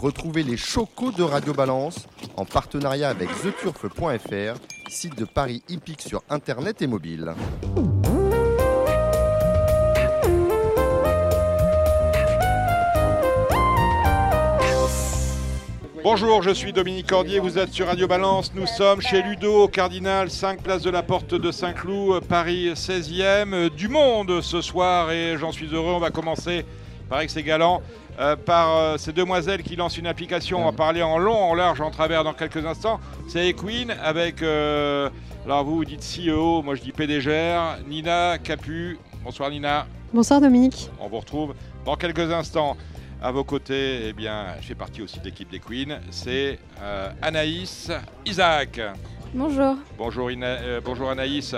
Retrouvez les chocos de Radio Balance en partenariat avec theturf.fr, site de Paris hippique sur internet et mobile. Bonjour, je suis Dominique Cordier, vous êtes sur Radio Balance. Nous sommes chez Ludo, au Cardinal, 5 place de la Porte de Saint-Cloud, Paris 16e. Du monde ce soir et j'en suis heureux. On va commencer, que c'est galant, euh, par euh, ces demoiselles qui lancent une application. On va parler en long, en large, en travers dans quelques instants. C'est Equine avec, euh, alors vous, vous dites CEO, moi je dis PDGR, Nina Capu. Bonsoir Nina. Bonsoir Dominique. On vous retrouve dans quelques instants. À vos côtés, eh bien, je fais partie aussi de l'équipe des Queens. C'est euh, Anaïs Isaac. Bonjour. Bonjour, Ina- euh, bonjour Anaïs.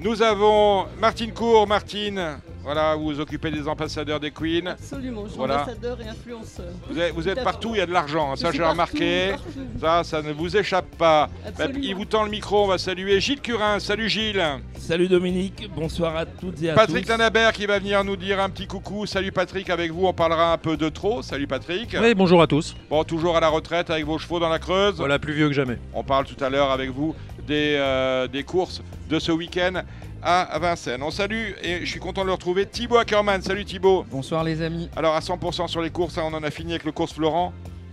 Nous avons Martine Cour. Martine, voilà, vous vous occupez des ambassadeurs des Queens. Absolument, je suis Voilà. ambassadeur et influenceur. Vous êtes, vous partout, il y a de l'argent. hein, Ça, j'ai remarqué. partout. Ça, ça ne vous échappe pas. Absolument. Il vous tend le micro. On va saluer Gilles Curin. Salut Gilles. Salut Dominique, bonsoir à toutes et à Patrick tous. Lanabert qui va venir nous dire un petit coucou. Salut Patrick, avec vous, on parlera un peu de trop. Salut Patrick. Oui, bonjour à tous. Bon, toujours à la retraite avec vos chevaux dans la Creuse. Voilà, plus vieux que jamais. On parle tout à l'heure avec vous des, euh, des courses de ce week-end à Vincennes. On salue et je suis content de le retrouver Thibaut Ackerman. Salut Thibaut. Bonsoir les amis. Alors à 100% sur les courses, hein, on en a fini avec le course Florent.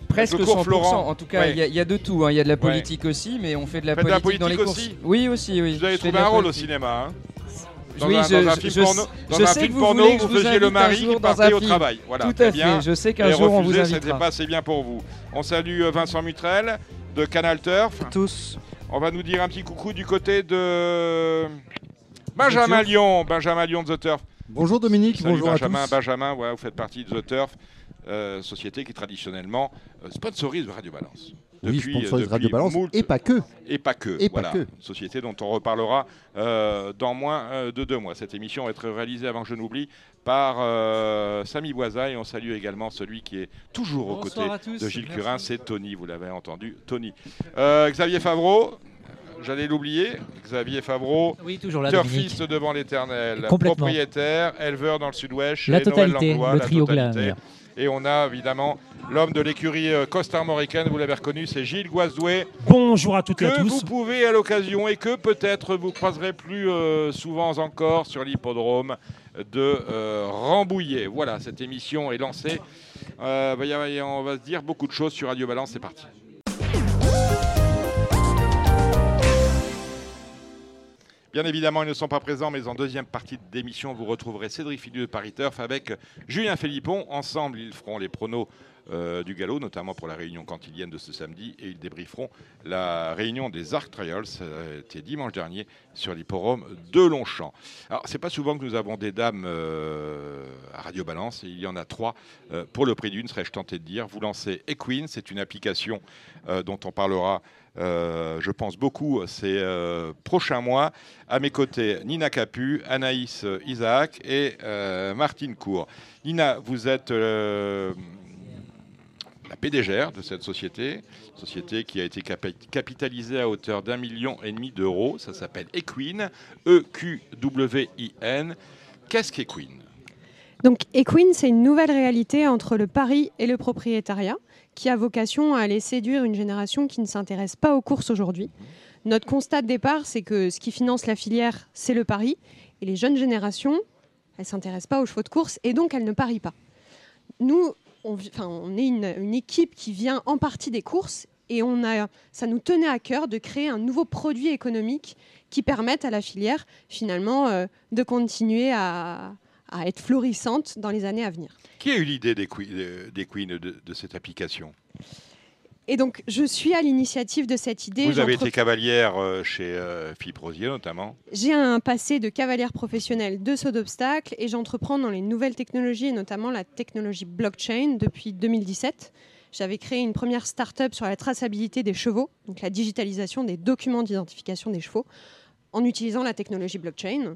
Presque le cours 100%. Florent. En tout cas, Ouais. il y, a- il y a de tout. hein. Il y a de la politique aussi, mais on fait de la Faites de la politique, dans les politique courses. aussi Oui, aussi, oui. Vous avez Je trouvé un rôle au cinéma. hein dans Oui, un, je- dans un film je- porno, dans je un sais film que vous porno, voulez que vous je vous faisiez le mari jour qui dans partait un au film. travail. Voilà, Tout à bien. fait. Je sais qu'un jour on vous c'était invitera. pas assez bien pour vous. On salue euh, Vincent Mutrel de Canal Turf. Tous. On va nous dire un petit coucou du côté de Benjamin. Lyon. Benjamin Lyon de The Turf. Bonjour Dominique, Salut bonjour Benjamin. à tous. Benjamin, ouais, vous faites partie de The Turf, euh, société qui traditionnellement euh, sponsorise Radio Balance. Oui, Depuis- sponsorise Radio Balance moult- et pas que. et pas que. Et pas que. Société dont on reparlera euh, dans moins euh, de deux mois. Cette émission va être réalisée avant que je n'oublie par euh, Samy Boisa et on salue également celui qui est toujours aux Bonsoir côtés de Gilles Merci. Curin, c'est Tony, vous l'avez entendu, Tony. Euh, Xavier Favreau, j'allais l'oublier, Xavier Favreau, Oui, toujours là, Dominique. turfiste devant l'éternel, propriétaire, éleveur dans le sud-ouest, La chez Noël totalité, Langlois, le la trio totalité. Glamour. Et on a évidemment l'homme de l'écurie euh, costar-mauricaine, vous l'avez reconnu, c'est Gilles Guazdoué Bonjour à toutes et à que vous tous. pouvez à l'occasion et que peut-être vous croiserez plus euh, souvent encore sur l'hippodrome de euh, Rambouillet. Voilà, cette émission est lancée. Euh, bah, y a- y a- on va se dire beaucoup de choses sur Radio Balance, c'est parti. Bien évidemment, ils ne sont pas présents, mais en deuxième partie d'émission, vous retrouverez Cédric Filieu de Paris Turf avec Julien Philippon. Ensemble, ils feront les pronos euh, du galop, notamment pour la réunion cantilienne de ce samedi, et ils débrieferont la réunion des Arc Trials, euh, c'était dimanche dernier, sur l'hipporome de Longchamp. Alors, c'est pas souvent que nous avons des dames euh, à Radio Balance, il y en a trois euh, pour le prix d'une, serais-je tenté de dire. Vous lancez Equine, c'est une application euh, dont on parlera, euh, je pense, beaucoup ces euh, prochains mois. À mes côtés, Nina Capu, Anaïs euh, Isaac et euh, Martine Cour. Nina, vous êtes euh, la PDGR de cette société, société qui a été capitalisée à hauteur d'un million et demi d'euros. Ça s'appelle Equine, E-Q-W-I-N. Qu'est-ce qu'Equine Donc Equine, c'est une nouvelle réalité entre le pari et le propriétariat qui a vocation à aller séduire une génération qui ne s'intéresse pas aux courses aujourd'hui. Notre constat de départ, c'est que ce qui finance la filière, c'est le pari. Et les jeunes générations, elles ne s'intéressent pas aux chevaux de course et donc elles ne parient pas. Nous, on, enfin, on est une, une équipe qui vient en partie des courses et on a, ça nous tenait à cœur de créer un nouveau produit économique qui permette à la filière finalement euh, de continuer à, à être florissante dans les années à venir. Qui a eu l'idée d'Equi- euh, d'Equine, de, de cette application? Et donc, je suis à l'initiative de cette idée. Vous avez été cavalière euh, chez euh, Philippe Rosier notamment. J'ai un passé de cavalière professionnelle de saut d'obstacles et j'entreprends dans les nouvelles technologies et notamment la technologie blockchain depuis 2017. J'avais créé une première start-up sur la traçabilité des chevaux, donc la digitalisation des documents d'identification des chevaux, en utilisant la technologie blockchain.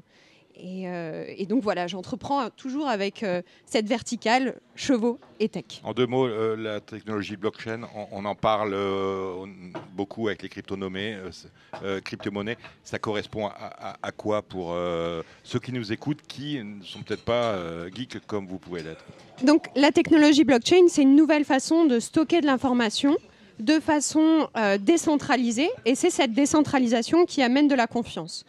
Et, euh, et donc voilà, j'entreprends toujours avec euh, cette verticale chevaux et tech. En deux mots, euh, la technologie blockchain, on, on en parle beaucoup avec les crypto-nommés, crypto-monnaies. Ça correspond à, à- à quoi pour ceux qui nous écoutent, qui ne sont peut-être pas geeks comme vous pouvez l'être? Donc la technologie blockchain, c'est une nouvelle façon de stocker de l'information de façon décentralisée, et c'est cette décentralisation qui amène de la confiance.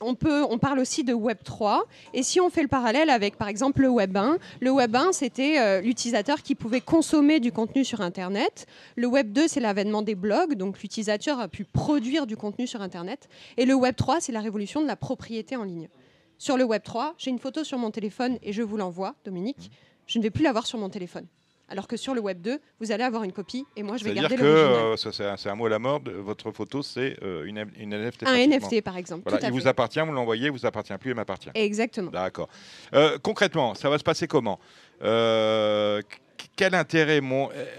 On parle aussi de Web 3, et si on fait le parallèle avec par exemple le Web 1, le Web 1 c'était euh, l'utilisateur qui pouvait consommer du contenu sur Internet, le Web 2 c'est l'avènement des blogs, donc l'utilisateur a pu produire du contenu sur Internet, et le Web 3 c'est la révolution de la propriété en ligne. Sur le Web 3, j'ai une photo sur mon téléphone et je vous l'envoie, Dominique je ne vais plus l'avoir sur mon téléphone. Alors que sur le Web 2, vous allez avoir une copie et moi je vais C'est-à-dire garder que, l'original. euh, ça, c'est un, c'est un mot à la mode, votre photo c'est euh, une, une NFT. un. NFT par exemple. Voilà, tout à il vous appartient, vous l'envoyez, vous appartient plus, il m'appartient. Exactement. D'accord. Euh, concrètement, ça va se passer comment? Euh, qu- Quel intérêt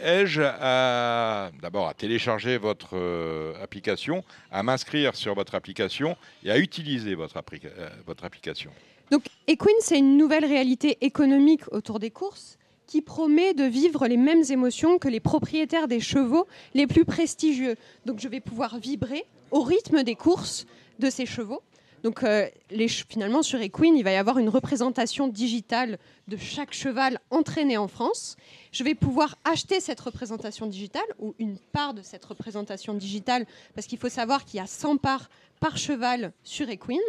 ai-je à d'abord à télécharger votre application, à m'inscrire sur votre application et à utiliser votre, applica- votre application? Donc Equine, c'est une nouvelle réalité économique autour des courses qui promet de vivre les mêmes émotions que les propriétaires des chevaux les plus prestigieux. Donc je vais pouvoir vibrer au rythme des courses de ces chevaux. Donc euh, finalement sur Equine, il va y avoir une représentation digitale de chaque cheval entraîné en France. Je vais pouvoir acheter cette représentation digitale ou une part de cette représentation digitale parce qu'il faut savoir qu'il y a 100 parts par cheval sur Equine,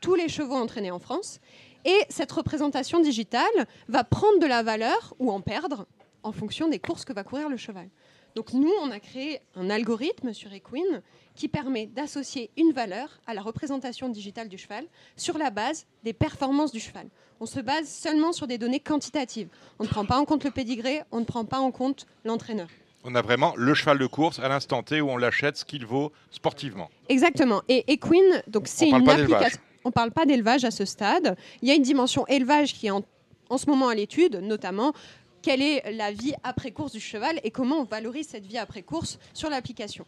tous les chevaux entraînés en France. Et cette représentation digitale va prendre de la valeur ou en perdre en fonction des courses que va courir le cheval. Donc nous, on a créé un algorithme sur Equine qui permet d'associer une valeur à la représentation digitale du cheval sur la base des performances du cheval. On se base seulement sur des données quantitatives. On ne prend pas en compte le pédigré, on ne prend pas en compte l'entraîneur. On a vraiment le cheval de course à l'instant T où on l'achète, ce qu'il vaut sportivement. Exactement. Et Equine, donc c'est une application. On ne parle pas d'élevage à ce stade. Il y a une dimension élevage qui est en, en ce moment à l'étude, notamment quelle est la vie après course du cheval et comment on valorise cette vie après course sur l'application.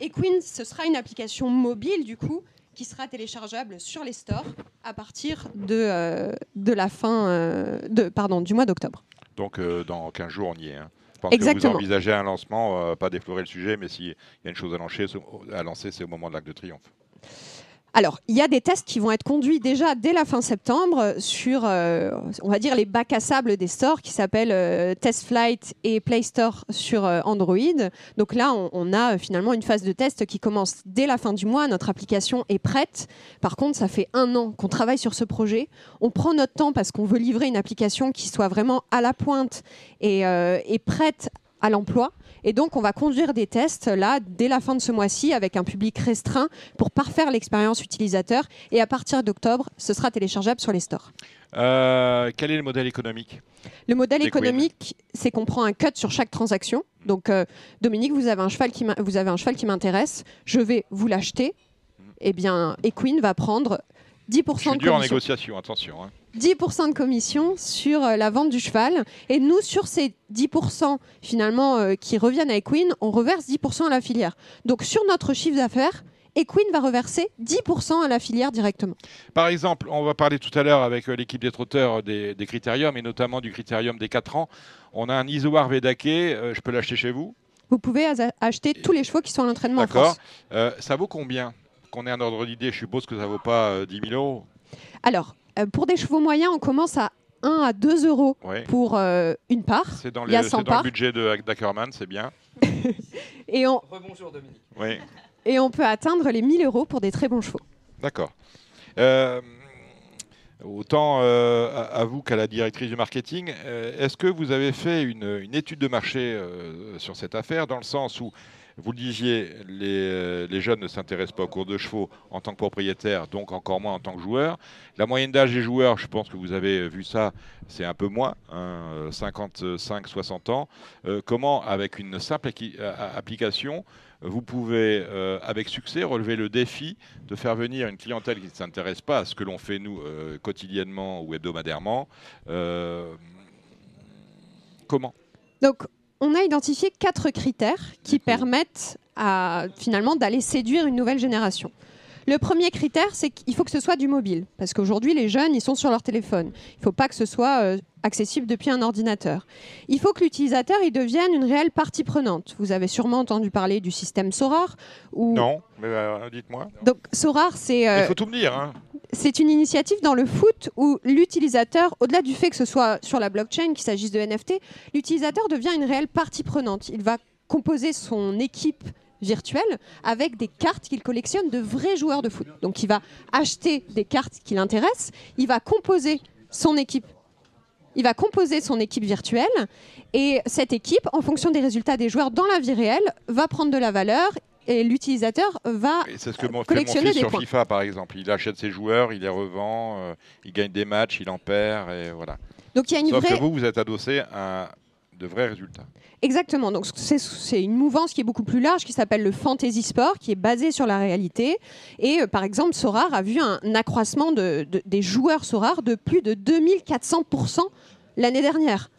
Equine, ce sera une application mobile du coup qui sera téléchargeable sur les stores à partir de, euh, de la fin euh, de, pardon, du mois d'octobre. Donc euh, dans 15 jours, on y est. hein. Je pense que Exactement. vous envisagez un lancement, pas déflorer le sujet, mais s'il y a une chose à lancer, c'est- à lancer, c'est au moment de l'Arc de Triomphe. Alors, il y a des tests qui vont être conduits déjà dès la fin septembre sur, euh, on va dire, les bacs à sable des stores qui s'appellent euh, Test Flight et Play Store sur euh, Android. Donc là, on, a euh, finalement une phase de test qui commence dès la fin du mois. Notre application est prête. Par contre, ça fait un an qu'on travaille sur ce projet. On prend notre temps parce qu'on veut livrer une application qui soit vraiment à la pointe et, et prête à l'emploi. Et donc, on va conduire des tests là dès la fin de ce mois-ci avec un public restreint pour parfaire l'expérience utilisateur. Et à partir d'octobre, ce sera téléchargeable sur les stores. Euh, quel est le modèle économique Le modèle économique, c'est qu'on prend un cut sur chaque transaction. Donc, euh, Dominique, vous avez un cheval qui vous avez un cheval qui m'intéresse. Je vais vous l'acheter. Eh bien, Equine va prendre 10% Je suis de dur en négociation, attention. hein. 10% de commission sur euh, la vente du cheval. Et nous, sur ces 10% finalement euh, qui reviennent à Equine, on reverse 10% à la filière. Donc sur notre chiffre d'affaires, Equine va reverser 10% à la filière directement. Par exemple, on va parler tout à l'heure avec euh, l'équipe des trotteurs des, des critériums et notamment du critérium des 4 ans. On a un Isoar Vedake, euh, je peux l'acheter chez vous? Vous pouvez acheter tous les chevaux qui sont à l'entraînement en D'accord. Euh, ça vaut combien? Qu'on ait un ordre d'idée, je suppose que ça vaut pas euh, 10 000 euros. Alors, euh, pour des chevaux moyens, on commence à 1 à 2 euros Ouais. pour euh, une part. C'est dans, Il y a les- 100 c'est dans le budget de d'Ackerman, c'est bien. Et on, Rebonjour Dominique. Oui, et on peut atteindre les 1000 euros pour des très bons chevaux. d'accord. Euh, autant euh, à, à vous qu'à la directrice du marketing, euh, est-ce que vous avez fait une, une étude de marché euh, sur cette affaire, dans le sens où, vous le disiez, les, euh, les jeunes ne s'intéressent pas aux cours de chevaux en tant que propriétaire, donc encore moins en tant que joueur. La moyenne d'âge des joueurs, je pense que vous avez vu ça, c'est un peu moins, hein, 55-60 ans. Euh, comment, avec une simple application, vous pouvez, euh, avec succès, relever le défi de faire venir une clientèle qui ne s'intéresse pas à ce que l'on fait, nous, euh, quotidiennement ou hebdomadairement. Euh, comment? Donc, on a identifié quatre critères qui permettent à, finalement d'aller séduire une nouvelle génération. Le premier critère, c'est qu'il faut que ce soit du mobile. Parce qu'aujourd'hui, les jeunes, ils sont sur leur téléphone. Il ne faut pas que ce soit euh, accessible depuis un ordinateur. Il faut que l'utilisateur il devienne une réelle partie prenante. Vous avez sûrement entendu parler du système SORAR. Non, mais euh, dites-moi. Donc SORAR, c'est... Il faut tout me dire. Hein. C'est une initiative dans le foot où l'utilisateur, au-delà du fait que ce soit sur la blockchain, qu'il s'agisse de NFT, l'utilisateur devient une réelle partie prenante. Il va composer son équipe virtuelle avec des cartes qu'il collectionne de vrais joueurs de foot. Donc il va acheter des cartes qui l'intéressent, il va composer son équipe il va composer son équipe virtuelle et cette équipe, en fonction des résultats des joueurs dans la vie réelle, va prendre de la valeur et l'utilisateur va C'est ce que mon, collectionner fait mon fils des sur points. FIFA, par exemple. Il achète ses joueurs, il les revend, euh, il gagne des matchs, il en perd, et voilà. Donc il y a une Sauf vraie que vous, vous êtes adossé à de vrais résultats. Exactement. Donc c'est- une mouvance qui est beaucoup plus large, qui s'appelle le fantasy sport, qui est basé sur la réalité. Et euh, par exemple, Sorar a vu un accroissement de- de- des joueurs Sorar de plus de 2400% l'année dernière.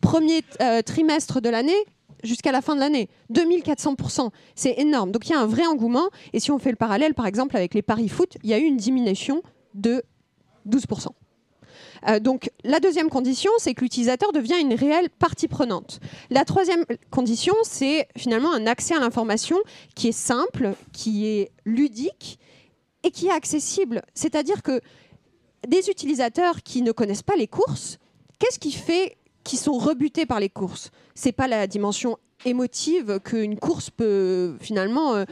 Premier euh, trimestre de l'année jusqu'à la fin de l'année, 2400%, c'est énorme. Donc il y a un vrai engouement. Et si on fait le parallèle, par exemple, avec les paris foot, il y a eu une diminution de 12%. Euh, donc la deuxième condition, c'est que l'utilisateur devient une réelle partie prenante. La troisième condition, c'est finalement un accès à l'information qui est simple, qui est ludique et qui est accessible. C'est-à-dire que des utilisateurs qui ne connaissent pas les courses, qu'est-ce qui fait qu'ils sont rebutés par les courses C'est pas la dimension émotive qu'une course peut finalement euh,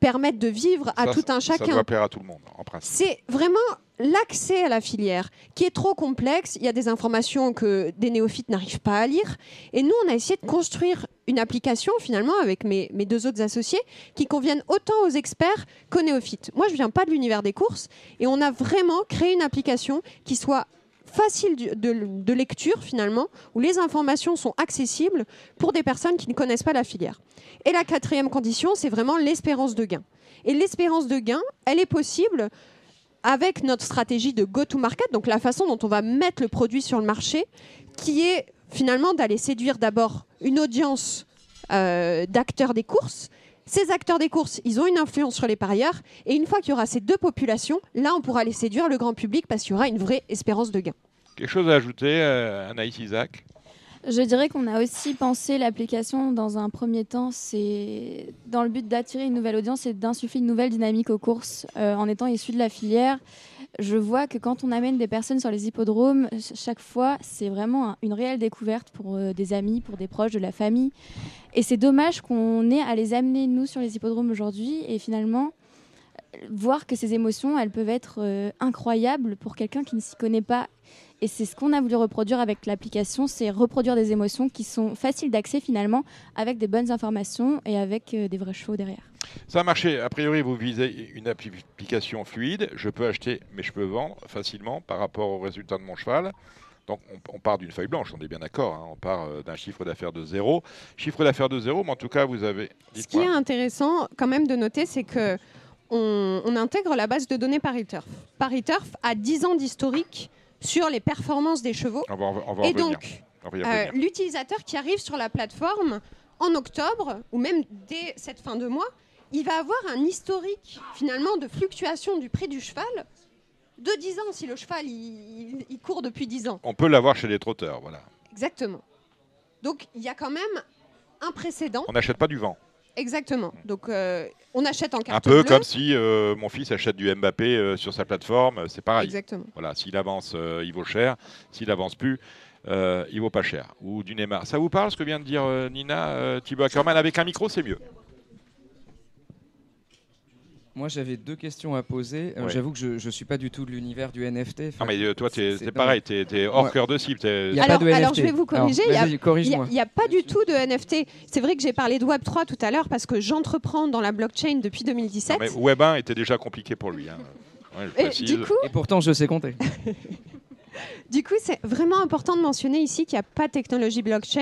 permettre de vivre à Ça, tout un Ça chacun. doit plaire à tout le monde, en principe. C'est vraiment l'accès à la filière qui est trop complexe. Il y a des informations que des néophytes n'arrivent pas à lire. Et nous, on a essayé de construire une application, finalement, avec mes, mes deux autres associés, qui conviennent autant aux experts qu'aux néophytes. Moi, je ne viens pas de l'univers des courses. Et on a vraiment créé une application qui soit facile de lecture, finalement, où les informations sont accessibles pour des personnes qui ne connaissent pas la filière. Et la quatrième condition, c'est vraiment l'espérance de gain. Et l'espérance de gain, elle est possible avec notre stratégie de go-to-market, donc la façon dont on va mettre le produit sur le marché, qui est finalement d'aller séduire d'abord une audience euh, d'acteurs des courses. Ces acteurs des courses, ils ont une influence sur les parieurs, et une fois qu'il y aura ces deux populations, là, on pourra les séduire le grand public parce qu'il y aura une vraie espérance de gain. Quelque chose à ajouter, euh, Anaïs Isaac? Je dirais qu'on a aussi pensé l'application dans un premier temps, c'est dans le but d'attirer une nouvelle audience et d'insuffler une nouvelle dynamique aux courses. Euh, en étant issu de la filière, je vois que quand on amène des personnes sur les hippodromes, ch- chaque fois, c'est vraiment un- une réelle découverte pour euh, des amis, pour des proches de la famille. Et c'est dommage qu'on ait à les amener, nous, sur les hippodromes aujourd'hui et finalement euh, voir que ces émotions, elles peuvent être incroyables pour quelqu'un qui ne s'y connaît pas. Et c'est ce qu'on a voulu reproduire avec l'application, c'est reproduire des émotions qui sont faciles d'accès finalement, avec des bonnes informations et avec euh, des vrais chevaux derrière. Ça a marché. A priori, vous visez une application fluide. Je peux acheter, mais je peux vendre facilement par rapport aux résultats de mon cheval. Donc, on, on part d'une feuille blanche, on est bien d'accord. hein. On part euh, d'un chiffre d'affaires de zéro. Chiffre d'affaires de zéro, mais en tout cas, vous avez. Ce qui est intéressant quand même de noter, c'est que on, on intègre la base de données PariTurf. PariTurf a 10 ans d'historique sur les performances des chevaux. On va, en- on va en Et donc, Euh, l'utilisateur qui arrive sur la plateforme en octobre ou même dès cette fin de mois, il va avoir un historique finalement de fluctuation du prix du cheval de 10 ans si le cheval il, il- il court depuis 10 ans. On peut l'avoir chez les trotteurs, voilà. Exactement. Donc il y a quand même un précédent. On n'achète pas du vent. Exactement. Donc euh, on achète en Un carte peu bleue. comme si euh, mon fils achète du Mbappé euh, sur sa plateforme, c'est pareil. Exactement. Voilà, s'il avance, il vaut cher. S'il avance plus, il vaut pas cher. Ou du Neymar. Ça vous parle ce que vient de dire Nina Thibaut Ackerman Avec un micro, c'est mieux. Moi, j'avais deux questions à poser. Euh, Ouais. J'avoue que je ne suis pas du tout de l'univers du NFT. Non, Enfin, mais euh, toi, t'es c'est- c'est pareil, t'es es hors Ouais. cœur de cible. y a Alors- pas de NFT. alors, je vais vous corriger, il a- n'y a, pas du tout de NFT. C'est vrai que j'ai parlé de Web3 tout à l'heure parce que j'entreprends dans la blockchain depuis 2017. Non, mais Web 1 était déjà compliqué pour lui. hein. Ouais, je Et précise. du coup, Et pourtant, je sais compter. Du coup, c'est vraiment important de mentionner ici qu'il n'y a pas de technologie blockchain,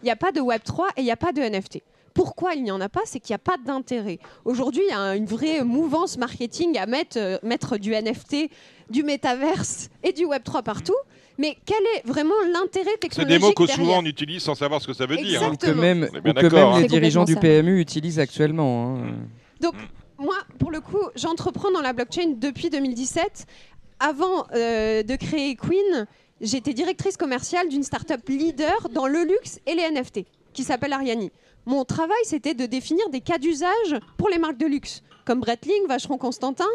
il n'y a pas de Web3 et il n'y a pas de NFT. Pourquoi il n'y en a pas C'est qu'il n'y a pas d'intérêt. Aujourd'hui, il y a une vraie mouvance marketing à mettre, euh, mettre du NFT, du métaverse et du Web3 partout. Mais quel est vraiment l'intérêt c'est technologique des mots que souvent on utilise sans savoir ce que ça veut dire. hein. Ou que même, ou que hein. les C'est dirigeants du. PMU utilisent actuellement. hein. Donc, moi, pour le coup, j'entreprends dans la blockchain depuis 2017. Avant euh, de créer Queen, j'étais directrice commerciale d'une start-up leader dans le luxe et les NFT, qui s'appelle Ariani. Mon travail, c'était de définir des cas d'usage pour les marques de luxe, comme Breitling, Vacheron Constantin.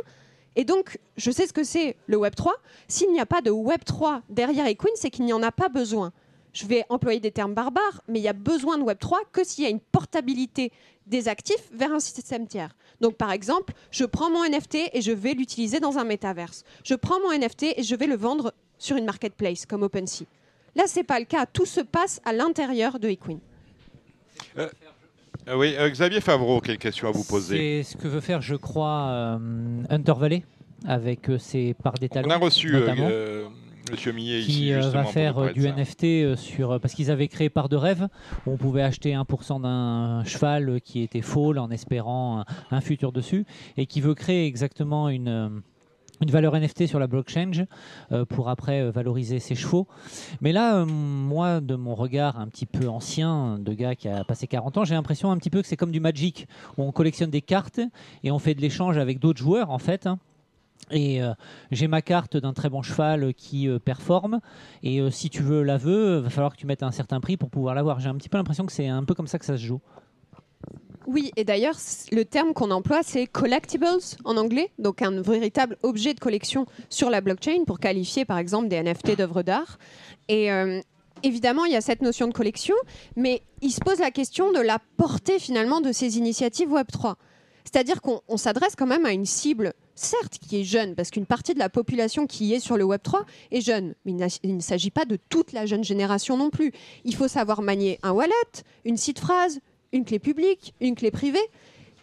Et donc, je sais ce que c'est le Web 3. S'il n'y a pas de Web 3 derrière Equine, c'est qu'il n'y en a pas besoin. Je vais employer des termes barbares, mais il y a besoin de Web 3 que s'il y a une portabilité des actifs vers un système tiers. Donc, par exemple, je prends mon NFT et je vais l'utiliser dans un métaverse. Je prends mon NFT et je vais le vendre sur une marketplace comme OpenSea. Là, ce n'est pas le cas. Tout se passe à l'intérieur de Equine. Euh, euh, oui, euh, Xavier Favreau, quelle question à vous poser? C'est ce que veut faire, je crois, Hunter Valley avec ses parts d'étalons. On a reçu Monsieur Millet qui ici, va faire du NFT sur parce qu'ils avaient créé Part de rêve où on pouvait acheter 1% d'un cheval qui était faux en espérant un, futur dessus et qui veut créer exactement une une valeur NFT sur la blockchain euh, pour après euh, valoriser ses chevaux. Mais là, euh, moi, de mon regard un petit peu ancien, de gars qui a passé 40 ans, j'ai l'impression un petit peu que c'est comme du Magic, où on collectionne des cartes et on fait de l'échange avec d'autres joueurs, en fait. Hein. Et j'ai ma carte d'un très bon cheval qui performe. Et si tu veux la veux, va falloir que tu mettes un certain prix pour pouvoir l'avoir. J'ai un petit peu l'impression que c'est un peu comme ça que ça se joue. Oui, et d'ailleurs, le terme qu'on emploie, c'est collectibles en anglais, donc un véritable objet de collection sur la blockchain pour qualifier par exemple des NFT d'œuvres d'art. Et euh, évidemment, il y a cette notion de collection, mais il se pose la question de la portée finalement de ces initiatives Web3. C'est-à-dire qu'on s'adresse quand même à une cible, certes, qui est jeune, parce qu'une partie de la population qui est sur le Web3 est jeune, mais il ne s'agit pas de toute la jeune génération non plus. Il faut savoir manier un wallet, une site phrase, une clé publique, une clé privée.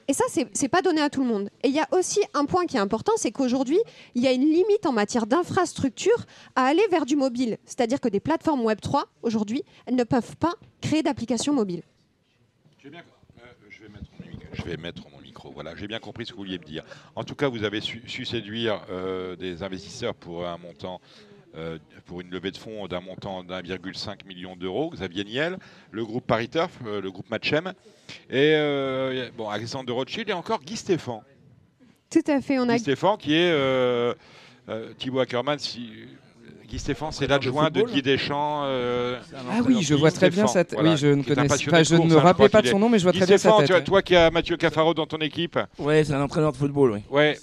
Et ça, ce n'est pas donné à tout le monde. Et il y a aussi un point qui est important, c'est qu'aujourd'hui, il y a une limite en matière d'infrastructure à aller vers du mobile. C'est-à-dire que des plateformes Web 3, aujourd'hui, elles ne peuvent pas créer d'applications mobiles. Euh, je, vais mettre mon micro. Voilà, j'ai bien compris ce que vous vouliez me dire. En tout cas, vous avez su, séduire euh, des investisseurs pour un montant pour une levée de fonds d'un montant d'1,5 million d'euros, Xavier Niel, le groupe Paris Turf, euh, le groupe Matchem, et euh, bon, Alexandre de Rothschild et encore Guy Stéphane. Tout à fait, on a Guy Stéphane qui est Thibaut Ackerman, si, Guy Stéphane, c'est l'adjoint de, Guy Deschamps. ah oui, je vois très bien cette. oui, je ne connais pas. Je ne me rappelais pas de son nom, mais je vois très bien sa tête. Toi qui as Mathieu Cafaro dans ton équipe. Ouais, c'est un entraîneur de football, oui. Ouais,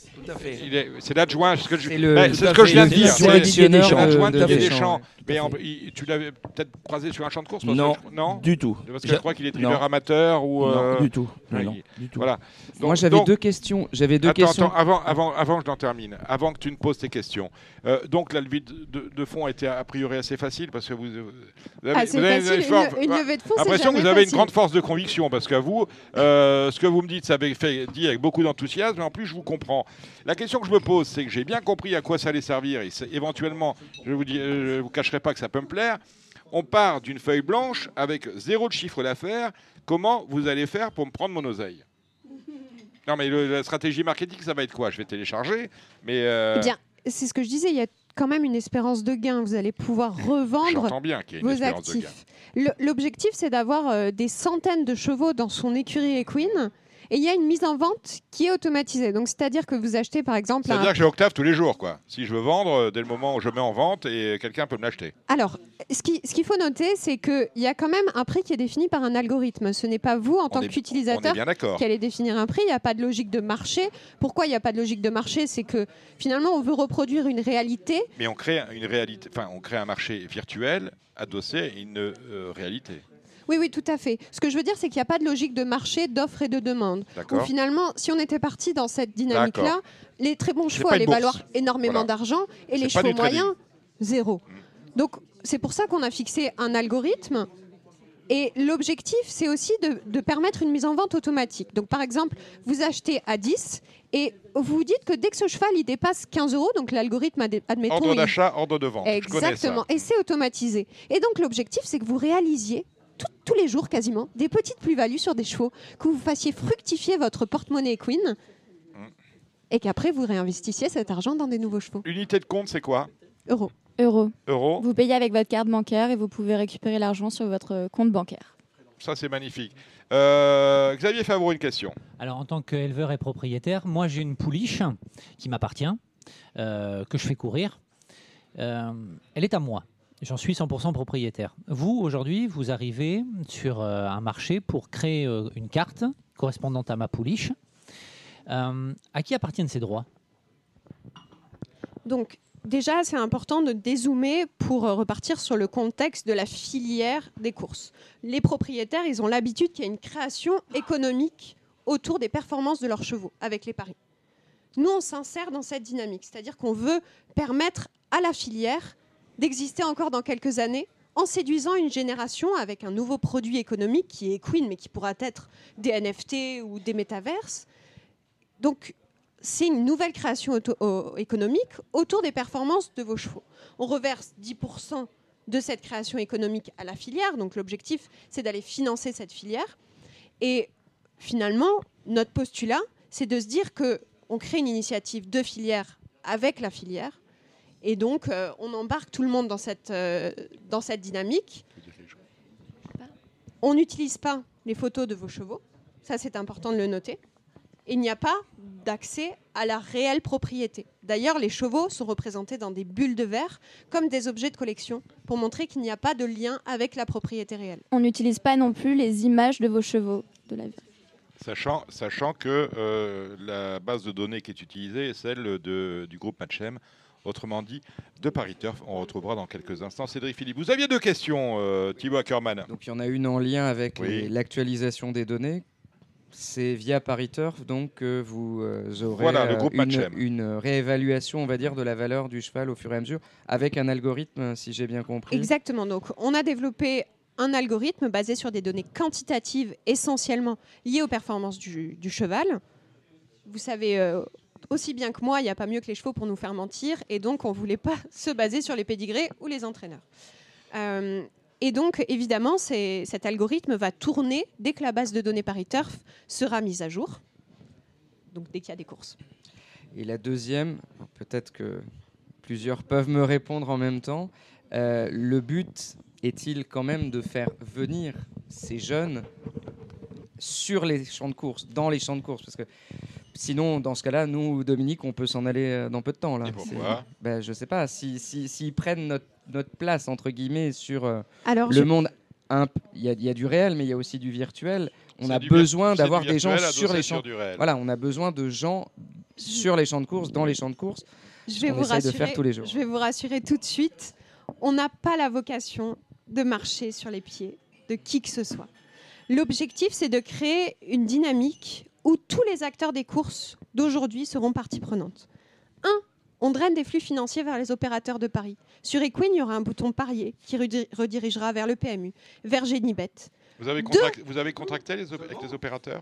c'est l'adjoint, c'est ce que je, ben, ce que je viens de dire. C'est l'adjoint de, Didier Deschamps. Mais tu l'avais peut-être croisé sur un champ de course Non, non du tout. Parce que je crois qu'il est driveur amateur ou. Non, euh, du tout. Non, du tout. Voilà. Moi, j'avais deux questions. J'avais deux questions. Attends, avant, avant, avant que je n'en termine, avant que tu ne poses tes questions. Euh, donc, la levée de fonds était a priori assez facile parce que vous, avez, ah, une, levée de fonds. L'impression que vous avez une grande force de conviction parce qu'à vous, euh, ce que vous me dites, ça avait fait dit avec beaucoup d'enthousiasme. Et en plus, je vous comprends. La question que je me pose, c'est que j'ai bien compris à quoi ça allait servir. Et éventuellement, je vous dis, je vous cacherai pas que ça peut me plaire. On part d'une feuille blanche avec zéro de chiffre d'affaires. Comment vous allez faire pour me prendre mon oseille? Non, mais la stratégie marketing, ça va être quoi? Je vais télécharger, mais. Euh, eh bien, c'est ce que je disais. Il y a quand même une espérance de gain. Vous allez pouvoir revendre vos actifs. L'objectif, c'est d'avoir euh, des centaines de chevaux dans son écurie Equine et il y a une mise en vente qui est automatisée. Donc, c'est-à-dire que vous achetez, par exemple. C'est-à-dire que j'ai Octave tous les jours, quoi. Si je veux vendre, euh, dès le moment où je mets en vente, et quelqu'un peut me l'acheter. Alors, ce qu'il ce faut noter, c'est qu'il y a quand même un prix qui est défini par un algorithme. Ce n'est pas vous, en tant qu'utilisateur, qui allez définir un prix. Il n'y a pas de logique de marché. Pourquoi il n'y a pas de logique de marché? C'est que finalement, on veut reproduire une réalité. Mais on crée une réalité. Enfin, on crée un marché virtuel adossé à une euh, réalité. Oui, oui, tout à fait. Ce que je veux dire, c'est qu'il n'y a pas de logique de marché, d'offre et de demande. Où finalement, si on était parti dans cette dynamique-là, les très bons chevaux allaient valoir énormément d'argent et les chevaux moyens, zéro. Donc, c'est pour ça qu'on a fixé un algorithme. Et l'objectif, c'est aussi de, permettre une mise en vente automatique. Donc, par exemple, vous achetez à 10 et vous vous dites que dès que ce cheval il dépasse 15 euros, donc l'algorithme, admettons. Ordre d'achat, ordre de vente. Exactement. Et c'est automatisé. Et donc, l'objectif, c'est que vous réalisiez tous les jours quasiment des petites plus-values sur des chevaux, que vous fassiez fructifier votre porte-monnaie Queen et qu'après vous réinvestissiez cet argent dans des nouveaux chevaux. Unité de compte, c'est quoi? Euros. Euros. Euros. Vous payez avec votre carte bancaire et vous pouvez récupérer l'argent sur votre compte bancaire. ça c'est magnifique. Euh, Xavier Favreau, une question. Alors en tant qu'éleveur et propriétaire, moi j'ai une pouliche qui m'appartient, euh, que je fais courir. elle est à moi. J'en suis 100% propriétaire. Vous, aujourd'hui, vous arrivez sur un marché pour créer une carte correspondante à ma pouliche. à qui appartiennent ces droits? Donc, déjà, c'est important de dézoomer pour euh, repartir sur le contexte de la filière des courses. Les propriétaires, ils ont l'habitude qu'il y ait une création économique autour des performances de leurs chevaux avec les paris. Nous, on s'insère dans cette dynamique, c'est-à-dire qu'on veut permettre à la filière d'exister encore dans quelques années en séduisant une génération avec un nouveau produit économique qui est Queen, mais qui pourra être des NFT ou des métaverses. Donc, c'est une nouvelle création économique autour des performances de vos chevaux. On reverse 10% de cette création économique à la filière. Donc l'objectif, c'est d'aller financer cette filière. Et finalement, notre postulat, c'est de se dire qu'on crée une initiative de filière avec la filière. Et donc, euh, on embarque tout le monde dans cette, euh, dans cette dynamique. On n'utilise pas les photos de vos chevaux. Ça, c'est important de le noter il n'y a pas d'accès à la réelle propriété. D'ailleurs, les chevaux sont représentés dans des bulles de verre comme des objets de collection pour montrer qu'il n'y a pas de lien avec la propriété réelle. On n'utilise pas non plus les images de vos chevaux de la vie. Sachant, sachant que euh, la base de données qui est utilisée est celle du groupe Matchem, autrement dit de Paris Turf. On retrouvera dans quelques instants Cédric Philippe. Vous aviez deux questions, euh, Thibaut Ackerman. Donc il y en a une en lien avec l'actualisation des données c'est via Pariturf donc que vous euh, aurez euh, une, réévaluation, on va dire, de la valeur du cheval au fur et à mesure, avec un algorithme, si j'ai bien compris. Exactement. Donc, on a développé un algorithme basé sur des données quantitatives essentiellement liées aux performances du, cheval. Vous savez euh, aussi bien que moi, il n'y a pas mieux que les chevaux pour nous faire mentir, et donc on ne voulait pas se baser sur les pédigrés ou les entraîneurs. Et donc, évidemment, cet algorithme va tourner dès que la base de données PariTurf sera mise à jour, donc dès qu'il y a des courses. Et la deuxième, peut-être que plusieurs peuvent me répondre en même temps, euh, le but est-il quand même de faire venir ces jeunes sur les champs de course, dans les champs de course? Parce que sinon, dans ce cas-là, nous, Dominique, on peut s'en aller euh, dans peu de temps. Là. Et pourquoi? Ben, Je sais pas. S'ils si, si, prennent notre notre place entre guillemets sur euh, le monde. Il y, a du réel, mais il y a aussi du virtuel. On a besoin d'avoir des gens sur les champs. Voilà, on a besoin de gens sur les champs de course, dans les champs de course. Je vais vous rassurer. De faire tous les jours. Je vais vous rassurer tout de suite. On n'a pas la vocation de marcher sur les pieds de qui que ce soit. L'objectif, c'est de créer une dynamique où tous les acteurs des courses d'aujourd'hui seront partie prenante. Un, on draine des flux financiers vers les opérateurs de paris. Sur Equine, il y aura un bouton parier qui redirigera vers le PMU, vers Genibet. Vous avez, vous avez contracté les avec les opérateurs?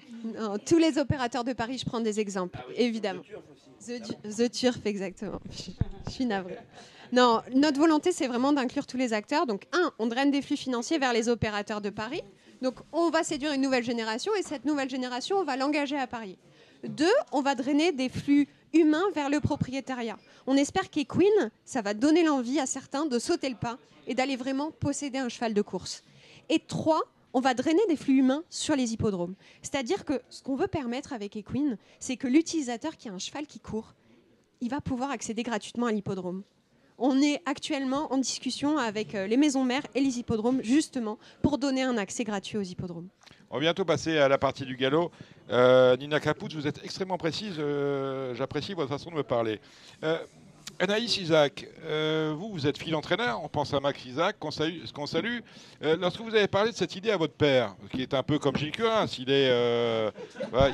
Tous les opérateurs de Paris, je prends des exemples, ah évidemment. The Turf, exactement. je suis navrée. Non, notre volonté, c'est vraiment d'inclure tous les acteurs. Donc, un, on draine des flux financiers vers les opérateurs de Paris. Donc, on va séduire une nouvelle génération et cette nouvelle génération, on va l'engager à parier. Deux, on va drainer des flux humain vers le propriétariat. On espère qu'Equine, ça va donner l'envie à certains de sauter le pas et d'aller vraiment posséder un cheval de course. Et trois, on va drainer des flux humains sur les hippodromes. C'est-à-dire que ce qu'on veut permettre avec Equine, c'est que l'utilisateur qui a un cheval qui court, il va pouvoir accéder gratuitement à l'hippodrome. On est actuellement en discussion avec euh, les maisons mères et les hippodromes, justement, pour donner un accès gratuit aux hippodromes. On va bientôt passer à la partie du galop. Euh, Nina Caput, vous êtes extrêmement précise. Euh, j'apprécie votre façon de me parler. Anaïs Isaac, euh, vous, vous êtes fille d'entraîneur, on pense à Max Isaac, qu'on salue. salue. Euh, lorsque vous avez parlé de cette idée à votre père, qui est un peu comme Gilles Curins, il, est, euh,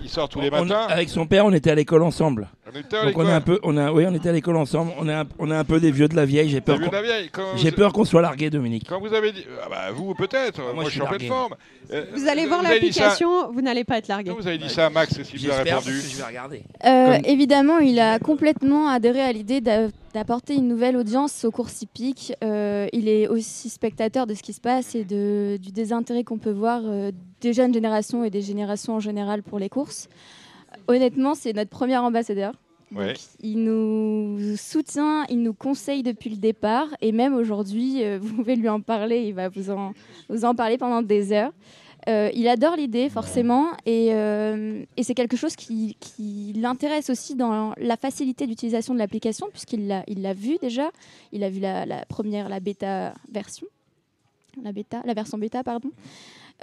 il sort tous les matins. avec son père, on était à l'école ensemble. On était à l'école. On un peu, on a, oui, on était à l'école ensemble. On est, un, on est un peu des vieux de la vieille. J'ai peur. Qu'on soit largué, Dominique. Quand vous avez dit, ah bah, vous peut-être. Moi, je suis en pleine forme. vous allez voir l'application, vous n'allez pas être largué. Quand vous avez dit ça à Max, est-ce qu'il vous a répondu Je vais regarder. Évidemment, il a complètement adhéré à l'idée d'apporter une nouvelle audience aux courses hippiques. Euh, il est aussi spectateur de ce qui se passe et de, du désintérêt qu'on peut voir euh, des jeunes générations et des générations en général pour les courses. Honnêtement, c'est notre premier ambassadeur. Il nous soutient, il nous conseille depuis le départ et même aujourd'hui, euh, vous pouvez lui en parler, il va vous en, vous en parler pendant des heures. Euh, il adore l'idée, forcément, et, euh, c'est quelque chose qui, l'intéresse aussi dans la facilité d'utilisation de l'application, puisqu'il l'a, vu déjà. Il a vu la, première, la bêta version, la, bêta, la version bêta, pardon.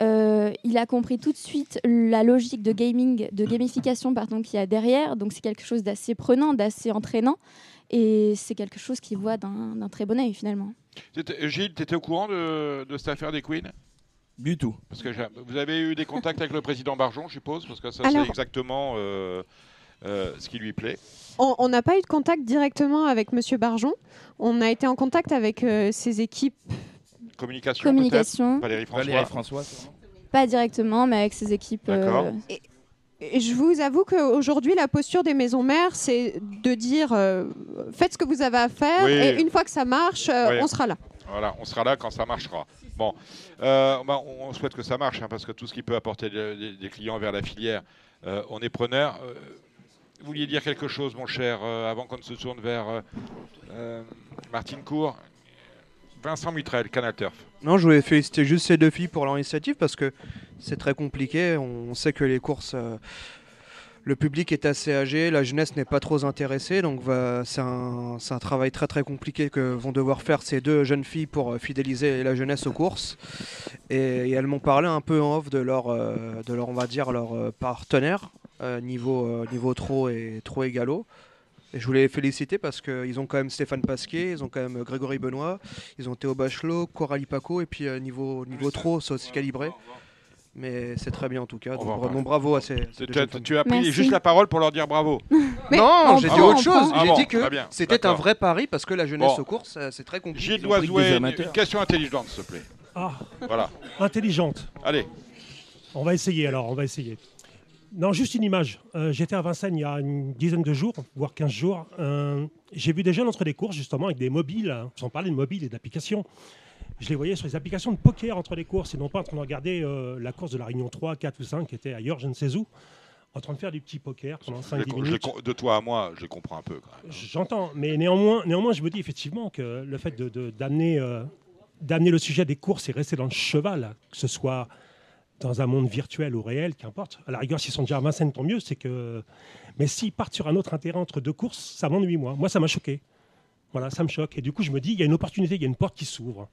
Euh, il a compris tout de suite la logique de gaming, de gamification pardon, qu'il y a derrière. Donc c'est quelque chose d'assez prenant, d'assez entraînant. Et c'est quelque chose qu'il voit d'un très bon oeil finalement. Gilles, tu étais au courant de cette affaire des Queens? Du tout. Parce que vous avez eu des contacts avec le président Barjon, je suppose, parce que ça c'est exactement euh, euh, ce qui lui plaît. On n'a pas eu de contact directement avec Monsieur Barjon. On a été en contact avec ses équipes Communication, Communication. Valérie François. Valérie François Pas directement, mais avec ses équipes. Euh, et, je vous avoue qu'aujourd'hui, la posture des maisons mères, c'est de dire euh, faites ce que vous avez à faire et une fois que ça marche, euh, on sera là. Voilà, on sera là quand ça marchera. Bon, bah, on souhaite que ça marche hein, parce que tout ce qui peut apporter des, clients vers la filière, on est preneur. vous vouliez dire quelque chose, mon cher, avant qu'on ne se tourne vers Martine Cour? Vincent Mutrel, Canal Turf. Non, je voulais féliciter juste ces deux filles pour leur initiative parce que c'est très compliqué. On sait que les courses, euh, le public est assez âgé, la jeunesse n'est pas trop intéressée. Donc c'est un, un, travail très très compliqué que vont devoir faire ces deux jeunes filles pour euh, fidéliser la jeunesse aux courses. Et, elles m'ont parlé un peu en off de leur, euh, de leur on va dire, leur partenaire niveau, niveau trop et, trop et galop je voulais les féliciter parce qu'ils ont quand même Stéphane Pasquier, ils ont quand même Grégory Benoît, ils ont Théo Bachelot, Coralie Paco, et puis euh, niveau, niveau trop, c'est aussi calibré. Mais c'est très bien en tout cas. Donc, bravo à ces. tu as pris juste la parole pour leur dire bravo. non, j'ai dit autre chose. j'ai dit que c'était un vrai pari parce que la jeunesse aux courses, c'est très compliqué. Gilles jouer une question intelligente, s'il te plaît. Ah, voilà. Intelligente. Allez. On va essayer alors, on va essayer. Non, juste une image. Euh, j'étais à Vincennes il y a une dizaine de jours, voire 15 jours. Euh, j'ai vu des jeunes entre les courses, justement, avec des mobiles, sans parler de mobiles et d'applications. Je les voyais sur les applications de poker entre les courses et non pas en train de regarder euh, la course de la Réunion 3, 4 ou 5 qui était ailleurs, je ne sais où, en train de faire du petit poker pendant 5-10 minutes. de toi à moi, je comprends un peu. J'entends, mais néanmoins, néanmoins, je me dis effectivement que le fait d'amener de, d'amener le sujet des courses et rester dans le cheval, que ce soit dans un monde virtuel ou réel, qu'importe. À la rigueur, s'ils sont déjà à Vincennes, tant mieux. C'est que... Mais s'ils partent sur un autre intérêt entre deux courses, ça m'ennuie, moi. Moi, ça m'a choqué. Voilà, ça me choque. Et du coup, je me dis, il y a une opportunité, il y a une porte qui s'ouvre.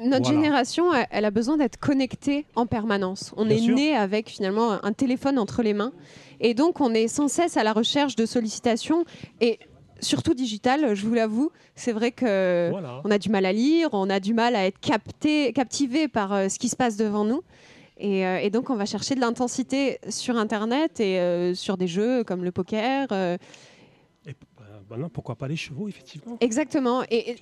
Notre génération, elle a besoin d'être connectée en permanence. On est né avec finalement un téléphone entre les mains. Et donc, on est sans cesse à la recherche de sollicitations. Et surtout digital, je vous l'avoue. C'est vrai que on a du mal à lire, on a du mal à être capté, captivé par euh, ce qui se passe devant nous. Euh, et, donc, on va chercher de l'intensité sur Internet et euh, sur des jeux comme le poker. Et, bah, bah pourquoi pas les chevaux, effectivement? Exactement. Et,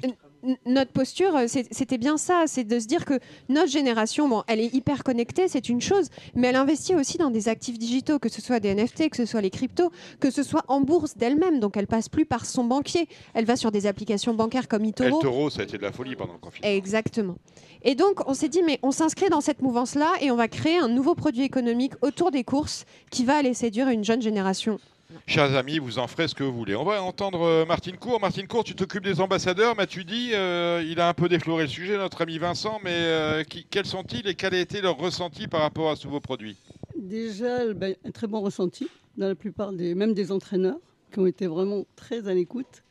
notre posture, c'était bien ça, c'est de se dire que notre génération, bon, elle est hyper connectée, c'est une chose, mais elle investit aussi dans des actifs digitaux, que ce soit des NFT, que ce soit les cryptos, que ce soit en bourse d'elle-même. Donc, elle passe plus par son banquier. Elle va sur des applications bancaires comme eToro. eToro, ça a été de la folie pendant le confinement. Exactement. Et donc, on s'est dit, mais on s'inscrit dans cette mouvance-là et on va créer un nouveau produit économique autour des courses qui va aller séduire une jeune génération. Chers amis, vous en ferez ce que vous voulez. On va entendre euh, Martine Cour. Martine Cour, tu t'occupes des ambassadeurs. M'as-tu dit, euh, il a un peu défloré le sujet, notre ami Vincent, mais euh, quels sont-ils et quel a été leur ressenti par rapport à ce nouveau produit? Déjà, ben, un très bon ressenti, dans la plupart des, même des entraîneurs, qui ont été vraiment très à l'écoute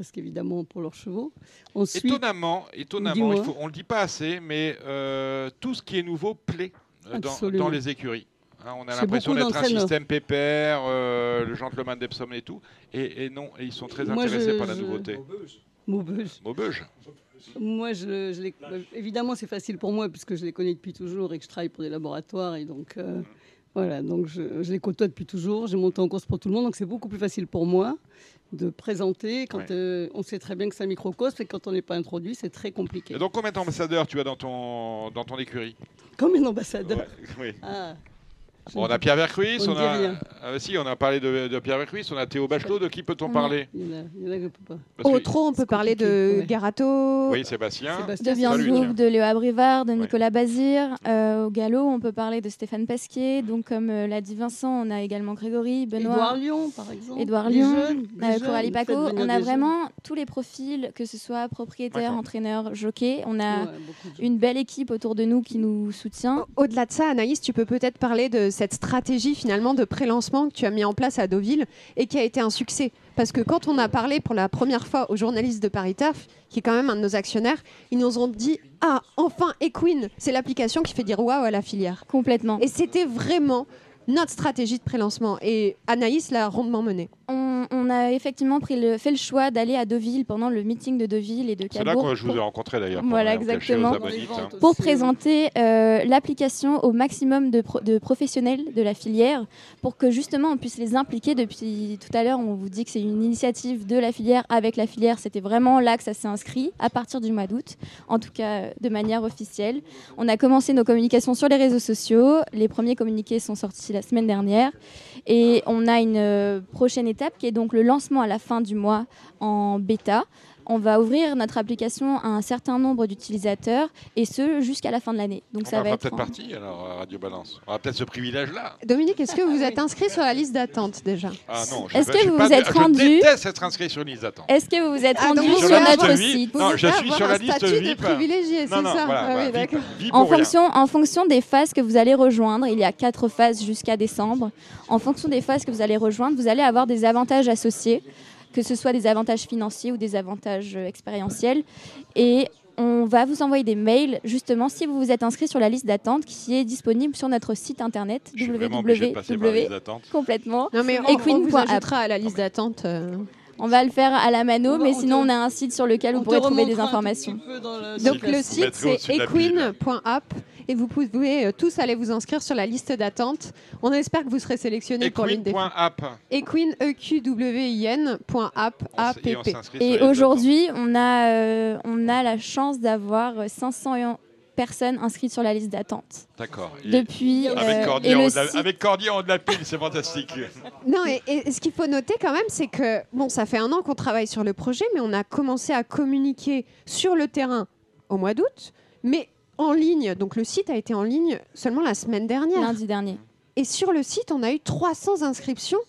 parce qu'évidemment pour leurs chevaux. étonnamment, étonnamment on ne le dit pas assez, mais euh, tout ce qui est nouveau plaît dans, les écuries. Hein, on a l'impression d'être un système pépère, euh, le gentleman d'Epsom et tout. Et, non, ils sont très intéressés par la nouveauté. Maubeuge. Maubeuge. Moi, je, évidemment, c'est facile pour moi puisque je les connais depuis toujours et que je travaille pour des laboratoires. Et donc, voilà, donc je, je, les côtoie depuis toujours. J'ai monté en course pour tout le monde, donc c'est beaucoup plus facile pour moi de présenter quand euh, on sait très bien que c'est un microcosme et quand on n'est pas introduit, c'est très compliqué. Et donc combien d'ambassadeurs tu as dans ton, dans ton écurie? Combien d'ambassadeurs? Oui. ah, On a Pierre Vercruis, on, a euh, si, on a parlé de, Pierre Vercuis, on a Théo Bachelot. De qui peut-on parler? Il y en a, il pas. Au trop, on peut parler de Garato. Oui, Sébastien. De de Léo Abrivard, de Nicolas Bazir. Euh, au galop, on peut parler de Stéphane Pesquier. Donc, comme euh, l'a dit Vincent, on a également Grégory, Benoît. Édouard Lyon, par exemple. Édouard Lyon, Coralie Paco. On a vraiment tous les profils, que ce soit propriétaire, entraîneur, jockey. On a une belle équipe autour de nous qui nous soutient. Au-delà de ça, Anaïs, tu peux peut-être parler de cette stratégie finalement de pré-lancement que tu as mis en place à Deauville et qui a été un succès. Parce que quand on a parlé pour la première fois aux journalistes de Paris Turf, qui est quand même un de nos actionnaires, ils nous ont dit Ah, enfin, Equine, c'est l'application qui fait dire waouh à la filière. Complètement. Et c'était vraiment notre stratégie de pré-lancement. Et Anaïs l'a rondement menée. On, a effectivement pris le, fait le choix d'aller à Deauville pendant le meeting de Deauville et de C'est là que je vous ai rencontré d'ailleurs. Voilà, exactement. Hein. Pour présenter euh, l'application au maximum de, de, professionnels de la filière pour que justement on puisse les impliquer. Depuis tout à l'heure, on vous dit que c'est une initiative de la filière avec la filière. C'était vraiment là que ça s'est inscrit à partir du mois d'août, en tout cas de manière officielle. On a commencé nos communications sur les réseaux sociaux. Les premiers communiqués sont sortis la semaine dernière. Et on a une euh, prochaine étape qui est donc le lancement à la fin du mois en bêta on va ouvrir notre application à un certain nombre d'utilisateurs et ce jusqu'à la fin de l'année. Donc on ça va, peut-être partie alors Radio Balance. On a peut-être ce privilège-là. Dominique, est-ce que vous êtes inscrit sur la liste d'attente déjà? Ah non. Est-ce que vous vous êtes rendu Je déteste être inscrit sur la liste d'attente. Est-ce que vous vous êtes ah, rendu sur, notre site? Non, je suis sur la liste VIP. privilégié, c'est ça? Ah en fonction, en fonction des phases que vous allez rejoindre, il y a quatre phases jusqu'à décembre. En fonction des phases que vous allez rejoindre, vous allez avoir des avantages associés que ce soit des avantages financiers ou des avantages euh, expérientiels. Et on va vous envoyer des mails justement si vous vous êtes inscrit sur la liste d'attente qui est disponible sur notre site internet www. complètement. Non mais on, on vous ajoutera à la liste d'attente. Euh. On va le faire à la mano, mais sinon on a un site sur lequel vous pourrez trouver des informations. Donc le site c'est equine.app et vous pouvez euh, tous aller vous inscrire sur la liste d'attente. On espère que vous serez sélectionnés pour l'une des Equine, e q w i n Et, et aujourd'hui, on a euh, on a la chance d'avoir 500 personnes inscrites sur la liste d'attente. D'accord. Depuis. Avec, Cordier, on avec Cordier, on de la pile, c'est fantastique. Non, et, ce qu'il faut noter quand même, c'est que, bon, ça fait un an qu'on travaille sur le projet, mais on a commencé à communiquer sur le terrain au mois d'août, mais en ligne, donc le site a été en ligne seulement la semaine dernière. Lundi dernier. Et sur le site, on a eu 300 inscriptions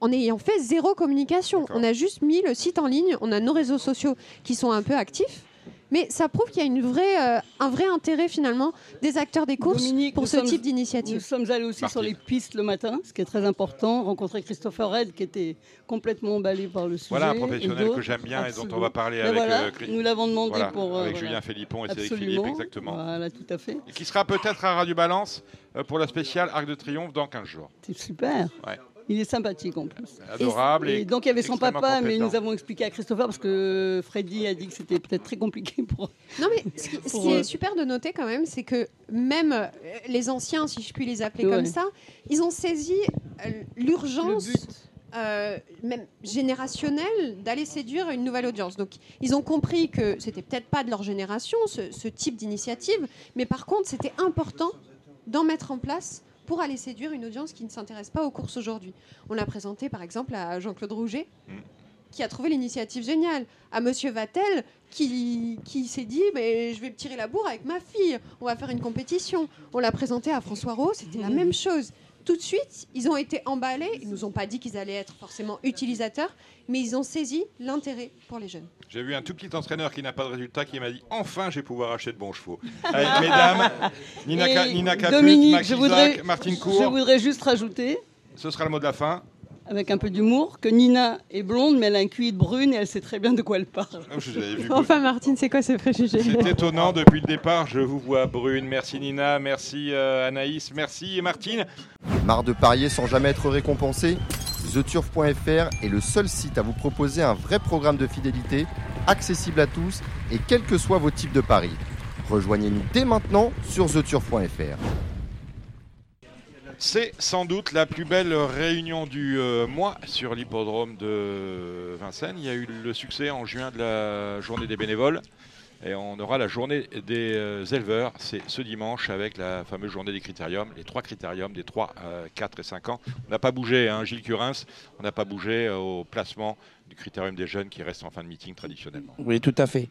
en ayant fait zéro communication. On a juste mis le site en ligne, on a nos réseaux sociaux qui sont un peu actifs. Mais ça prouve qu'il y a une vraie, euh, un vrai intérêt finalement des acteurs des courses pour ce type d'initiative. Nous sommes allés aussi sur les pistes le matin, ce qui est très important. Rencontrer Christopher Red qui était complètement emballé par le sujet. Voilà un professionnel que j'aime bien et dont on va parler avec. Euh, nous l'avons demandé pour. Euh, avec Julien Philippon et Cédric Philippe, exactement. Voilà, tout à fait. Et qui sera peut-être à Radio Balance pour la spéciale Arc de Triomphe dans 15 jours. C'est super. Ouais. Il est sympathique en plus. Adorable. Et, donc il y avait son papa, mais nous avons expliqué à Christopher parce que Freddy a dit que c'était peut-être très compliqué pour. Non mais ce qui, est super de noter quand même, c'est que même euh, les anciens, si je puis les appeler comme ça, ils ont saisi euh, l'urgence. Euh, même générationnelle d'aller séduire une nouvelle audience. Donc ils ont compris que c'était peut-être pas de leur génération ce, ce type d'initiative, mais par contre c'était important d'en mettre en place pour aller séduire une audience qui ne s'intéresse pas aux courses aujourd'hui. On l'a présenté par exemple à Jean-Claude Rouget, mm. qui a trouvé l'initiative géniale, à Monsieur Vatel, qui, qui s'est dit mais je vais me tirer la bourre avec ma fille, on va faire une compétition. On l'a présenté à François Rowe, c'était la même chose tout de suite, ils ont été emballés. Ils nous ont pas dit qu'ils allaient être forcément utilisateurs, mais ils ont saisi l'intérêt pour les jeunes. J'ai vu un tout petit entraîneur qui n'a pas de résultat qui m'a dit enfin, je vais pouvoir acheter de bons chevaux. Avec mesdames, Nina, Nina Caput, Max Isaac, Martine Cour. Je voudrais juste rajouter. Ce sera le mot de la fin avec un peu d'humour, que Nina est blonde, mais elle a un cuir brune et elle sait très bien de quoi elle parle. Ah, enfin, Martine, c'est quoi ce préjugé C'est étonnant, depuis le départ, je vous vois brune. Merci Nina, merci euh, Anaïs, merci Martine. Marre de parier sans jamais être récompensé? TheTurf.fr est le seul site à vous proposer un vrai programme de fidélité, accessible à tous et quels que soient vos types de paris. Rejoignez-nous dès maintenant sur TheTurf.fr. C'est sans doute la plus belle réunion du euh, mois sur l'hippodrome de Vincennes. Il y a eu le succès en juin de la journée des bénévoles. Et on aura la journée des euh, éleveurs, c'est ce dimanche avec la fameuse journée des critériums, les trois critériums des 3, 4 et 5 ans. On n'a pas bougé, hein, Gilles Curins, on n'a pas bougé au placement du critérium des jeunes qui reste en fin de meeting traditionnellement. Oui, tout à fait.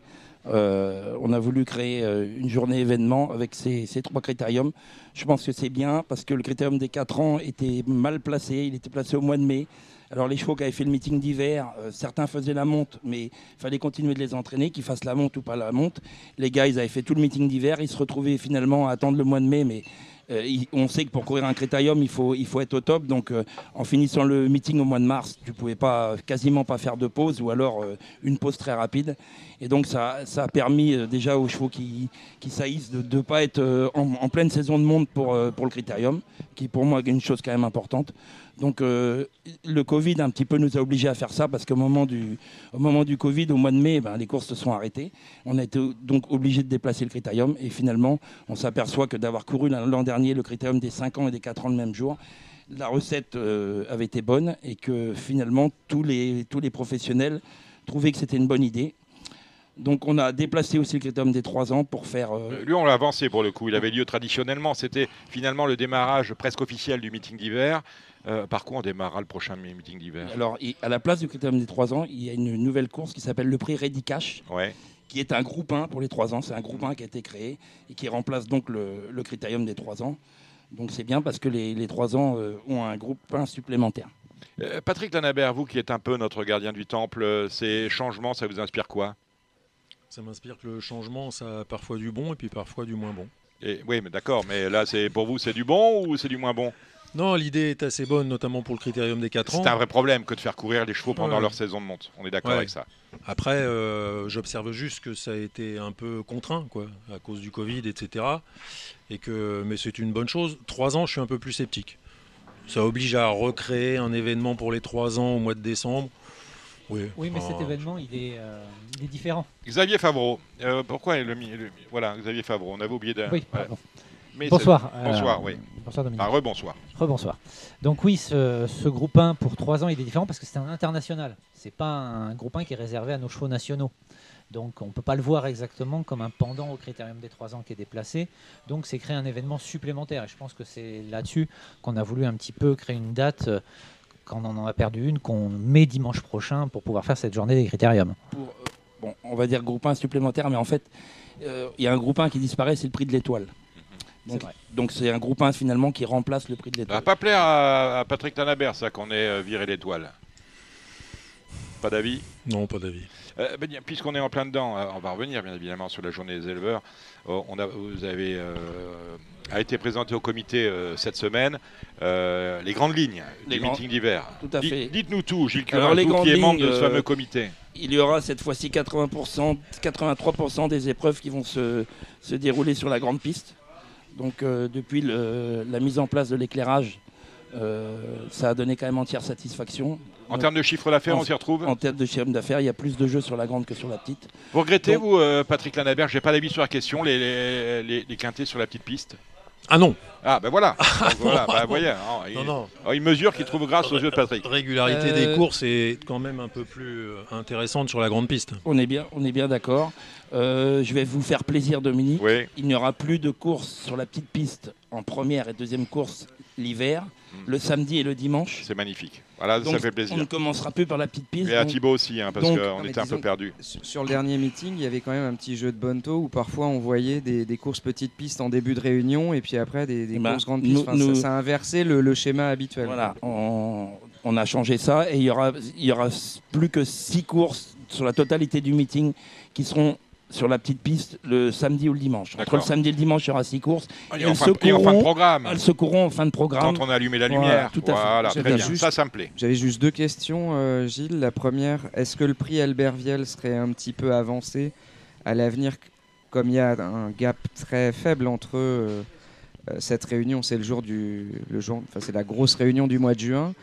Euh, on a voulu créer euh, une journée événement avec ces, trois critériums. Je pense que c'est bien parce que le critérium des 4 ans était mal placé. Il était placé au mois de mai. Alors les chevaux qui avaient fait le meeting d'hiver, euh, certains faisaient la monte, mais il fallait continuer de les entraîner, qu'ils fassent la monte ou pas la monte. Les gars, ils avaient fait tout le meeting d'hiver, ils se retrouvaient finalement à attendre le mois de mai, mais euh, on sait que pour courir un critérium, il faut, il faut être au top. Donc, euh, en finissant le meeting au mois de mars, tu pouvais pas, quasiment pas faire de pause ou alors euh, une pause très rapide. Et donc, ça, a permis déjà aux chevaux qui, qui saillissent de ne pas être en, pleine saison de monde pour, pour le critérium, qui pour moi est une chose quand même importante. Donc euh, le Covid un petit peu nous a obligés à faire ça parce qu'au moment du, au moment du Covid, au mois de mai, ben, les courses se sont arrêtées. On a été donc obligé de déplacer le critérium et finalement on s'aperçoit que d'avoir couru l'an dernier le critérium des 5 ans et des 4 ans le même jour, la recette euh, avait été bonne et que finalement tous les, tous les professionnels trouvaient que c'était une bonne idée. Donc on a déplacé aussi le critérium des 3 ans pour faire... Euh, Lui on l'a avancé pour le coup, il avait lieu traditionnellement, c'était finalement le démarrage presque officiel du meeting d'hiver. Euh, par quoi on démarrera le prochain meeting d'hiver? Alors, à la place du critérium des 3 ans, il y a une nouvelle course qui s'appelle le prix Ready Cash. Qui est un groupe 1 pour les 3 ans. C'est un groupe 1 qui a été créé et qui remplace donc le, critérium des 3 ans. Donc c'est bien parce que les, les 3 ans euh, ont un groupe 1 supplémentaire. Euh, Patrick Lanabert, vous qui êtes un peu notre gardien du temple, ces changements, ça vous inspire quoi? Ça m'inspire que le changement, ça a parfois du bon et puis parfois du moins bon. Et, oui, mais d'accord, mais là, c'est pour vous, c'est du bon ou c'est du moins bon? Non, l'idée est assez bonne, notamment pour le critérium des 4 ans. C'est un vrai problème que de faire courir les chevaux pendant leur saison de monte. On est d'accord avec ça. Après, euh, j'observe juste que ça a été un peu contraint, quoi, à cause du Covid, etc. Et que, mais c'est une bonne chose. Trois ans, je suis un peu plus sceptique. Ça oblige à recréer un événement pour les trois ans au mois de décembre. Oui, oui mais cet événement, il est, euh, il est différent. Xavier Favreau. Euh, pourquoi le, Voilà, Xavier Favreau. On avait oublié de. Oui, bonsoir. bonsoir, oui. Bonsoir Dominique. Rebonsoir. Rebonsoir. Donc oui, ce, groupe 1 pour 3 ans, il est différent parce que c'est un international. C'est pas un groupe 1 qui est réservé à nos chevaux nationaux. Donc on ne peut pas le voir exactement comme un pendant au critérium des 3 ans qui est déplacé. Donc c'est créer un événement supplémentaire. Et je pense que c'est là-dessus qu'on a voulu un petit peu créer une date euh, quand on en a perdu une, qu'on met dimanche prochain pour pouvoir faire cette journée des critériums. Pour, euh, bon, on va dire groupe 1 supplémentaire, mais en fait, euh, il y a un groupe 1 qui disparaît, c'est le prix de l'étoile. Donc c'est un groupe 1 finalement qui remplace le prix de l'étoile. Ça va pas plaire à, Patrick Tanabert ça qu'on ait euh, viré l'étoile. Pas d'avis Non, pas d'avis. Euh, ben, puisqu'on est en plein dedans, euh, on va revenir bien évidemment sur la journée des éleveurs. on a, vous avez a été présenté au comité cette semaine les grandes lignes du meeting d'hiver. Tout à fait. Dites-nous tout, Gilles Curin, qui est membre de ce fameux comité. Il y aura cette fois-ci 80%, 83% des épreuves qui vont se, se dérouler sur la grande piste. Donc euh, depuis la mise en place de l'éclairage, euh, ça a donné quand même entière satisfaction. En termes de chiffre d'affaires, on s'y retrouve En termes de chiffre d'affaires, il y a plus de jeux sur la grande que sur la petite. Vous regrettez, vous, euh, Patrick Lanabert, j'ai pas d'avis sur la question, les, les, quintés sur la petite piste? Ah non Ah ben voilà, voilà bah, voyez, il, non, il, mesure qu'il trouve grâce aux yeux de Patrick. Régularité des courses est quand même un peu plus intéressante sur la grande piste. On est bien, on est bien d'accord. Euh, je vais vous faire plaisir, Dominique. Il n'y aura plus de courses sur la petite piste en première et deuxième course l'hiver, hmm. le samedi et le dimanche. C'est magnifique. Voilà, ça fait plaisir. On ne commencera plus par la petite piste. Et à Thibaut aussi, hein, parce qu'on était un peu perdu. Sur le dernier meeting, il y avait quand même un petit jeu de bonto où parfois on voyait des, courses petites pistes en début de réunion et puis après des, eh ben, courses grandes pistes. ça, a inversé le, schéma habituel. Voilà, on, a changé ça et il y aura, il y aura plus que six courses sur la totalité du meeting qui seront sur la petite piste le samedi ou le dimanche. Entre le samedi et le dimanche, il y aura six courses. Et, elles, se courront, en fin de programme. elles se courront en fin de programme. Quand on a allumé la lumière. tout à fait. Très bien. ça, ça me plaît. J'avais juste deux questions, euh, Gilles. La première, est-ce que le prix Albert Viel serait un petit peu avancé à l'avenir, comme il y a un gap très faible entre euh, euh, cette réunion, c'est le jour du, le jour, enfin c'est la grosse réunion du mois de juin.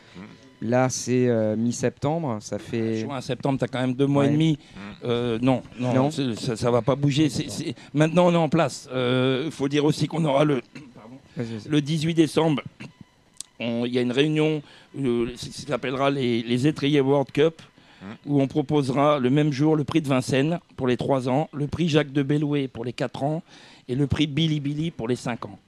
Mmh. Là, c'est euh, mi-septembre. Ça fait. Juin, septembre, tu as quand même deux mois et demi. Mmh. Euh, non, non, ça ne va pas bouger. Maintenant, on est en place. Il euh, faut dire aussi qu'on aura le, le 18 décembre. Il y a une réunion qui s'appellera les, les Étriers World Cup. où on proposera le même jour le prix de Vincennes pour les 3 ans, le prix Jacques de Belloué pour les 4 ans et le prix Billy Billy pour les 5 ans.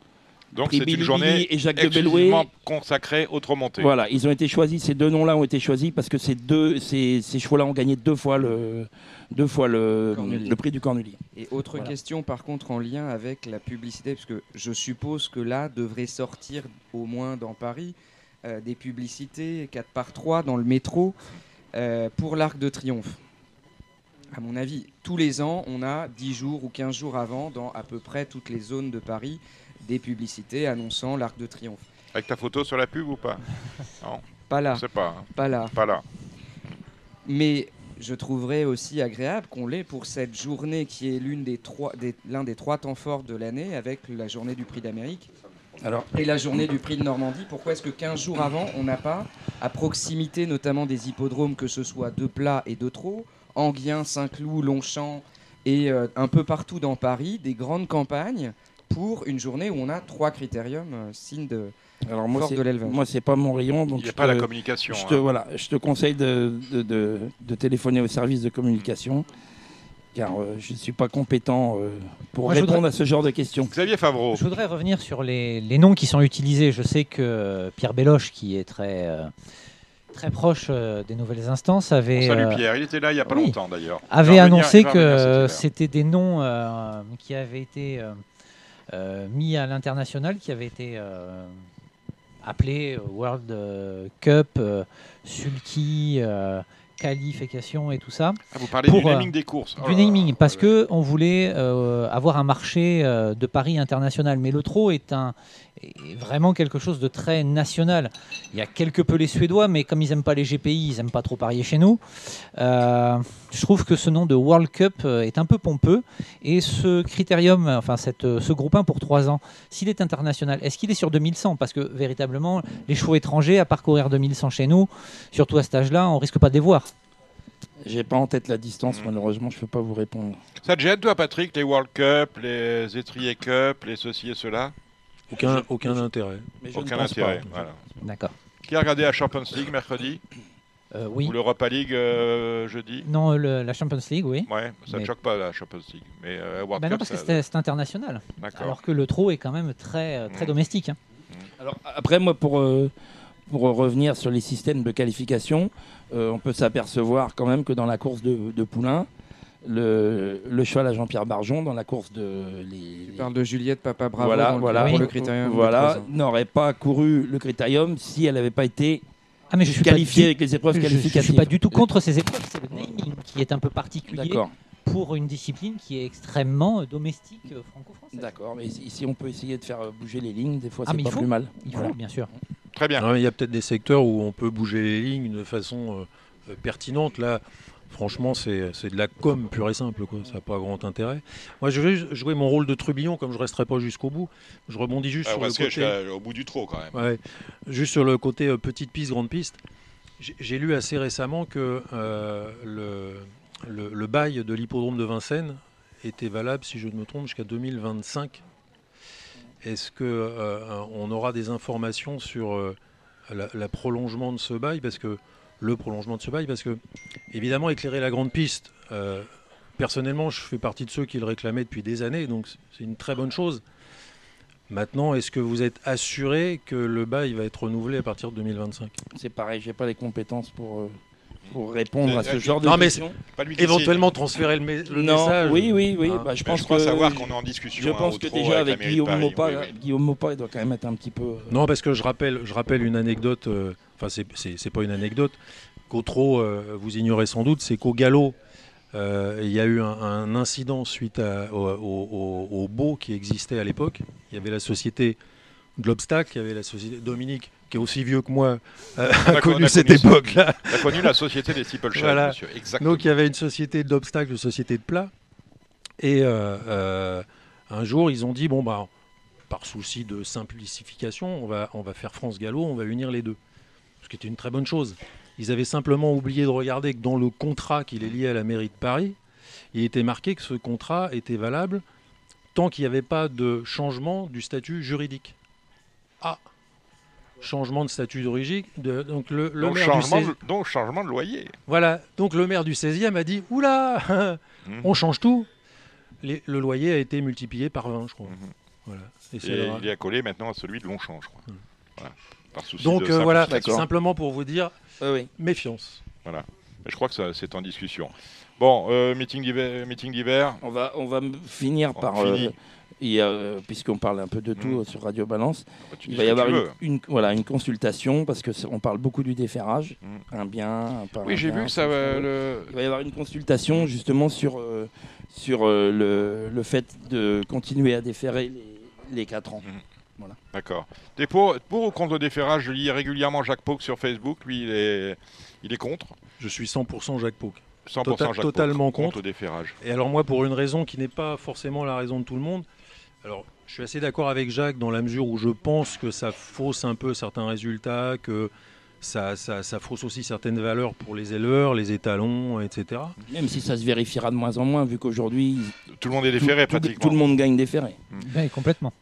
Donc c'est une journée et Jacques de consacrée aux. Voilà, ils ont été choisis, ces deux noms-là ont été choisis parce que ces, deux, ces, ces chevaux-là ont gagné deux fois le, deux fois le, Cornulier. le prix du Cornulier. Et autre Voilà. question par contre en lien avec la publicité, parce que je suppose que là devrait sortir au moins dans Paris euh, des publicités 4 par 3 dans le métro euh, pour l'Arc de Triomphe. À mon avis, tous les ans, on a 10 jours ou 15 jours avant, dans à peu près toutes les zones de Paris, des publicités annonçant l'Arc de Triomphe. Avec ta photo sur la pub ou pas? Non. Pas là. Je sais pas. hein. Pas là. Pas là. Mais je trouverais aussi agréable qu'on l'ait pour cette journée qui est l'une des trois, des- l'un des trois temps forts de l'année avec la journée du prix d'Amérique. Alors, et la journée du prix de Normandie. Pourquoi est-ce que 15 jours avant, on n'a pas, à proximité notamment des hippodromes, que ce soit de Plat et de Trot, Anguien, Saint-Cloud, Longchamp et euh, un peu partout dans Paris, des grandes campagnes pour une journée où on a trois critériums, euh, signe de, Alors moi, de l'élevage. moi, c'est pas mon rayon. Donc Il y a pas te- la communication, Je te, hein. voilà, je te conseille de, de, de- de téléphoner au service de communication, car euh, je ne suis pas compétent euh, pour Moi, répondre voudrais- à ce genre de questions. Xavier Favreau. Je voudrais revenir sur les, les noms qui sont utilisés. Je sais que Pierre Belloche, qui est très, euh, très proche euh, des nouvelles instances, avait, Salut Pierre, il était là il y a pas oui, longtemps d'ailleurs. Il avait annoncé que c'était des noms euh, qui avaient été mis à l'international, qui avaient été euh, appelés euh, World euh, Cup, euh, Sulky, euh, qualification et tout ça. Ah, vous parlez du naming euh, des courses. Oh du là, naming, parce que on voulait euh, avoir un marché euh, de paris international. Mais le trot est, un, est vraiment quelque chose de très national. Il y a quelque peu les Suédois, mais comme ils n'aiment pas les GPI, ils n'aiment pas trop parier chez nous. Euh, je trouve que ce nom de World Cup euh, est un peu pompeux. Et ce critérium, enfin cette, euh, ce groupe 1 pour 3 ans, s'il est international, est-ce qu'il est sur 2100 Parce que véritablement, les chevaux étrangers à parcourir 2100 chez nous, surtout à cet âge-là, on risque pas de les voir. J'ai pas en tête la distance, malheureusement, je peux pas vous répondre. Ça te gêne toi Patrick, les World Cup, les Étrier Cup, les ceci et cela? Aucun, aucun intérêt. Mais je ne Aucun pense intérêt. pas. Voilà. D'accord. Qui a regardé la Champions League mercredi Euh, oui. Ou l'Europa League euh, jeudi Non, le- la Champions League, oui. Ouais, ça ne Mais- choque pas la Champions League. Mais euh, World Bah non, parce que ça- c'est c'est international. D'accord. Alors que le trot est quand même très, euh, très Mm. domestique. hein. Alors après, moi, pour, euh, pour revenir sur les systèmes de qualification, euh, on peut s'apercevoir quand même que dans la course de, de Poulain, le, le cheval à Jean-Pierre Barjon, dans la course de... Les, Tu parles de Juliette Papa Bravo voilà, dans le- voilà, pour le critérium. voilà, n'aurait pas couru le critérium si elle n'avait pas été Ah, mais je suis qualifiée avec les épreuves je- qualificatives. Je suis pas du tout contre ces épreuves. C'est le naming qui est un peu particulier D'accord. pour une discipline qui est extrêmement euh, domestique euh, franco-française. D'accord, mais si on peut essayer de faire euh, bouger les lignes, des fois Ah, c'est pas faut. plus mal. Il faut, Voilà. bien sûr. Très bien. Il y a peut-être des secteurs où on peut bouger les lignes de façon euh, pertinente. Là, franchement, c'est de la com pure et simple. Quoi. Ça n'a pas grand intérêt. Moi, je vais jouer mon rôle de trubillon, comme je ne resterai pas jusqu'au bout. Je rebondis juste Ah, sur va le se cacher, côté... euh, au bout du trot quand même. Ouais. Juste sur le côté euh, petite piste, grande piste. J'ai- lu assez récemment que euh, le, le, le bail de l'hippodrome de Vincennes était valable, si je ne me trompe, jusqu'à 2025. Est-ce que euh, on aura des informations sur la, la prolongement de ce bail? Parce que le prolongement de ce bail, parce que évidemment éclairer la grande piste. euh, personnellement, je fais partie de ceux qui le réclamaient depuis des années, donc c'est une très bonne chose. Maintenant, est-ce que vous êtes assuré que le bail va être renouvelé à partir de 2025 C'est pareil, j'ai pas les compétences pour, euh, pour répondre à ce Euh, genre de Non, mais questions. Pas lui qui éventuellement transférer le, me- le non, message. oui, oui, oui. Hein. bah, je Mais pense je crois que savoir qu'on est en discussion, Je hein, pense que déjà avec Guillaume Mopa, oui, oui. Guillaume Mopa, il doit quand même être un petit peu. euh, Non, parce que je rappelle, je rappelle une anecdote, euh, enfin, c'est- c'est c'est pas une anecdote, qu'au trot, euh, vous ignorez sans doute, c'est qu'au galop, euh, il y a eu un, un incident suite à- au, au, au- au beau qui existait à l'époque. Il y avait la société de l'obstacle, il y avait la société Dominique, qui est aussi vieux que moi, euh, a a connu cette époque-là. A connu la société des steeplechase, Voilà. monsieur. Exactement. Donc il y avait une société d'obstacles, une société de plat. Et euh, un jour, ils ont dit bon bah par souci de simplification, on va on va faire France Gallo, on va unir les deux. Ce qui était une très bonne chose. Ils avaient simplement oublié de regarder que dans le contrat qui est lié à la mairie de Paris, il était marqué que ce contrat était valable tant qu'il n'y avait pas de changement du statut juridique. Ah changement de statut d'origine. de- Donc le, le Donc, maire du changement 16 de, donc changement de loyer. Voilà, donc le maire du 16e a dit Oula, Mhm. on change tout. Les- le loyer a été multiplié par 20, je crois. Voilà. Et il est accolé maintenant à celui de Longchamp, je crois. Voilà. Par souci Donc de euh, voilà, simplement pour vous dire méfiance. Voilà. Je crois que ça, c'est en discussion. Bon, euh, meeting d'hiver. Meeting d'hiver. On va, on va finir On par. finit. euh, euh, puisqu'on parle un peu de tout Mm. euh, sur Radio Balance, Bah, il va y avoir une, voilà, une consultation parce que on parle beaucoup du déferrage, un bien, un Oui, j'ai vu que ça va. Le... Il va y avoir une consultation justement sur, euh, sur euh, le, le fait de continuer à déférer les, les 4 ans. Voilà. D'accord. T'es pour, pour ou contre le déferrage Je lis régulièrement Jacques Pauque sur Facebook. Lui, il est, il est contre. Je suis 100% Jacques Pauque. 100% Tota- Jacques Pauque, totalement contre contre. le déferrage. Et alors moi, pour une raison qui n'est pas forcément la raison de tout le monde, alors je suis assez d'accord avec Jacques dans la mesure où je pense que ça fausse un peu certains résultats, que ça, ça, ça fausse aussi certaines valeurs pour les éleveurs, les étalons, etc. Même si ça se vérifiera de moins en moins, vu qu'aujourd'hui. Tout le monde est déféré, tout, tout- pratiquement. Tout le monde gagne déféré. Ouais, complètement.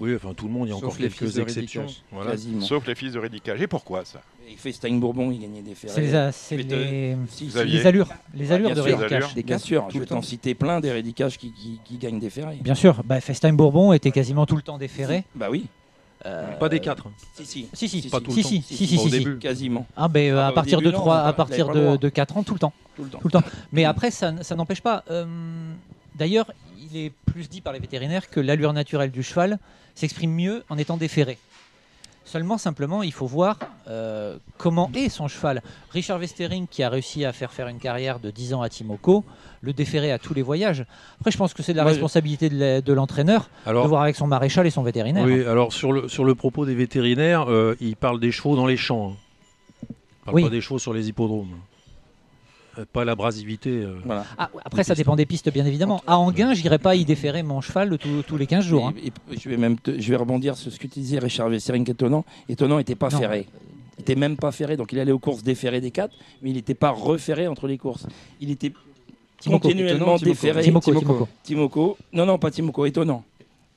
Oui, enfin tout le monde, il y a Sauf encore les quelques fils de exceptions. Rédicage. Voilà. Quasiment. Sauf les fils de Rédicage. Et pourquoi ça? Et Festein Bourbon, il gagnait. C'est les, a- c'est les, Si, les si. Allures, les allures Bien de. Rédicage. Bien Bien sûr, tout je le vais temps. t'en citer plein des rédicages qui, qui, qui gagnent déféré. Bien sûr, bah, Festin Bourbon était quasiment tout le temps déféré. Bah oui. Pas des quatre. Si, si. Si, si, Pas tout le si, temps. si, si, si, Pas au si, si. début. Quasiment. Ah ben euh, Ah à bah, partir de début, non, 3, on à avait partir pas le de, droit. de 4 ans, tout le temps. Tout le temps. Tout le temps. Mais après, ça n'empêche pas. euh, D'ailleurs, il est plus dit par les vétérinaires que l'allure naturelle du cheval s'exprime mieux en étant déféré. Seulement, simplement, il faut voir euh, comment est son cheval. Richard Westering, qui a réussi à faire faire une carrière de 10 ans à Timoko, le déférait à tous les voyages. Après, je pense que c'est de la responsabilité de l'entraîneur Alors- de voir avec son maréchal et son vétérinaire. Oui, alors sur le, sur le propos des vétérinaires, euh, ils parlent des chevaux dans les champs. hein. Ils parlent Oui. pas des chevaux sur les hippodromes. Euh, Pas l'abrasivité. euh. Voilà. Ah, après, ça dépend des pistes, bien évidemment. À Anguin, j'irai pas y déférer mon cheval tous- tous les 15 jours. hein. Et- et je vais même te- je vais rebondir sur ce que tu disais, Richard Wessering, étonnant. Étonnant n'était pas Non. ferré. Il était même pas ferré, donc il allait aux courses déféré des 4, mais il n'était pas referré entre les courses. Il était Timoko. continuellement Étonnant, Timoko. déféré. Timoko, Timoko. Timoko. Non, non, pas Timoko, étonnant.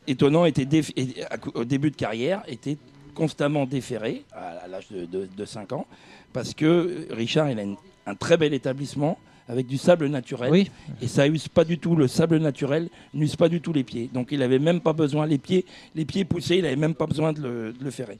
Étonnant était déf- et- à cou- au début de carrière, était constamment déféré à, l'âge de, de, de 5 ans, parce que Richard, il a une- un très bel établissement avec du sable naturel. Oui. Et ça use pas du tout, le sable naturel n'use pas du tout les pieds. Donc il avait même pas besoin, les pieds, les pieds poussés, il avait même pas besoin de le, de le ferrer.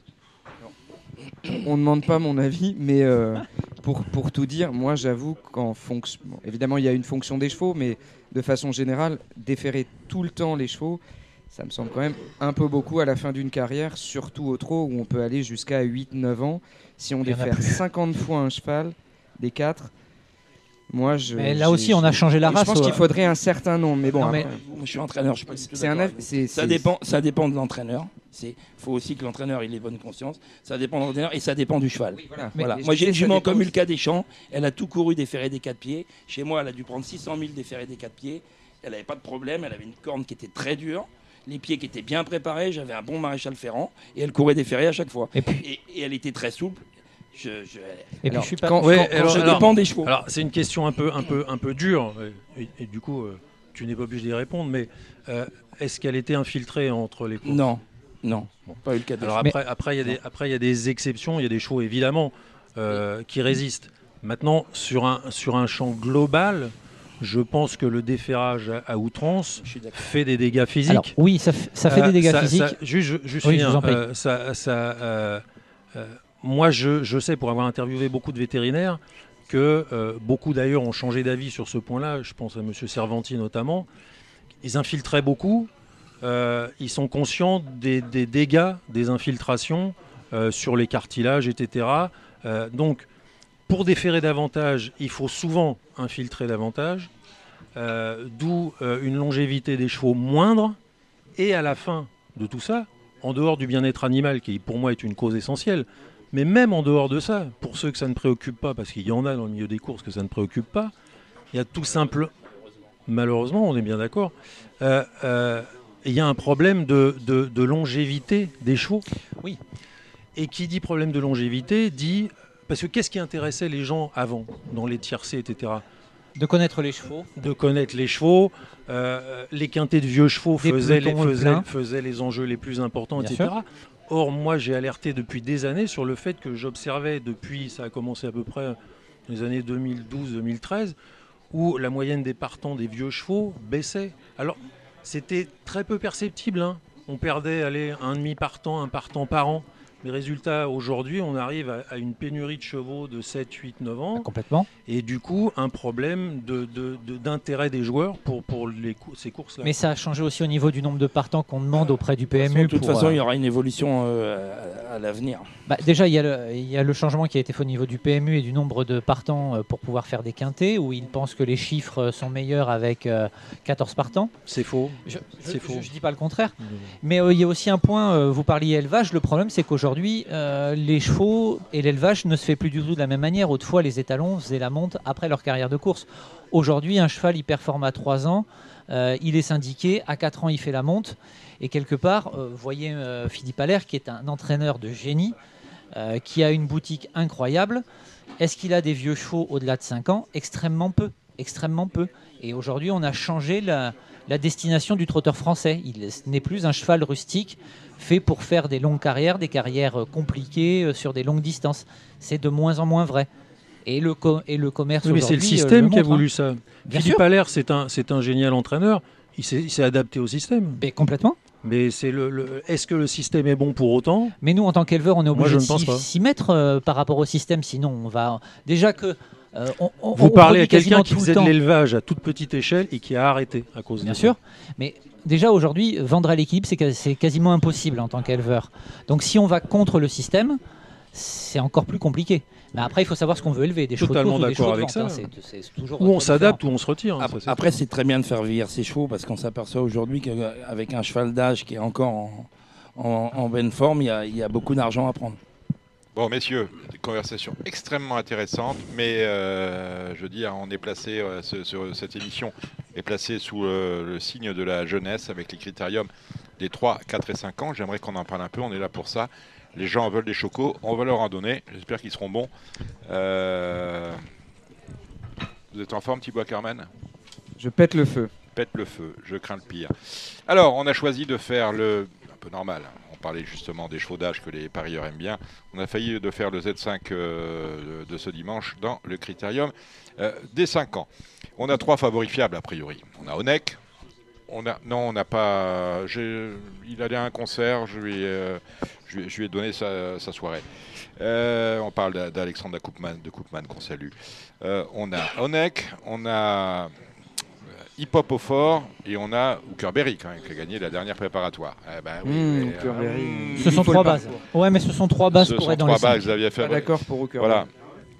On ne demande pas mon avis, mais euh, pour, pour tout dire, moi j'avoue qu'en fonction. bon, évidemment, il y a une fonction des chevaux, mais de façon générale, déférer tout le temps les chevaux, ça me semble quand même un peu beaucoup à la fin d'une carrière, surtout au trot où on peut aller jusqu'à 8-9 ans. Si on défère plus. 50 fois un cheval, des 4, moi je. Mais là aussi, on a changé la Je race. pense qu'il au- faudrait un certain nombre, mais bon. Non, mais- après, je suis entraîneur, je suis pas du tout c'est un Ça dépend, ça dépend de l'entraîneur. Il faut aussi que l'entraîneur ait bonne conscience. Ça dépend de l'entraîneur et ça dépend du cheval. voilà. Moi, je j'ai une jument comme Ulka Deschamps. Elle a tout couru déféré des quatre pieds. Chez moi, elle a dû prendre 600 000 déférés des quatre pieds. Elle n'avait pas de problème. Elle avait une corne qui était très dure. Les pieds qui étaient bien préparés. J'avais un bon maréchal ferrant. Et elle courait déféré à chaque fois. Et puis, Et, et elle était très souple. Je, je- et puis Alors, je suis pas. quand- Ouais, quand alors- je alors- dépends des chevaux. Alors, c'est une question un peu, un peu, un peu dure, et, et du coup, euh, tu n'es pas obligé d'y répondre, mais euh, est-ce qu'elle était infiltrée entre les courses? Non, non, Bon. pas Ulka Alors Deschamps. après, après, il y a des, après, il y a des exceptions, il y a des chevaux évidemment euh, qui résistent. Maintenant, sur un, sur un champ global, je pense que le déferrage à, outrance fait des dégâts physiques. Alors, oui, ça, ça fait Euh, des dégâts ça- physiques. ça- juste, je- Oui, je vous en prie. euh, ça, ça, euh, moi, je, sais, pour avoir interviewé beaucoup de vétérinaires, que euh, beaucoup d'ailleurs ont changé d'avis sur ce point-là. Je pense à M. Servanti notamment. Ils infiltraient beaucoup. euh, ils sont conscients des, dégâts des infiltrations euh, sur les cartilages, etc. Donc, pour déférer davantage, il faut souvent infiltrer davantage. D'où une longévité des chevaux moindre. Et à la fin de tout ça, en dehors du bien-être animal, qui pour moi est une cause essentielle, mais même en dehors de ça, pour ceux que ça ne préoccupe pas, parce qu'il y en a dans le milieu des courses que ça ne préoccupe pas, il y a tout simple, malheureusement, on est bien d'accord, euh, euh, il y a un problème de, de- de longévité des chevaux. Oui. Et qui dit problème de longévité dit parce que qu'est-ce qui intéressait les gens avant, dans les tiercés, etc De connaître les chevaux. de connaître les chevaux. Euh, les quintés de vieux chevaux faisaient les, pelotons faisaient, pleins. faisaient les enjeux les plus importants, Bien etc. Or, moi, j'ai alerté depuis des années sur le fait que j'observais depuis, ça a commencé à peu près les années 2012-2013, où la moyenne des partants des vieux chevaux baissait. Alors, c'était très peu perceptible. hein. On perdait allez, un demi partant, un partant par an. Mais résultat, aujourd'hui, on arrive à, à une pénurie de chevaux de 7, 8, 9 ans. Complètement. Et du coup, un problème de- de- de- d'intérêt des joueurs pour, pour les cou- ces courses-là. Mais ça a changé aussi au niveau du nombre de partants qu'on demande auprès du PMU. De toute pour, façon, euh, il y aura une évolution euh, à, à l'avenir. Bah, déjà, il y, a le, il y a le changement qui a été fait au niveau du PMU et du nombre de partants euh, pour pouvoir faire des quintés, où ils pensent que les chiffres sont meilleurs avec euh, 14 partants. C'est faux. Je C'est faux. ne dis pas le contraire. Mais euh, il y a aussi un point, euh, vous parliez élevage, le problème c'est qu'aujourd'hui, euh, les chevaux et l'élevage ne se fait plus du tout de la même manière. Autrefois, les étalons faisaient la monte après leur carrière de course. Aujourd'hui, un cheval, il performe à 3 ans, euh, il est syndiqué, à 4 ans, il fait la monte. Et quelque part, euh, vous voyez Philippe Allaire, qui est un entraîneur de génie, qui a une boutique incroyable. Est-ce qu'il a des vieux chevaux au-delà de 5 ans? Extrêmement peu. Extrêmement peu. Et aujourd'hui, on a changé la, la destination du trotteur français. Il n'est plus un cheval rustique fait pour faire des longues carrières, des carrières euh, compliquées euh, sur des longues distances. C'est de moins en moins vrai. Et le, et le commerce Oui, mais c'est le euh, système qui a hein. voulu ça. Bien Philippe. Allaire, c'est un, un génial entraîneur. Il s'est adapté au système. Mais complètement. Mais c'est le, le- est-ce que le système est bon pour autant? Mais nous, en tant qu'éleveurs, on est Moi, obligé je de s'y- mettre euh, par rapport au système. Sinon, on va déjà que euh, on, on- Vous on parlez à quelqu'un qui faisait de l'élevage à toute petite échelle et qui a arrêté à cause Bien de ça. sûr, mais déjà aujourd'hui, vendre à l'équilibre, c'est quasi- c'est quasiment impossible en tant qu'éleveur. Donc si on va contre le système, c'est encore plus compliqué. Mais après, il faut savoir ce qu'on veut élever, des chevaux de Totalement course ou des d'accord chevaux de avec vente, ça. hein, c'est- c'est toujours Ou on s'adapte ou on se retire. hein, Ap- ça, c'est Après, c'est très bien de faire vieillir ses chevaux parce qu'on s'aperçoit aujourd'hui qu'avec un cheval d'âge qui est encore en, en- en bonne forme, il y a, il y a beaucoup d'argent à prendre. Bon, messieurs, des conversations extrêmement intéressantes, mais euh, je veux dire, on est placé, euh, ce- ce- cette émission est placée sous euh, le signe de la jeunesse avec les critériums des 3, 4 et 5 ans. J'aimerais qu'on en parle un peu, on est là pour ça. Les gens veulent des chocos, on va leur en donner, j'espère qu'ils seront bons. Vous êtes en forme, Thibaut Carman Je pète le feu. Pète le feu, je crains le pire. Alors, on a choisi de faire le. un peu normal. hein. On parlait justement des chevaux d'âge que les parieurs aiment bien. On a failli de faire le Z5 euh, de ce dimanche dans le critérium euh, des 5 ans. On a trois favoris fiables a priori. On a Onek. On a, non, on n'a pas. Il allait à un concert, je lui, ai, euh, donné sa, soirée. On parle d'A- d'Alexandre de Koopman, qu'on salue. On a Onek, on a Hip Hop au fort et on a Hookerberry quand même qui a gagné la dernière préparatoire. Eh ben, oui, Mmh, mais, Hookerberry. euh, Ce sont trois bases. Ouais, mais ce sont trois bases ce pour sont être dans trois les cinq. bases, Xavier Pas Fabre. d'accord pour Hooker. Voilà.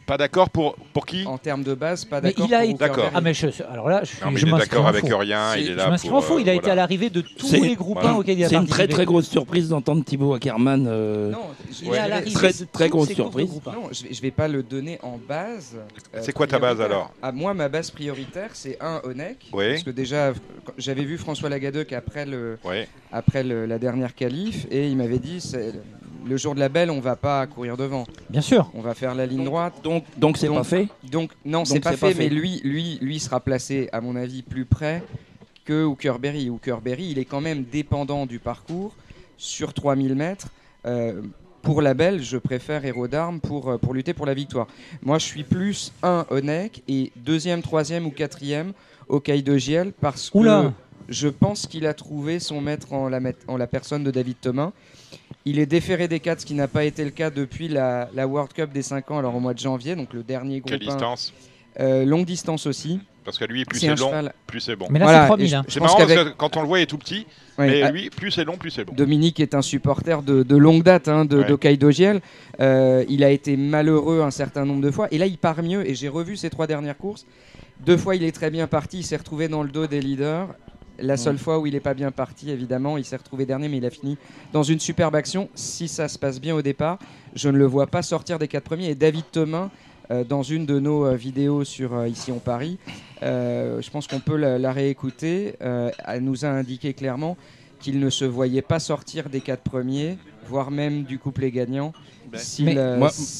Pas d'accord pour, pour qui En termes de base, pas Mais d'accord il a été-. Ah mais je, alors là, je, Non, je il est m'inscris d'accord en avec faux. rien, il est Je là m'inscris pour, en faux. Il a euh, été à l'arrivée de tous C'est- les groupins voilà. auxquels il a C'est une très très grosse surprise d'entendre Thibaut Ackerman. euh, Non, je, Il je est à l'arrivée très- de très tous grosse surprise. groupins. non, je vais, je vais pas le donner en base. euh, C'est quoi ta base, alors Ah, Moi, ma base prioritaire, c'est un Onek. Oui. Parce que déjà, j'avais vu François Lagadec après, le, après le- la dernière qualif et il m'avait dit c'est- le jour de la belle, on va pas courir devant. Bien sûr. On va faire la ligne droite. Donc donc c'est pas fait. Donc non, c'est pas, fait, pas fait. mais lui, lui, lui sera placé, à mon avis, plus près que Hookerberry. Hookerberry, il est quand même dépendant du parcours sur 3000 mètres. Euh, pour la belle, je préfère Héros d'Armes pour, euh, pour lutter pour la victoire. Moi, je suis plus un Onek et deuxième, troisième ou quatrième au Caille de Giel parce que Oula. je pense qu'il a trouvé son maître en la, en la personne de David Thomas. Il est déféré des 4, ce qui n'a pas été le cas depuis la, la World Cup des 5 ans, alors au mois de janvier, donc le dernier groupe Quelle 1. distance Euh, longue distance aussi. Parce que lui, plus C'est long, cheval. plus c'est bon. Mais là, Voilà, c'est et 3000. je- hein. C'est pense marrant parce qu'avec- que quand on le voit, il est tout petit, Ouais, mais lui, plus c'est long, plus c'est bon. Dominique est un supporter de, de longue date hein, de Ouais. Giel. Euh, il a été malheureux un certain nombre de fois. Et là, il part mieux. Et j'ai revu ses trois dernières courses. Deux fois, il est très bien parti. Il s'est retrouvé dans le dos des leaders. La seule fois où il n'est pas bien parti, évidemment, il s'est retrouvé dernier, mais il a fini dans une superbe action. Si ça se passe bien au départ, je ne le vois pas sortir des quatre premiers. Et David Thomas, euh, dans une de nos euh, vidéos sur euh, Ici on Paris, je pense qu'on peut la, la réécouter. Elle nous a indiqué clairement qu'il ne se voyait pas sortir des quatre premiers, voire même du couplet gagnant. S'il, euh,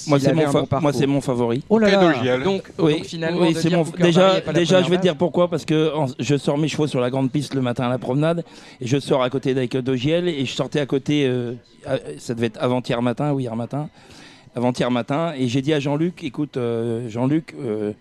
moi, c'est mon, fa- bon mon favori. Oh là là. Donc, Oui, donc finalement, oui, de dire mon. Déjà, déjà, je vais te dire pourquoi. Parce que en- je sors mes chevaux sur la grande piste le matin à la promenade et je sors à côté d'Aike Dogiel et je sortais à côté. euh, à- ça devait être avant-hier matin ou hier matin. Avant-hier matin et j'ai dit à Jean-Luc, écoute, euh, Jean-Luc, euh,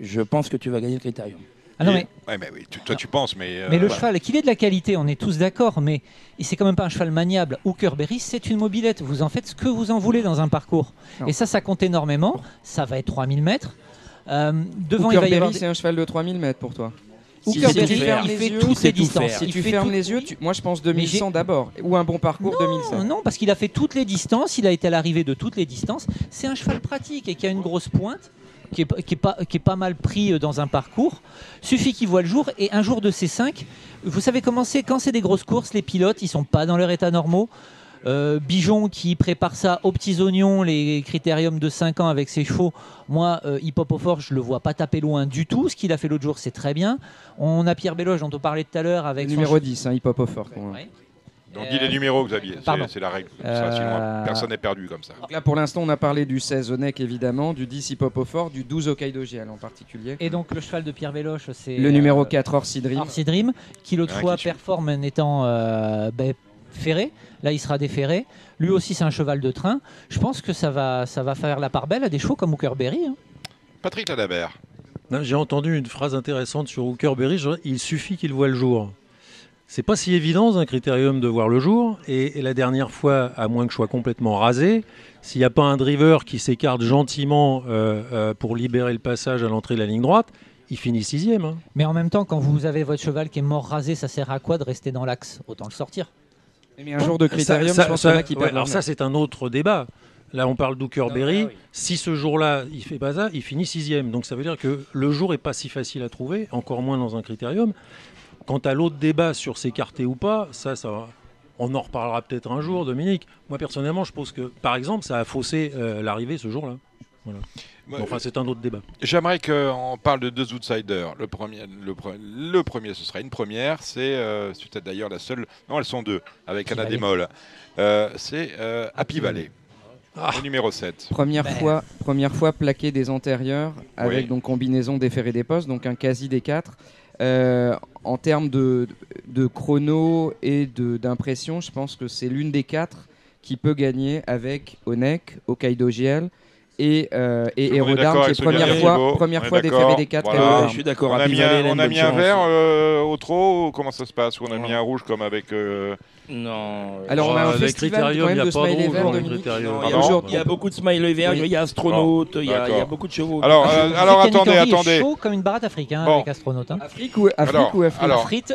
je pense que tu vas gagner le critérium. Ah non, mais, Ouais, mais oui, tu- toi tu penses, mais. euh, mais le voilà. cheval, qu'il ait de la qualité, on est tous d'accord, mais c'est quand même pas un cheval maniable. Hooker Berry, c'est une mobilette. Vous en faites ce que vous en voulez dans un parcours. Non. Et ça, ça compte énormément. Ça va être 3000 mètres. Euh, devant, il Hooker va y avoir. Berry, des- c'est un cheval de 3000 mètres pour toi. Hooker Si- si Berry, tu fermes il les fait yeux, toutes les distances. Si Il tu fermes tout- les yeux, tu- moi je pense 2100 j'ai- d'abord, ou un bon parcours 2100. Non, non, parce qu'il a fait toutes les distances, il a été à l'arrivée de toutes les distances. C'est un cheval pratique et qui a une grosse pointe, qui est, pas- qui est pas, qui est pas mal pris euh, dans un parcours. Suffit qu'il voit le jour et un jour de ces cinq, vous savez comment c'est? Quand c'est des grosses courses, les pilotes, ils sont pas dans leur état normaux. Euh, Bijon qui prépare ça aux petits oignons, les critériums de 5 ans avec ses chevaux. Moi, euh, Hip Hop au Fort, je le vois pas taper loin du tout. Ce qu'il a fait l'autre jour, c'est très bien. On a Pierre Belloge, dont on parlait tout à l'heure, avec Numéro che- 10, hein, hip hop fort. Ouais. Donc Euh, dis les numéros, Xavier. c'est- pardon. C'est la règle. Ça, Euh, sinon, personne n'est perdu comme ça. Donc là pour l'instant on a parlé du 16 Onek évidemment, du 10 hip hop au fort, du 12 Hokkaido GL en particulier. Et donc le cheval de Pierre Véloche, c'est Le numéro euh, 4 Orsi Dream. Orsi Dream, qui l'autre fois performe en étant euh, ben, ferré. Là, il sera déferré. Lui aussi, c'est un cheval de train. Je pense que ça va, ça va faire la part belle à des chevaux comme Hooker Berry. hein. Patrick Ladabert. J'ai entendu une phrase intéressante sur Hooker Berry. je- Il suffit qu'il voit le jour. C'est pas si évident dans un critérium de voir le jour. Et, et la dernière fois, à moins que je sois complètement rasé, s'il n'y a pas un driver qui s'écarte gentiment euh, euh, pour libérer le passage à l'entrée de la ligne droite, il finit sixième. hein. Mais en même temps, quand vous avez votre cheval qui est mort rasé, ça sert à quoi de rester dans l'axe? Autant le sortir. Mais un jour de critérium, Ça- je pense ça- qui ouais, alors ça, c'est un autre débat. Là, on parle d'Hooker Berry. ah oui. Si ce jour-là, il fait pas ça, il finit sixième. Donc ça veut dire que le jour est pas si facile à trouver, encore moins dans un critérium. Quant à l'autre débat sur s'écarter ou pas, ça. On en reparlera peut-être un jour, Dominique. Moi, personnellement, je pense que, par exemple, ça a faussé euh, l'arrivée ce jour-là. Voilà. Moi, Bon, enfin, c'est un autre débat. J'aimerais qu'on parle de deux outsiders. Le premier, le, pre- le premier, ce sera une première. C'est euh, peut-être d'ailleurs la seule. Non, elles sont deux, avec Anna. Demol. Euh, c'est euh, Happy Valley, le numéro 7. Première Ben. fois, première fois plaqué des antérieurs avec Oui. donc combinaison déféré des postes, donc un quasi des 4 en termes de, chrono et d'impression, je pense que c'est l'une des quatre qui peut gagner avec Onek, Hokkaido GL et, euh, et qui est première fois, première fois des 4 Voilà. je suis d'accord. On a mis un, on a mis un vert euh, au trop ou comment ça se passe Ou on a mis un rouge comme avec. euh, Non. Alors, on a un Euh, festival quand même il y a de pas de smiley rouge vert, Dominique. il, y a, beaucoup de smiley verts, Oui. il y a astronaute, il y, a, beaucoup de chevaux. Alors, euh, attendez, attendez. chaud comme une baratte africaine Bon. avec astronaute. hein. Afrique ou, Afrique Afrique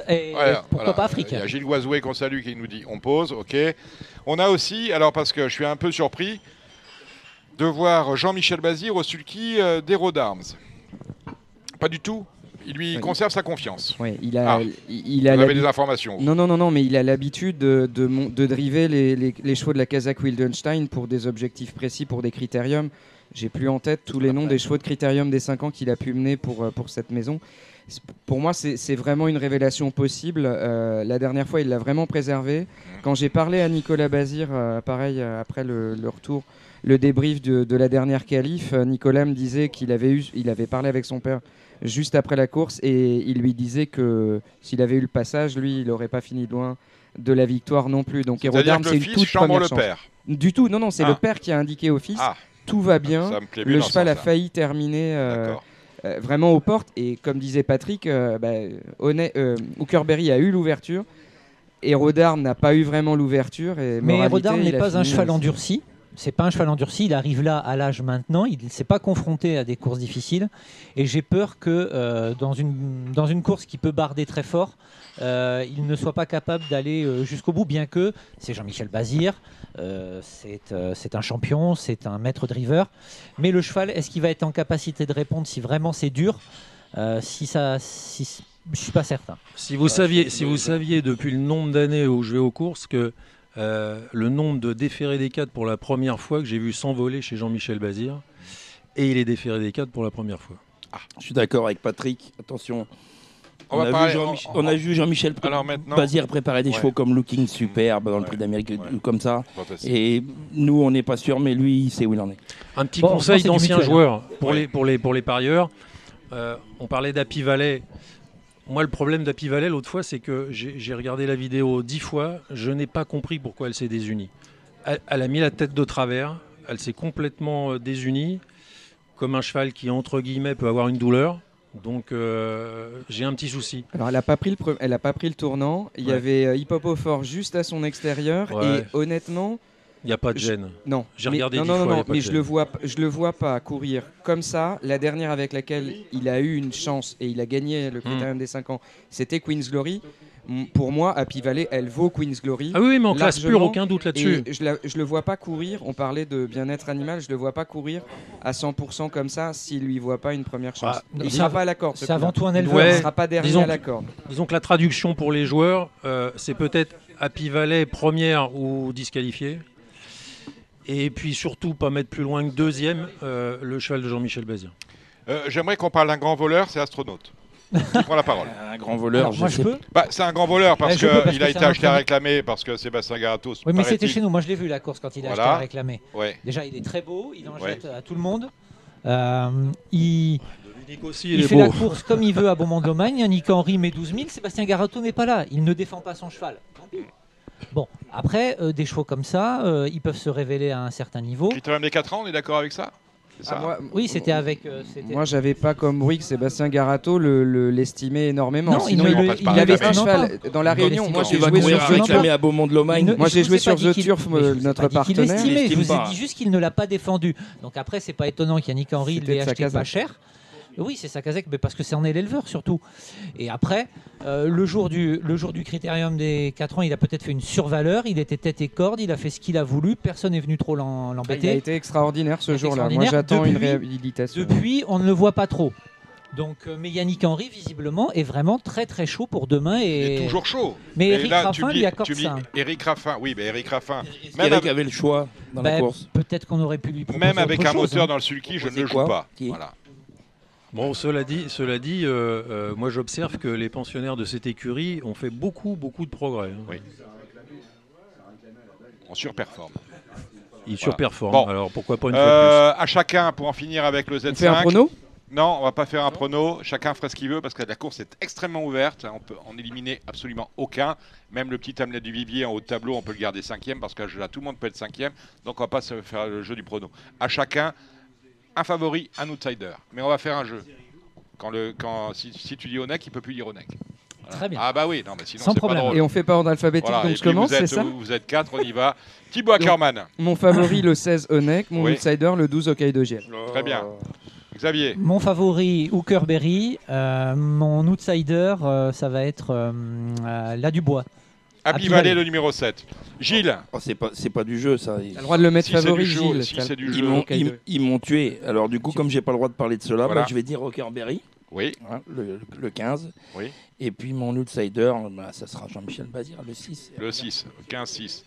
pourquoi pas Afrique Il y a Gilles Guazoué qu'on salue qui nous dit on pose, ok. On a aussi, alors parce que je suis un peu surpris, de voir Jean-Michel Bazir au sulky euh, d'Hero d'Arms. Pas du tout. Il lui conserve sa confiance. Ouais, il a, Ah. il, il a Vous avez l'habi- des informations. Non, non, non, non, mais il a l'habitude de, de, driver les, les- les chevaux de la Kazakh Wildenstein pour des objectifs précis, pour des critériums. J'ai plus en tête tous les noms des chevaux de critérium des 5 ans qu'il a pu mener pour, euh, pour cette maison. Pour moi, c'est vraiment une révélation possible. Euh, la dernière fois, il l'a vraiment préservé. Quand j'ai parlé à Nicolas Bazir, euh, pareil, après le, le retour, le débrief de, de la dernière qualif, euh, Nicolas me disait qu'il avait, eu, il avait parlé avec son père juste après la course et il lui disait que s'il avait eu le passage, lui, il n'aurait pas fini loin de la victoire non plus. Donc C'est-à-dire Hérodarm, que c'est le une toute première le chance. père. Du tout, non, non, c'est Ah. le père qui a indiqué au fils. Ah, Tout va bien. Le cheval a failli terminer euh, euh, vraiment aux portes. Et comme disait Patrick, euh, bah, euh, a eu l'ouverture. Hérodarm n'a pas eu vraiment l'ouverture. et Mais moralité, Hérodarm n'est pas un cheval endurci. C'est pas un cheval endurci. Il arrive là à l'âge maintenant. Il ne s'est pas confronté à des courses difficiles. Et j'ai peur que euh, dans, une, dans une course qui peut barder très fort, euh, il ne soit pas capable d'aller euh, jusqu'au bout, bien que c'est Jean-Michel Bazir. euh, c'est un champion, c'est un maître driver. Mais le cheval, est-ce qu'il va être en capacité de répondre si vraiment c'est dur? Si ça, si, je suis pas certain. Si vous, saviez, si vous saviez depuis le nombre d'années où je vais aux courses que euh, le nombre de déférés des 4 pour la première fois que j'ai vu s'envoler chez Jean-Michel Bazir, et il est déféré des 4 pour la première fois. Je suis d'accord avec Patrick. Attention, On a, parler- vu on- Jean-Mich- on a vu Jean-Michel Bazir préparer des Ouais. chevaux comme Looking Superbe dans le Ouais. prix d'Amérique, Ouais. comme ça. Et nous, on n'est pas sûr, mais lui, il sait où il en est. Un petit Bon, conseil pour, Ouais. les, pour, les, pour les parieurs. Euh, on parlait d'Happy Valley. Moi, le problème d'Happy Valley l'autre fois, c'est que j'ai regardé la vidéo dix fois. Je n'ai pas compris pourquoi elle s'est désunie. Elle, elle a mis la tête de travers. Elle s'est complètement euh, désunie, comme un cheval qui, entre guillemets, peut avoir une douleur. Donc, euh, j'ai un petit souci. Alors, elle n'a pas, pris le pre- elle a pas pris le tournant. Il y avait euh, Hip Hop au fort juste à son extérieur. Ouais. Et honnêtement, Il n'y a pas de Je- gêne. non. J'ai Mais- regardé non, dix non, fois, non, non, mais je le vois, je le vois pas courir comme ça. La dernière avec laquelle il a eu une chance et il a gagné Hmm. le critérium des 5 ans, c'était Queen's Glory. Pour moi, Happy Valley, elle vaut Queen's Glory. Ah oui, mais en classe pure, aucun doute là-dessus. Je, la- je le vois pas courir. On parlait de bien-être animal. Je le vois pas courir à 100% comme ça s'il lui voit pas une première chance. Ah, il c'est sera pas à la corde. ce C'est avant tout un éleveur. Ouais. Il sera pas dernier Disons à la que- corde. Disons que la traduction pour les joueurs, euh, c'est peut-être Happy Valley première ou disqualifié. Et puis surtout pas mettre plus loin que deuxième euh, le cheval de Jean-Michel Bazir. Euh, J'aimerais qu'on parle d'un grand voleur, c'est Astronaute. Qui prend la parole Un grand voleur, Alors, moi, je peux bah, C'est un grand voleur parce qu'il a été acheté à réclamer parce que Sébastien Garatos. Oui, mais c'était chez nous. Moi, je l'ai vu la course quand il a acheté Voilà. à réclamer. Ouais. Déjà, il est très beau. Il en Ouais. jette à tout le monde. Euh, il, Dominique aussi, il fait la course comme il veut à Beaumont-de-Lomagne. Nick Henry met 12 000. Sébastien Garato n'est pas là. Il ne défend pas son cheval. Bon, après, euh, des chevaux comme ça, euh, ils peuvent se révéler à un certain niveau. Critérium des 4 ans, on est d'accord avec ça Ah, moi- Oui, c'était avec. euh, Moi, j'avais pas comme bruit que Sébastien Garato le- le- l'estimait énormément. Non, Sinon, il il, il- le- il il avait un cheval dans la Réunion. Moi, j'ai joué sur à The réclamer réclamer Turf. à Beaumont de Lomagne. Il ne- Moi, j'ai joué sur The Turf, notre partenaire. l'estimait, Il Je vous ai dit juste qu'il ne l'a pas défendu. Donc après, c'est pas étonnant qu'Yannick Henry l'ait acheté pas cher. Oui, c'est sa casaque, mais parce que c'est en est l'éleveur surtout. Et après, euh, le, jour du, le jour du critérium des 4 ans, il a peut-être fait une survaleur. Il était tête et corde, il a fait ce qu'il a voulu. Personne n'est venu trop Ah, Il a l'embêter. été extraordinaire ce Il jour-là. Moi, j'attends une Depuis- réhabilitation. Depuis, on ne le voit pas trop. Donc, euh, mais Yannick Henry, visiblement, est vraiment très très chaud pour demain. Il Et... est toujours chaud. Mais Eric là, Raffin lui accorde ça. Eric Raffin, oui, mais Eric Raffin, Même avec- avait le choix dans Bah, la course Peut-être qu'on aurait pu lui proposer même avec autre un chose, moteur hein. dans le sulky, je ne le joue pas. Voilà. Bon, cela dit, cela dit euh, euh, moi j'observe que les pensionnaires de cette écurie ont fait beaucoup, beaucoup de progrès. hein. Oui. On surperforme. Ils surperforment. Bon. Alors pourquoi pas une fois Euh, à chacun, pour en finir avec le Z5. On fait un prono? Non, on va pas faire un prono. Chacun fera ce qu'il veut parce que la course est extrêmement ouverte. On peut en éliminer absolument aucun. Même le petit Hamlet du Vivier en haut de tableau, on peut le garder cinquième parce que là, tout le monde peut être cinquième. Donc on va pas se faire le jeu du prono. À chacun, un favori, un outsider. Mais on va faire un jeu. Quand le, quand, si, si tu dis Onek, il peut plus dire Onek. Voilà. Très bien. Ah bah oui, non, mais sinon Sans c'est pas problème. drôle. Et on fait pas ordre alphabétique, Voilà, et donc je commence, vous êtes, c'est ça Vous êtes quatre, on y va. Thibaut Ackermann. Mon favori, le 16 Onek. Mon Oui. outsider, le 12 Hokkaido Giel. Très bien. Xavier. Mon favori, Hookerberry. Euh, mon outsider, euh, ça va être euh, euh, La Dubois. Happy Valley, Valley. le numéro 7. Gilles. Oh, c'est pas, c'est pas du jeu, ça. T'as le droit de le mettre Si favori, du jeu, Gilles. si du ils m'ont, tué. Alors du coup, comme j'ai pas le droit de parler de cela, Voilà. bah, je vais dire Rockerberry, Oui. hein, le, le 15. Oui. Et puis mon outsider, bah, ça sera Jean-Michel Bazir, le 6. Le 6. 15-6.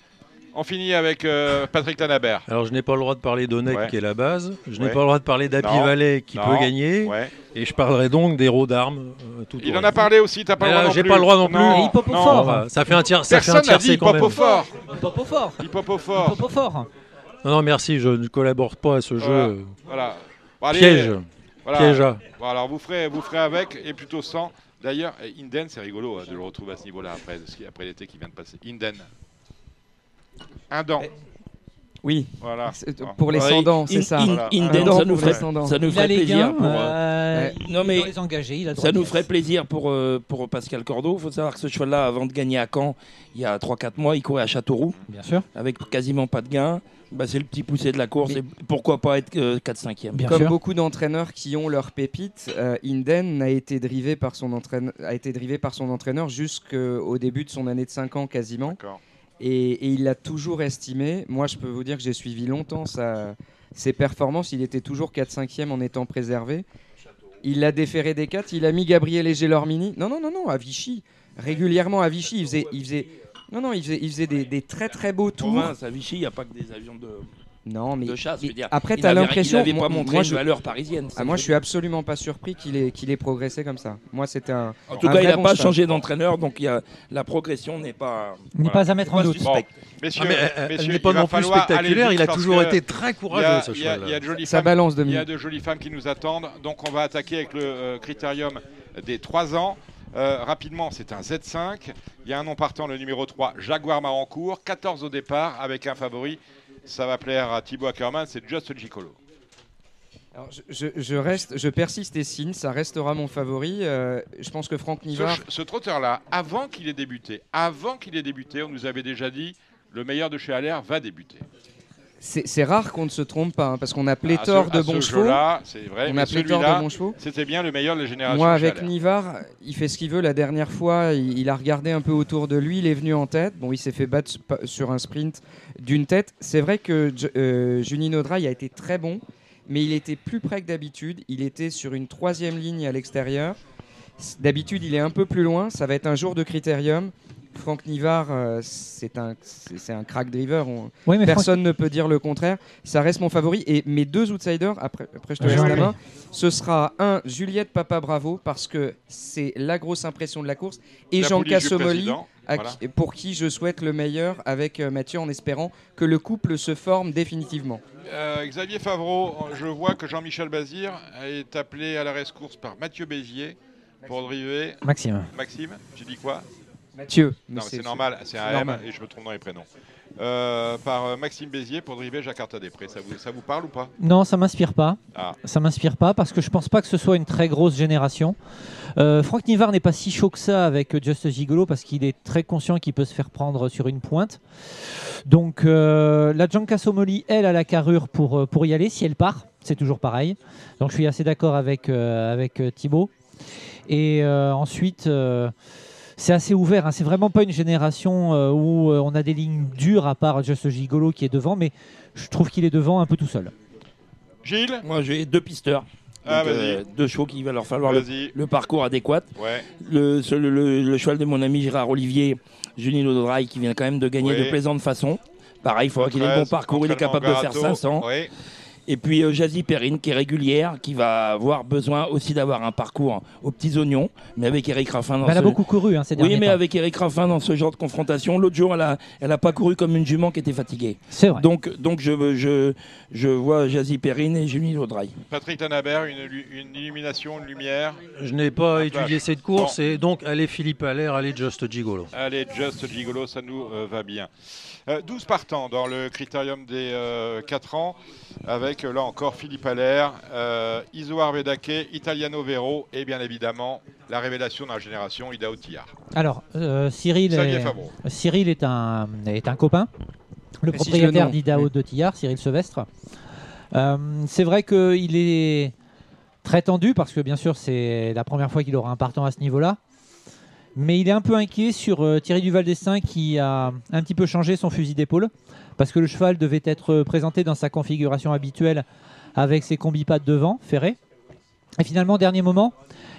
On finit avec euh, Patrick Tanabert. Alors je n'ai pas le droit de parler d'Onek Ouais. qui est la base. Je n'ai Ouais. pas le droit de parler d'Happy. Valley qui Non. peut gagner. Ouais. Et je parlerai donc des héros d'armes. euh, Il en a parlé aussi, t'as pas Mais le droit là, non j'ai pas le droit non plus. Non, Et hip-hop au non. fort. Bah, ça fait un tiers, ça fait un Personne n'a dit quand même. hip-hop au fort. Hip-hop au fort. Hip-hop au fort. Hip-hop au fort. Non, non, merci, je ne collabore pas à ce Voilà. jeu. Voilà. Bon, allez, Piège. Voilà. Piège. Bon, alors vous ferez, vous ferez avec et plutôt sans. D'ailleurs, Inden, c'est rigolo hein, de le retrouver à ce niveau-là après, après l'été qui vient de passer. Inden. Un dent. Oui, Voilà. pour les Ouais, sans-dents, in- c'est ça. ça nous ferait, ça nous Il a ferait les plaisir. gains. pour, Non, mais les engager. Il a le Ça nous ferait plaisir pour, euh, pour Pascal Cordeau. Il faut savoir que ce cheval-là, avant de gagner à Caen, il y a 3-4 mois, il courait à Châteauroux Bien sûr. avec quasiment pas de gain. Bah, c'est le petit poussé de la course. Mais- Et pourquoi pas être euh, 4-5e Bien Comme sûr. beaucoup d'entraîneurs qui ont leur pépite, euh, Inden a été drivé par son entraîneur, a été drivé par son entraîneur jusqu'au début de son année de 5 ans quasiment. D'accord. Et, il l'a toujours estimé. Moi, je peux vous dire que j'ai suivi longtemps ses performances. Il était toujours 4-5e en étant préservé. Il l'a déféré des 4. Il a mis Gabriel et Gélormini. Non, non, non, non, à Vichy. Régulièrement à Vichy. Il faisait, non, non, il faisait, des très très beaux tours. Province, à Vichy, il n'y a pas que des avions de. Non, mais, de chasse. je mais veux dire. après, tu as l'impression. Il n'avait pas montré moi, une valeur parisienne. Ah, moi, je suis absolument pas surpris qu'il ait, qu'il ait progressé comme ça. Moi, c'était un. En tout un cas, il n'a bon pas changé d'entraîneur, donc il y a, la progression n'est pas. N'est pas à mettre en doute. Messieurs, Ah, mais elle- elle messieurs, n'est pas non plus falloir aller spectaculaire, il a toujours été très courageux, il y a- ce cheval. Il y a de jolies Ça femmes- balance de Il y a mi. de jolies femmes qui nous attendent, donc on va attaquer avec le euh, critérium des 3 ans. Euh, rapidement, c'est un Z5. Il y a un nom partant, le numéro 3, Jaguar Marancourt. 14 au départ avec un favori. Ça va plaire à Thibaut Ackermann, c'est Just Gicolo. Alors, je, je- je reste, je persiste et signe, ça restera mon favori. Euh, je pense que Franck Nivard. ce trotteur-là, avant qu'il ait débuté, avant qu'il ait débuté, on nous avait déjà dit le meilleur de chez Allaire va débuter. C'est rare qu'on ne se trompe pas, hein, parce qu'on a pléthore ce- de bons chevaux. c'est vrai. On a pléthore de bons chevaux. C'était bien le meilleur de la génération. Moi, avec. Nivard, il fait ce qu'il veut. La dernière fois, il, il a regardé un peu autour de lui, il est venu en tête. Bon, il s'est fait battre sur un sprint d'une tête. C'est vrai que euh, Junino Dry a été très bon, mais il était plus près que d'habitude. Il était sur une troisième ligne à l'extérieur. D'habitude, il est un peu plus loin. Ça va être un jour de critérium. Franck Nivard, euh, c'est un, c'est un crack driver. On- Oui, mais Personne ne peut dire le contraire. Ça reste mon favori. Et mes deux outsiders, après, après je te laisse la main, ce sera un Juliette Papa Bravo parce que c'est la grosse impression de la course et La Jean Cassomoli à voilà. qui- pour qui je souhaite le meilleur avec euh, Mathieu en espérant que le couple se forme définitivement. Euh, Xavier Favreau, je vois que Jean-Michel Bazir est appelé à la rescourse par Mathieu Bézier pour driver. Maxime. Maxime, tu dis quoi? Mathieu. Non, c'est normal, c'est un M et je me trompe dans les prénoms. Euh, par euh, Maxime Bézier pour driver Jakarta des Prés. Ça vous, ça vous parle ou pas? Non, ça m'inspire pas. Ah. Ça m'inspire pas parce que je pense pas que ce soit une très grosse génération. Euh, Franck Nivard n'est pas si chaud que ça avec Just Gigolo parce qu'il est très conscient qu'il peut se faire prendre sur une pointe. Donc euh, la Gianca Somoli, elle, a la carrure pour, pour y aller si elle part. C'est toujours pareil. Donc je suis assez d'accord avec, avec Thibaut. Et ensuite, c'est assez ouvert. hein. C'est vraiment pas une génération euh, où euh, on a des lignes dures à part Just Gigolo qui est devant, mais je trouve qu'il est devant un peu tout seul. Gilles? Moi, j'ai deux pisteurs. Ah, euh, deux chevaux qui va leur falloir le, parcours adéquat. Ouais. Le, ce- le- le- le cheval de mon ami Gérard Olivier, Junino Dodrai, qui vient quand même de gagner de plaisante façon. Pareil, il faudra qu'il ait le bon 13, parcours, il est capable de faire entraînement 500. gâteau. Oui. Et puis euh, Jazzy Perrine, qui est régulière, qui va avoir besoin aussi d'avoir un parcours aux petits oignons, mais avec Eric Raffin dans Mais elle a ce- beaucoup couru hein, ces Oui, derniers mais temps. avec Eric Raffin dans ce genre de confrontation. L'autre jour, elle a, elle a pas couru comme une jument qui était fatiguée. C'est vrai. Donc, donc je, je, je vois Jazzy Perrine et Julie Laudrail. Patrick Tanabert, une, lu- une illumination, une lumière. Je n'ai pas étudié cette course et donc allez Philippe Allaire, allez Just Gigolo. Allez, Just Gigolo, ça nous euh, va bien. Euh, 12 partants dans le critérium des 4 ans, avec euh, là encore Philippe Allaire, euh, Isoar Vedake, Italiano Vero et bien évidemment la révélation de la génération, Ida Otillard. Alors, euh, Cyril, est. Cyril est un, est un copain, le Précise propriétaire le nom. d'Idao Oui. de Tillard, Cyril Sevestre. Euh, c'est vrai qu'il est très tendu parce que bien sûr c'est la première fois qu'il aura un partant à ce niveau-là. Mais il est un peu inquiet sur euh, Thierry Duval d'Estaing qui a un petit peu changé son fusil d'épaule parce que le cheval devait être présenté dans sa configuration habituelle avec ses combipads devant, ferrés. Et finalement, dernier moment,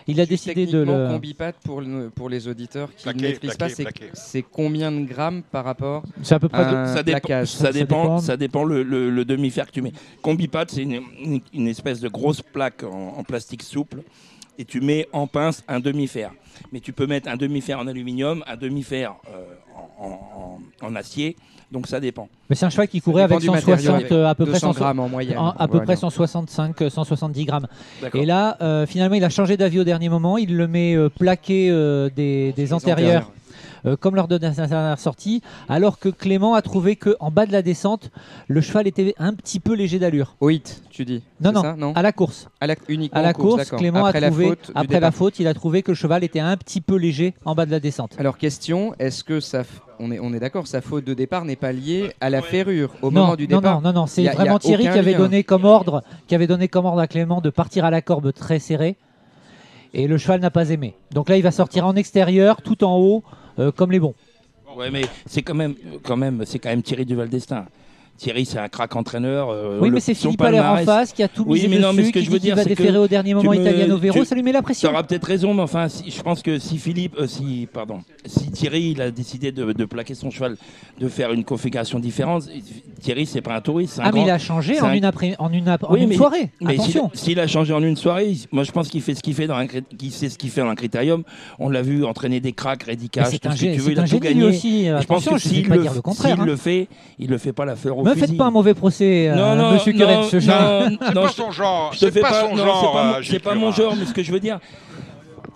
il a Juste décidé de le. combipat pour, le- pour les auditeurs qui Plaqué, ne maîtrisent pas, plaqué, c'est- combien de grammes par rapport C'est à peu près. à de- ça, dépend, plaquage ça, Ça dépend, dépend. ça dépend le, le- le demi-fer que tu mets. Combipat, c'est une, une- une espèce de grosse plaque en, en plastique souple et tu mets en pince un demi-fer. Mais tu peux mettre un demi-fer en aluminium, un demi-fer euh, en, en- en- en acier, donc ça dépend. Mais c'est un cheval qui courait avec du matériau, 160, avec euh, à peu près 200 100 grammes en moyenne. en- à peu près dire. 165, euh, 170 grammes. D'accord. Et là, euh, finalement, il a changé d'avis au dernier moment. Il le met euh, plaqué euh, des, antérieurs, euh, comme lors de la dernière sortie, alors que Clément a trouvé que en bas de la descente, le cheval était un petit peu léger d'allure. Au hit, tu dis Non, c'est non, ça non à la course. À la, uniquement À la course. Clément après a trouvé, la faute après la faute, il a trouvé que le cheval était un petit peu léger en bas de la descente. Alors question, est-ce que ça, on est, on est d'accord, sa faute de départ n'est pas liée à la ferrure au non, moment du non, départ non, non, non, c'est y a vraiment Thierry qui avait lien. donné comme ordre, qui avait donné comme ordre à Clément de partir à la corbe très serrée. Et le cheval n'a pas aimé. Donc là, il va sortir en extérieur, tout en haut, euh, comme les bons. Ouais, mais c'est quand même, quand même, c'est quand même Thierry Duval d'Estaing. Thierry, c'est un crack entraîneur. euh, Oui, mais c'est Philippe Allaire en face qui a tout Oui, misé mais non, mais ce que qui je veux dire, va que déférer au dernier moment me- Italiano Vero, tu- ça lui met la pression. Tu auras peut-être raison, mais enfin, si- je pense que si Philippe, euh, si, pardon, si Thierry, il a décidé de, de plaquer son cheval, de faire une configuration différente, Thierry, c'est pas un touriste. un Ah, mais grand- il a changé en un- une, après, en une, en une mais- soirée. Mais s'il- Attention. s'il a changé en une soirée, moi je pense qu'il fait ce qu'il fait dans un, qu'il sait ce qu'il fait dans un critérium. On l'a vu entraîner des cracks, Mais c'est tout ce que tu veux, il a tout gagné. je pense que s'il le, hein. le fait, il le fait pas la fleur au Me fusil. faites pas un mauvais procès, euh, Non, non, monsieur Curel, ce genre. non, C'est non, pas je- son genre, c'est fais pas pas- son non, genre, c'est pas mon- euh, C'est pas mon Gilles genre, mais ce que je veux dire,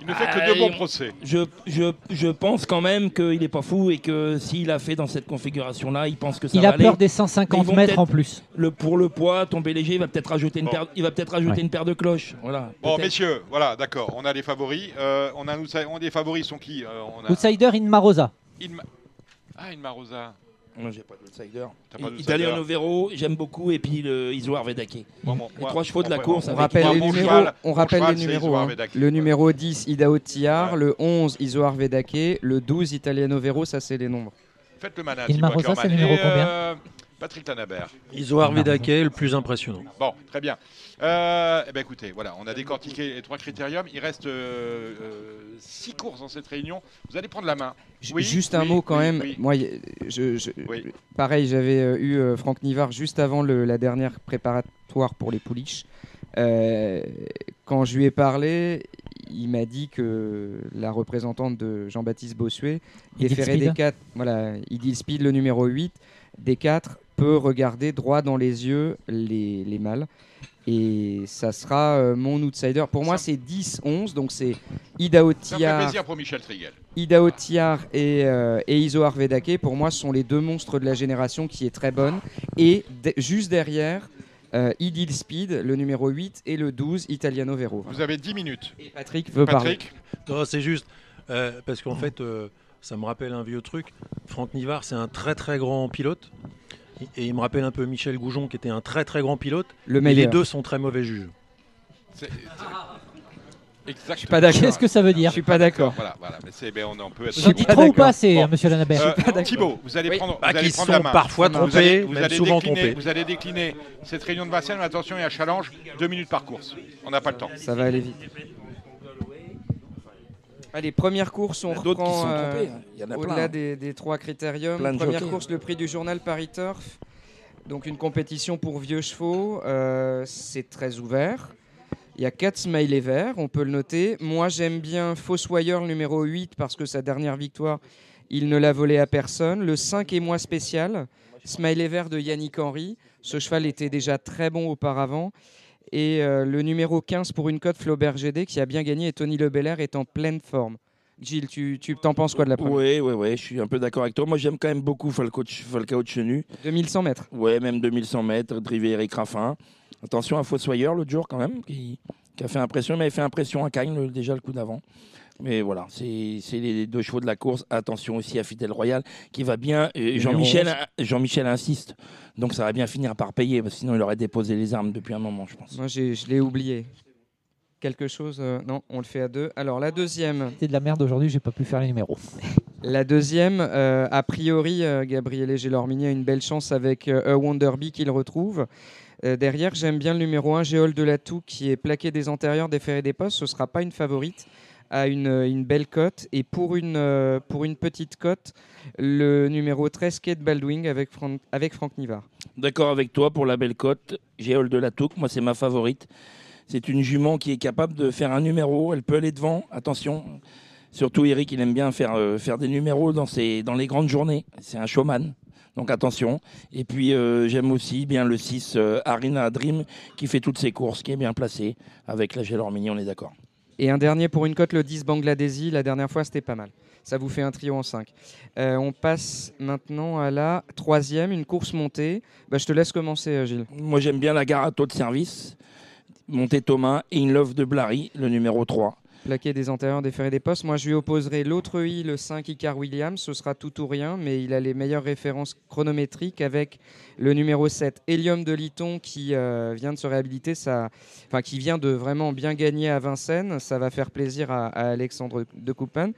Il ne fait que Ah, de bons il- procès. je, je, je pense quand même qu'il est pas fou et que s'il a fait dans cette configuration-là, il pense que ça Il va a peur aller. des Mais 150 ils vont mètres en plus. Le, pour le poids, tomber léger, il va peut-être rajouter une paire, il va peut-être rajouter Ouais. une paire de cloches. Voilà. Bon, messieurs, voilà, d'accord, on a les favoris. Euh, on a outside- on- les favoris sont qui Euh, on a Outsider in Marosa. Inma- Ah, Inmarosa. Moi, j'ai pas d'outsider. T'as pas d'outsider Italiano Vero, j'aime beaucoup, et puis le Iso Arvedake. Bon, bon, les moi- trois chevaux de la course. On rappelle les numéros. cheval- on rappelle les numéros. Isoar hein. Le numéro 10, Idao Tiar. Ouais. Le 11, Isoar Vedake. Le 12, Italiano Vero. Ça, c'est les nombres. Faites le manage. C'est le numéro combien euh, Patrick Tanabert. Isoar Vedake, le plus impressionnant. Bon, très bien. Euh, eh ben écoutez, voilà, on a décortiqué les trois critériums. Il reste euh, euh, six courses dans cette réunion. Vous allez prendre la main. Oui, juste un oui, mot quand oui, même. oui. Moi, y- je, je- Oui. pareil, j'avais eu euh, Franck Nivard juste avant le- la dernière préparatoire pour les pouliches. Euh, quand je lui ai parlé, il m'a dit que la représentante de Jean-Baptiste Bossuet déférait Speed. des 4. Voilà, Idil Speed, le numéro 8, des 4, peut regarder droit dans les yeux les, les mâles. Et ça sera euh, mon outsider. Pour moi, c'est 10-11, donc c'est Idao Ça me fait Tiar. plaisir pour Michel Triguel. Idao Tiar et, euh, et Isoar Vedake, pour moi, sont les deux monstres de la génération qui est très bonne. Et de- juste derrière, euh, Idil Speed, le numéro 8, et le 12, Italiano Vero. Vous avez 10 minutes. Et Patrick veut parler. Patrick, Non, c'est juste euh, parce qu'en fait, euh, ça me rappelle un vieux truc. Franck Nivard, c'est un très très grand pilote. Et il me rappelle un peu Michel Goujon, qui était un très très grand pilote. Le les deux sont très mauvais juges. c'est- Exactement. Je suis pas d'accord. Qu'est-ce que ça veut Je dire suis pas d'accord. Voilà, voilà. Mais c'est, ben, on, on peut être. J'en dis pas trop ou pas, c'est Bon. monsieur Lanabert Euh, Thibaut, vous allez Oui. prendre, Bah, vous allez qui prendre sont la main. parfois Vous trompés, allez, vous même allez souvent décliner, trompés. Vous allez décliner cette réunion de Vincennes, mais attention, il y a challenge, deux minutes par course. On n'a pas le temps. Ça va aller vite. Allez, première course, on reprend euh, hein. Au-delà hein. des, des trois critériums. De Première course, le prix du journal Paris Turf. Donc une compétition pour vieux chevaux. euh, c'est très ouvert. Il y a 4 smileys verts, on peut le noter. Moi, j'aime bien Fossoyeur numéro 8 parce que sa dernière victoire, il ne l'a volé à personne. Le 5 est moins spécial. Smiley vert de Yannick Henry. Ce cheval était déjà très bon auparavant. Et euh, le numéro 15 pour une cote Flaubert GD qui a bien gagné et Tony Lebelair est en pleine forme. Gilles, tu, tu t'en penses quoi de la première? Oui, oui, oui, je suis un peu d'accord avec toi. Moi, j'aime quand même beaucoup Falcao, Falcao de Chenu. 2100 mètres. Ouais, même 2100 mètres, drivé Eric Raffin. Attention à Fossoyeur l'autre jour quand même, qui, qui a fait impression, mais il avait fait impression à Cagnes déjà le coup d'avant. Mais voilà, c'est c'est les deux chevaux de la course. Attention aussi à Fidel Royal qui va bien. Et Jean-Michel Jean-Michel insiste. Donc ça va bien finir par payer, parce que sinon il aurait déposé les armes depuis un moment, je pense. Moi, j'ai- je l'ai oublié. Quelque chose euh, Non, on le fait à deux. Alors, la deuxième. C'est de la merde aujourd'hui, j'ai pas pu faire les numéros. La deuxième, euh, a priori, euh, Gabriele Gelormini a une belle chance avec euh, A Wonder Bee qu'il retrouve. Euh, derrière, j'aime bien le numéro 1, Géol de la Toux, qui est plaqué des antérieurs, des ferrés des postes. Ce ne sera pas une favorite, une, belle cote. Et pour une, euh, petite cote, le numéro 13, Kate Baldwin, avec, avec Franck Nivard. D'accord avec toi pour la belle cote. Géol de la Touque, moi c'est ma favorite. C'est une jument qui est capable de faire un numéro. Elle peut aller devant. Attention. Surtout Eric, il aime bien faire, euh, faire des numéros dans, les grandes journées. C'est un showman. Donc attention. Et puis euh, j'aime aussi bien le 6 euh, Arina Dream qui fait toutes ses courses, qui est bien placé. Avec la Gelormini, on est d'accord. Et un dernier pour une cote, le 10 Bangladeshi. La dernière fois, c'était pas mal. Ça vous fait un trio en 5. on passe maintenant à la troisième, une course montée. Bah, je te laisse commencer, euh, Gilles. Moi j'aime bien la Garato de service. Monté Thomas et In Love de Blary, le numéro 3. Plaqué des antérieurs, des des postes. Moi, je lui opposerai l'autre I, le 5 Icar Williams. Ce sera tout ou rien, mais il a les meilleures références chronométriques avec le numéro 7, Helium de Liton, qui euh, vient de se réhabiliter, enfin, qui vient de vraiment bien gagner à Vincennes. Ça va faire plaisir à, Alexandre de Coupen,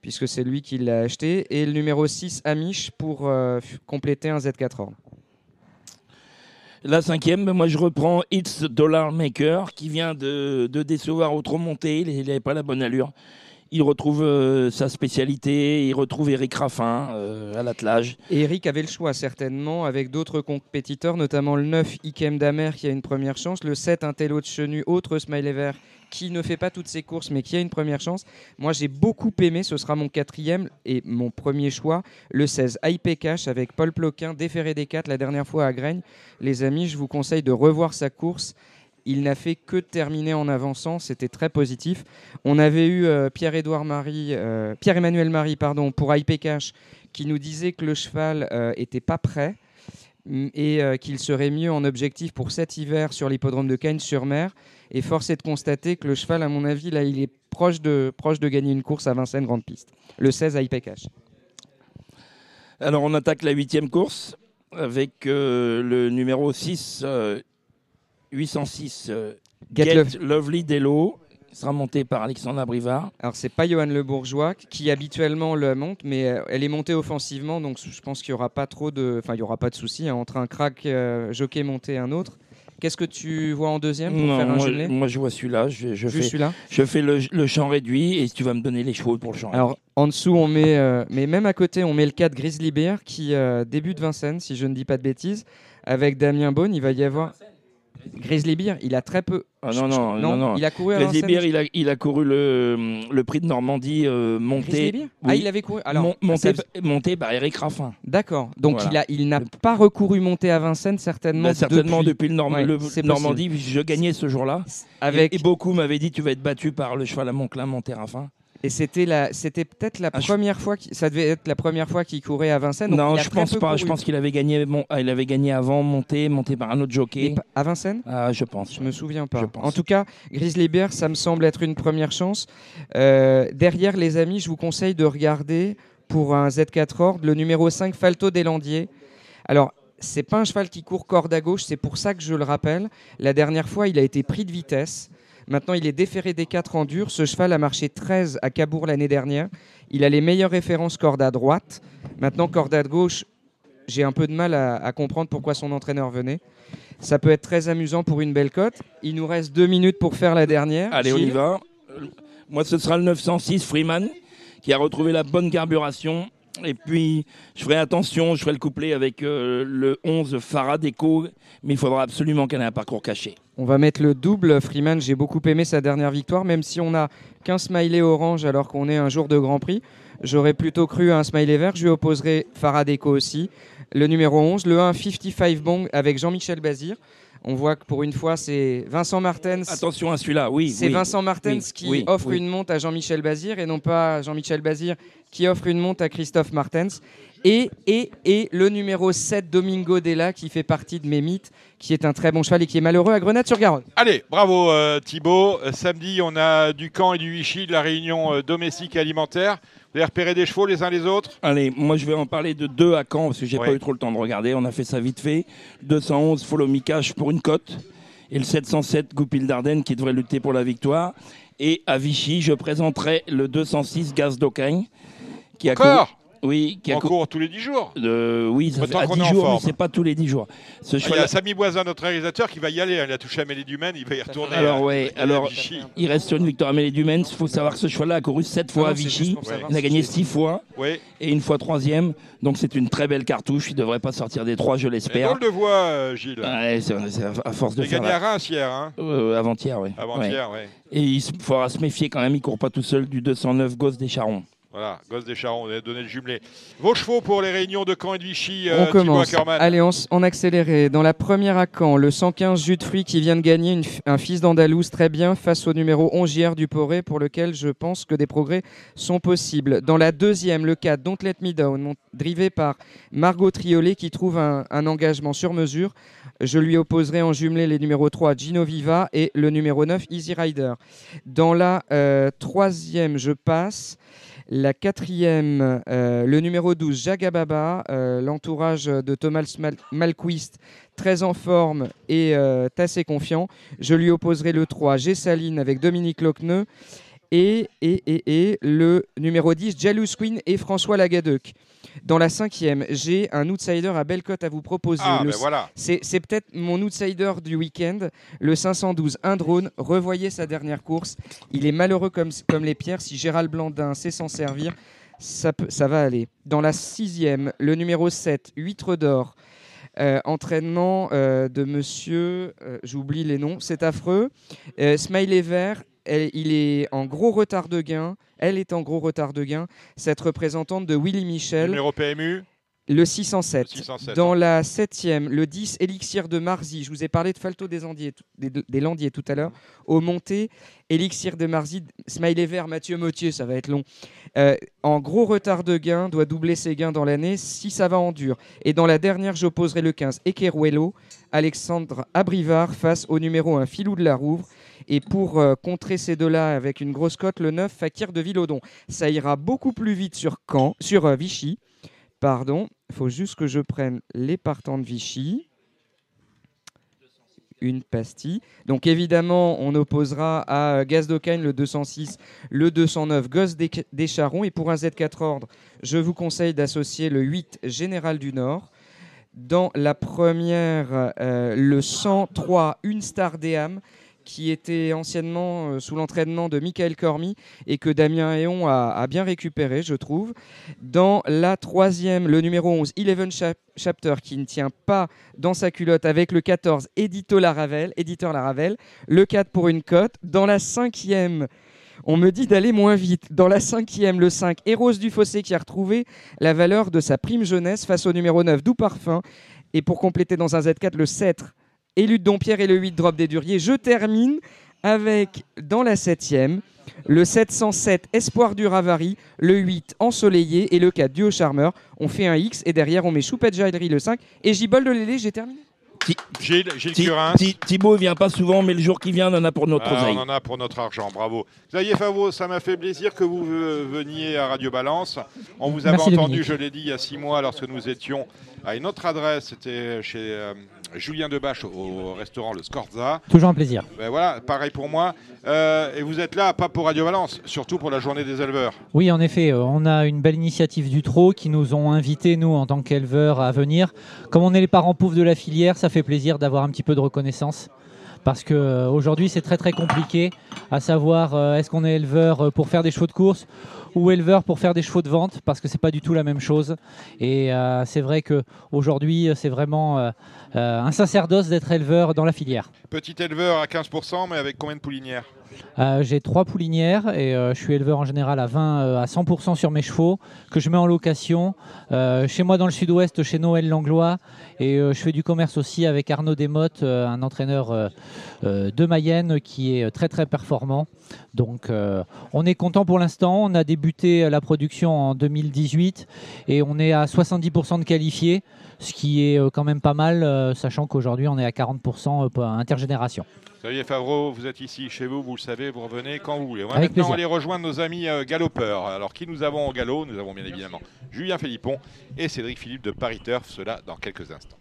puisque c'est lui qui l'a acheté. Et le numéro 6, Amish, pour euh, compléter un Z4 Horn. La cinquième, moi je reprends It's Dollar Maker qui vient de, de décevoir au trop monté. Il n'avait pas la bonne allure. Il retrouve euh, sa spécialité, il retrouve Eric Raffin euh, à l'attelage. Eric avait le choix certainement avec d'autres compétiteurs, notamment le 9 Ikem Damer qui a une première chance, le 7 Intello de Chenu, autre smiley vert qui ne fait pas toutes ses courses mais qui a une première chance. Moi j'ai beaucoup aimé, ce sera mon quatrième et mon premier choix, le 16 IP Cash avec Paul Ploquin, déféré des 4 la dernière fois à Graigne. Les amis, je vous conseille de revoir sa course. Il n'a fait que terminer en avançant, c'était très positif. On avait eu euh, Pierre-Édouard Marie, euh, Pierre-Emmanuel Marie, pardon, pour IP Cash, qui nous disait que le cheval euh, était pas prêt mm, et euh, qu'il serait mieux en objectif pour cet hiver sur l'hippodrome de Cagnes-sur-Mer. Et force est de constater que le cheval, à mon avis, là, il est proche de, proche de gagner une course à Vincennes Grande Piste. Le 16 à IP Cash. Alors on attaque la huitième course avec euh, le numéro 6, euh, 806, euh, Get Get, Love- Lovely Dello. Il sera monté par Alexandre Brivard. Alors c'est pas Johan Le Bourgeois qui habituellement le monte, mais euh, elle est montée offensivement, donc je pense qu'il y aura pas trop de, enfin il y aura pas de souci hein, entre un crack euh, jockey monté et un autre. Qu'est-ce que tu vois en deuxième pour Non, faire un moi, je vois celui-là. Je, fais, celui-là? je fais le, le champ réduit et tu vas me donner les chevaux pour le champ Alors en dessous on met, euh, mais même à côté on met le 4 Grizzly Bear qui euh, débute Vincennes si je ne dis pas de bêtises, avec Damien Beaune. Il va y avoir Grizzly Bear. Il a très peu. Ah non, non, non, non. Il a couru Grizzly. Bear, il a, il a couru le, le prix de Normandie euh, monté. Grizzly Bear Ah, il avait couru. Alors, Mon- monté, monté par Eric Raffin. D'accord. Donc Voilà. il a, il n'a pas recouru monter à Vincennes certainement. Bah, certainement depuis, le, Norm- Ouais, le Normandie, je gagnais ce jour-là. Avec- Et, et beaucoup m'avaient dit tu vas être battu par le cheval à Montclin, monté Raffin. Et c'était la, c'était peut-être la Ah, je- première fois, qu'il- ça devait être la première fois qu'il courait à Vincennes. donc Non, je pense pas. Je pense qu'il avait gagné. Bon, ah, il avait gagné avant, monté, monté par un autre jockey. À Vincennes? Ah, je pense. Je me souviens pas. En tout cas, Grizzly Bear, ça me semble être une première chance. Euh, derrière, les amis, je vous conseille de regarder pour un Z4 Horde le numéro 5 Falto des Landiers. Alors, c'est pas un cheval qui court corde à gauche, c'est pour ça que je le rappelle. La dernière fois, il a été pris de vitesse. Maintenant, il est déféré des 4 en dur. Ce cheval a marché 13 à Cabourg l'année dernière. Il a les meilleures références corde à droite. Maintenant, corde à gauche, j'ai un peu de mal à, à comprendre pourquoi son entraîneur venait. Ça peut être très amusant pour une belle cote. Il nous reste deux minutes pour faire la dernière. Allez, on y va. Moi, ce sera le 906 Freeman qui a retrouvé la bonne carburation. Et puis, je ferai attention, je ferai le couplet avec euh, le 11 Farah Deco, mais il faudra absolument qu'elle ait un parcours caché. On va mettre le double. Freeman, j'ai beaucoup aimé sa dernière victoire, même si on a qu'un smiley orange alors qu'on est un jour de Grand Prix. J'aurais plutôt cru à un smiley vert. Je lui opposerai Faradeco aussi. Le numéro 11, le 1 55 Bong avec Jean-Michel Bazir. On voit que pour une fois, c'est Vincent Martens. Attention à celui-là, oui. C'est oui, Vincent Martens oui, qui oui, offre une monte à Jean-Michel Bazir et non pas Jean-Michel Bazir qui offre une monte à Christophe Martens. Et, et, et le numéro 7, Domingo Della, qui fait partie de mes mythes, qui est un très bon cheval et qui est malheureux à Grenade-sur-Garonne. Allez, bravo euh, Thibaut. Euh, samedi, on a du camp et du Vichy, de la réunion euh, domestique et alimentaire. Vous avez repéré des chevaux les uns les autres? Allez, moi je vais en parler de deux à Caen parce que j'ai Ouais. pas eu trop le temps de regarder. On a fait ça vite fait. 211 Follow Me Cash pour une cote et le 707 Goupil d'Ardenne qui devrait lutter pour la victoire. Et à Vichy, je présenterai le 206 Gaz d'Ocagne qui a Encore? couru- Oui, qui a En cou- cours tous les 10 jours. Euh, oui, ça fait Autant à qu'on 10 est en jours, forme. c'est pas tous les 10 jours. Ce Ah, Il y a Samy Boisin, notre réalisateur, qui va y aller. hein. Il a touché Amélie Dumaine, il va y retourner. Alors hein. ouais, alors Vichy. il reste sur une victoire Amélie Dumens. Il faut savoir que ce cheval-là a couru 7 fois Ah à non, c'est Vichy. pour savoir Il a si gagné c'est- 6 fois Oui. et une fois troisième. Donc c'est une très belle cartouche. Il devrait pas sortir des 3, je Et l'espère. drôle de voix, euh, Gilles. Ouais, c'est c'est à à force de Il a faire gagné à Reims hier. Hein. Euh, avant-hier, oui. Avant-hier, ouais. Et il faudra se méfier quand même. Il court pas tout seul du 209 Gosse des Charons. Voilà, Gosse des Charons, on a donné le jumelé. Vos chevaux pour les réunions de Caen et de Vichy, On euh, Thibaut commence. Allez, en, en accéléré. Dans la première à Caen, le 115 jus de fruits qui vient de gagner une un fils d'Andalouse très bien face au numéro 11 JR du Poré pour lequel je pense que des progrès sont possibles. Dans la deuxième, le 4 Don't Let Me Down, drivé par Margot Triolet qui trouve un, un engagement sur mesure. Je lui opposerai en jumelé les numéros 3 Gino Viva et le numéro 9 Easy Rider. Dans la euh, troisième, je passe. La quatrième, euh, le numéro 12, Jagababa, euh, l'entourage de Thomas Mal- Malquist, très en forme et euh, assez confiant. Je lui opposerai le 3, Gessaline avec Dominique Locneux. Et, et, et, et le numéro 10, Jealous Queen et François Lagadec. Dans la cinquième, j'ai un outsider à belle cote à vous proposer. Ah, ben voilà. C'est c'est peut-être mon outsider du week-end, le 512, un drone. Revoyez sa dernière course. Il est malheureux comme, comme les pierres. Si Gérald Blandin sait s'en servir, ça, peut- ça va aller. Dans la sixième, le numéro 7, huître d'or. Euh, entraînement euh, de monsieur, euh, j'oublie les noms, c'est affreux. Smiley Vert, elle- il est en gros retard de gain. Elle est en gros retard de gain. Cette représentante de Willy Michel. Numéro PMU Le 607. 607, Dans la septième, le 10, Élixir de Marzy. Je vous ai parlé de Falto des, Andiers, tout- des, des Landiers tout à l'heure. Au monté, Élixir de Marzy, Smiley Vert, Mathieu Mottier, ça va être long. Euh, en gros retard de gain, doit doubler ses gains dans l'année si ça va en dur. Et dans la dernière, j'opposerai le 15, Ekeruelo, Alexandre Abrivard face au numéro 1, Filou de la Rouvre. Et pour euh, contrer ces deux-là avec une grosse cote, le 9, Fakir de Villaudon. Ça ira beaucoup plus vite sur, Caen, sur euh, Vichy. Pardon, il faut juste que je prenne les partants de Vichy. Une pastille. Donc évidemment, on opposera à euh, le 206, le 209 Gosse des, des Charons. Et pour un Z4 ordre, je vous conseille d'associer le 8 Général du Nord. Dans la première, euh, le 103 Une Star Déam, qui était anciennement euh, sous l'entraînement de Michael Cormy et que Damien Héon a, bien récupéré, je trouve. Dans la troisième, le numéro 11, Eleven Chap- Chapter, qui ne tient pas dans sa culotte avec le 14, Édito Laravel, éditeur Laravel. Le 4 pour une cote. Dans la cinquième, on me dit d'aller moins vite. Dans la cinquième, le 5, Eros du Fossé qui a retrouvé la valeur de sa prime jeunesse face au numéro 9, Doux Parfum. Et pour compléter dans un Z4, le 7, Élu de Dompierre et le 8, Drop des Duriers. Je termine avec, dans la septième, le 707, Espoir du Ravary, le 8, Ensoleillé et le 4, Duo Charmeur. On fait un X et derrière on met Choupette Jaillerie le 5 et Gibol de Lélé, j'ai terminé. Gilles, Gilles Thi- Curin. Thi- Thibaut vient pas souvent, mais le jour qui vient, on en a pour notre Ah, oseille. on en a pour notre argent, bravo. Xavier Favreau, ça m'a fait plaisir que vous euh, veniez à Radio Balance. On vous avait Merci, entendu, Dominique. je l'ai dit, il y a six mois, lorsque nous étions à une autre adresse, c'était chez euh, Julien Debache au restaurant Le Scorza. Toujours un plaisir. Ben voilà, pareil pour moi. Euh, et vous êtes là, pas pour Radio Balance, surtout pour la journée des éleveurs. Oui, en effet, euh, on a une belle initiative du Trot qui nous ont invités, nous, en tant qu'éleveurs, à venir. Comme on est les parents poufs de la filière, ça fait plaisir d'avoir un petit peu de reconnaissance. Parce qu'aujourd'hui, c'est très très compliqué à savoir euh, est-ce qu'on est éleveur euh, pour faire des chevaux de course ou éleveur pour faire des chevaux de vente, parce que c'est pas du tout la même chose. Et euh, c'est vrai qu'aujourd'hui, c'est vraiment euh, euh, un sacerdoce d'être éleveur dans la filière. Petit éleveur à 15%, mais avec combien de poulinières? Euh, j'ai trois poulinières et euh, je suis éleveur en général à 20 euh, à 100% sur mes chevaux que je mets en location chez moi dans le sud-ouest chez Noël Langlois et je fais du commerce aussi avec Arnaud Desmottes, un entraîneur de Mayenne qui est très très performant. Donc on est content pour l'instant. On a débuté la production en 2018 et on est à 70% de qualifiés, ce qui est euh, quand même pas mal, euh, sachant qu'aujourd'hui on est à 40% pour intergénération. Xavier Favreau, vous êtes ici chez vous, vous le savez, vous revenez quand vous voulez. On va Avec maintenant plaisir. aller rejoindre nos amis euh, galopeurs. Alors, qui nous avons au galop? Nous avons bien évidemment Julien Philippon et Cédric Philippe de Paris Turf, cela dans quelques instants.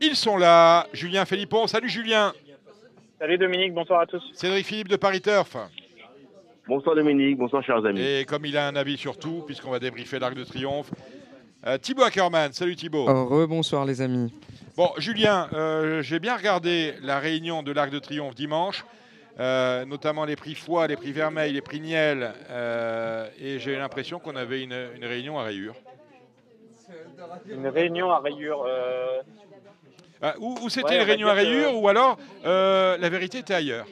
Ils sont là, Julien Philippon. Salut Julien. Salut Dominique, bonsoir à tous. Cédric Philippe de Paris Turf. Bonsoir Dominique, bonsoir chers amis. Et comme il a un avis sur tout, puisqu'on va débriefer l'Arc de Triomphe, euh, Thibaut Ackermann. Salut Thibaut. Oh, Rebonsoir les amis. Bon, Julien, euh, j'ai bien regardé la réunion de l'Arc de Triomphe dimanche, euh, notamment les prix foie, les prix vermeil, les prix niel, euh, et j'ai eu l'impression qu'on avait une, une réunion à rayures. Une réunion à rayures. euh, Ah, ou ou c'était Ouais, une réunion à rayures, ou alors euh, la vérité était ailleurs.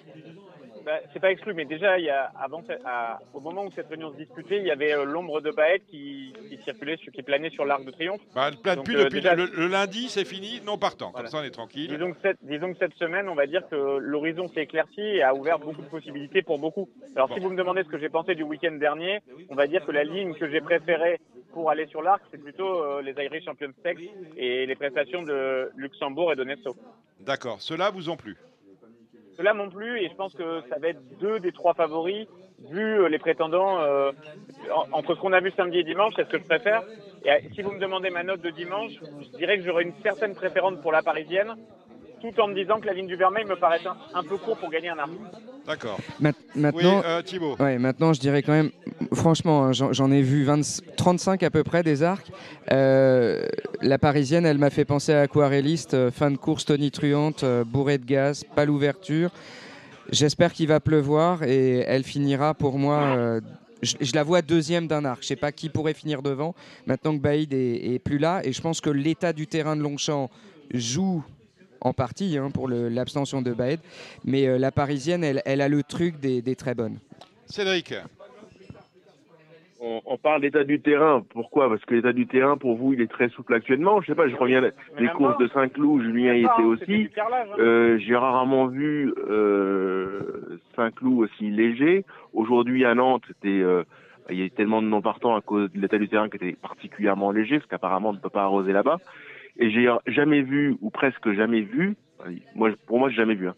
Bah, c'est pas exclu, mais déjà, il y a, avant, à- au moment où cette réunion se disputait, il y avait euh, l'ombre de Baët qui, qui circulait, qui planait sur l'Arc de Triomphe. Bah, Donc, euh, depuis déjà- le, le lundi, c'est fini, non partant. Comme ça, on est tranquille. Disons que, cette, disons que cette semaine, on va dire que l'horizon s'est éclairci et a ouvert beaucoup de possibilités pour beaucoup. Alors, si vous me demandez ce que j'ai pensé du week-end dernier, on va dire que la ligne que j'ai préférée pour aller sur l'arc, c'est plutôt euh, les Irish Champions Sex et les prestations de Luxembourg et de Nesso. D'accord, ceux-là vous ont plu. Cela non plus, et je pense que ça va être deux des trois favoris, vu euh, les prétendants, euh, en- entre ce qu'on a vu samedi et dimanche, c'est ce que je préfère. Et euh, si vous me demandez ma note de dimanche, je dirais que j'aurais une certaine préférence pour la parisienne, tout en me disant que la ligne du vermeil me paraît un, un peu court pour gagner un arc. D'accord. Ma- maintenant, Oui, euh, Thibaut. ouais, maintenant, je dirais quand même, franchement, hein, j'en ai vu 20 35 à peu près des arcs. Euh, la parisienne, elle m'a fait penser à aquarelliste, euh, fin de course tonitruante, bourrée de gaz, pas l'ouverture. J'espère qu'il va pleuvoir et elle finira pour moi. euh, je, je la vois deuxième d'un arc. Je sais pas qui pourrait finir devant. Maintenant que Baïd est, est plus là, et je pense que l'état du terrain de Longchamp joue en partie hein, pour l'abstention de Baed. Mais euh, la parisienne, elle, elle a le truc des, des très bonnes. Cédric. On, on parle d'état du terrain. Pourquoi? Parce que l'état du terrain, pour vous, il est très souple actuellement. Je sais pas, je reviens des courses de Saint-Cloud, Julien y pas, était aussi. hein. Euh, J'ai rarement vu euh, Saint-Cloud aussi léger. Aujourd'hui, à Nantes, c'était, euh, il y a eu tellement de non-partants à cause de l'état du terrain qui était particulièrement léger, parce qu'apparemment, on ne peut pas arroser là-bas. Et j'ai jamais vu, ou presque jamais vu, moi, pour moi, j'ai jamais vu, hein,